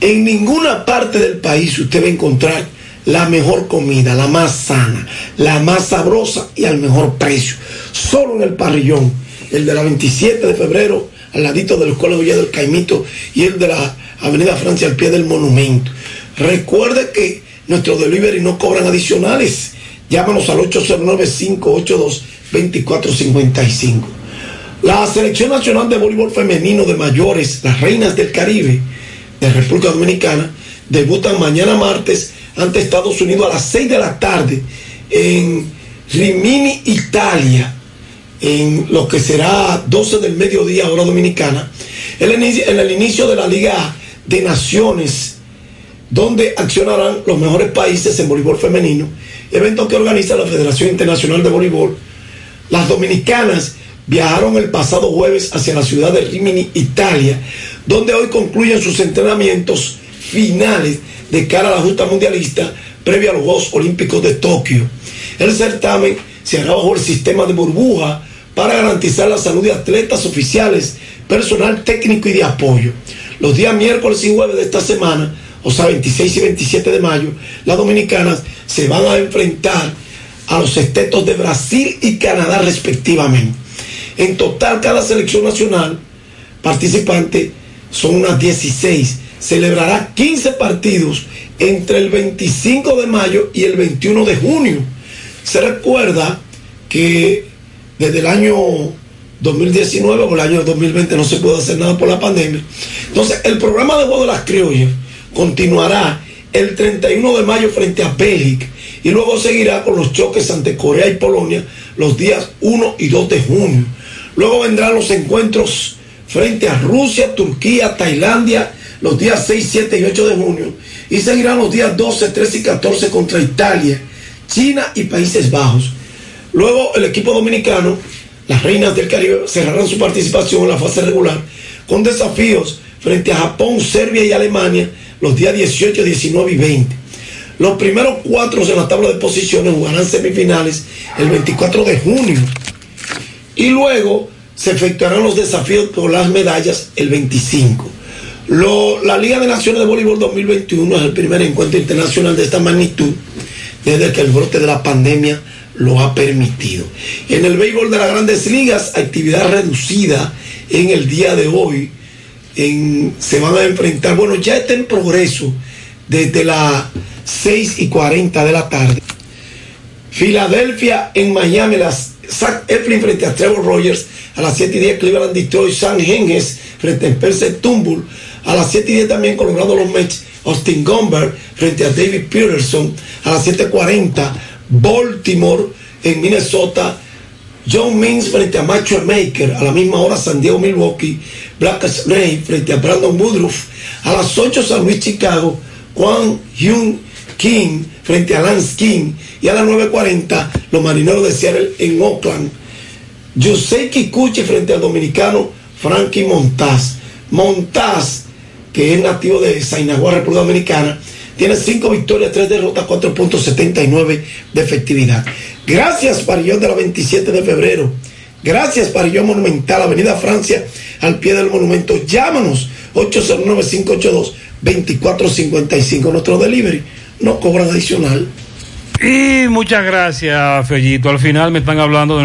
En ninguna parte del país usted va a encontrar la mejor comida, la más sana, la más sabrosa y al mejor precio. Solo en el parrillón, el de la 27 de febrero, al ladito de la Escuela Villa del Caimito y el de la Avenida Francia al pie del monumento. Recuerde que nuestros delivery no cobran adicionales. Llámanos al 809-582-2455. La Selección Nacional de Voleibol Femenino de Mayores, las Reinas del Caribe de República Dominicana, debutan mañana martes ante Estados Unidos a las 6 de la tarde en Rimini, Italia, en lo que será 12 del mediodía, hora dominicana, en el inicio, en el inicio de la Liga de Naciones, donde accionarán los mejores países en voleibol femenino, evento que organiza la Federación Internacional de Voleibol. Las dominicanas viajaron el pasado jueves hacia la ciudad de Rimini, Italia, donde hoy concluyen sus entrenamientos finales de cara a la justa mundialista previa a los Juegos Olímpicos de Tokio. El certamen se hará bajo el sistema de burbuja para garantizar la salud de atletas oficiales, personal técnico y de apoyo. Los días miércoles y jueves de esta semana, o sea, 26 y 27 de mayo, las dominicanas se van a enfrentar a los estetos de Brasil y Canadá respectivamente. En total, cada selección nacional participante son unas 16. Celebrará 15 partidos entre el 25 de mayo y el 21 de junio. Se recuerda que desde el año 2019 o el año 2020 no se pudo hacer nada por la pandemia. Entonces, el programa de juego de las criollas continuará el 31 de mayo frente a Bélgica y luego seguirá con los choques ante Corea y Polonia los días 1 y 2 de junio. Luego vendrán los encuentros frente a Rusia, Turquía, Tailandia los días 6, 7 y 8 de junio y seguirán los días 12, 13 y 14 contra Italia, China y Países Bajos. Luego el equipo dominicano, las Reinas del Caribe, cerrarán su participación en la fase regular con desafíos frente a Japón, Serbia y Alemania los días 18, 19 y 20. Los primeros cuatro en la tabla de posiciones jugarán semifinales el 24 de junio. Y luego se efectuarán los desafíos por las medallas el 25. Lo- la Liga de Naciones de Voleibol 2021 es el primer encuentro internacional de esta magnitud desde que el brote de la pandemia lo ha permitido. En el béisbol de las grandes ligas, actividad reducida en el día de hoy. En- se van a enfrentar, bueno, ya está en progreso desde las 6 y 40 de la tarde. Filadelfia en Miami, las Zach Eflin frente a Trevor Rogers, a las 7 y 10 Cleveland Detroit, San Henges frente a Spencer Tumbull, a las 7 y 10 también Colorado los Mets, Austin Gomber frente a David Peterson, a las 7.40 Baltimore en Minnesota, John Means frente a Macho Maker, a la misma hora San Diego Milwaukee, Black Snake frente a Brandon Woodruff, a las 8 San Luis Chicago, Juan Hyun King frente a Lance King y a las 9.40 los marineros de Seattle en Oakland. Yosei Kikuchi frente al dominicano Frankie Montaz. Montaz, que es nativo de Sainagua, República Dominicana, tiene 5 victorias, 3 derrotas, 4.79 de efectividad. Gracias, Parillón de la 27 de febrero. Gracias, Parillón Monumental, Avenida Francia, al pie del monumento. Llámanos 809-582-2455. Nuestro delivery no cobran adicional. Y muchas gracias, Fellito. Al final me están hablando de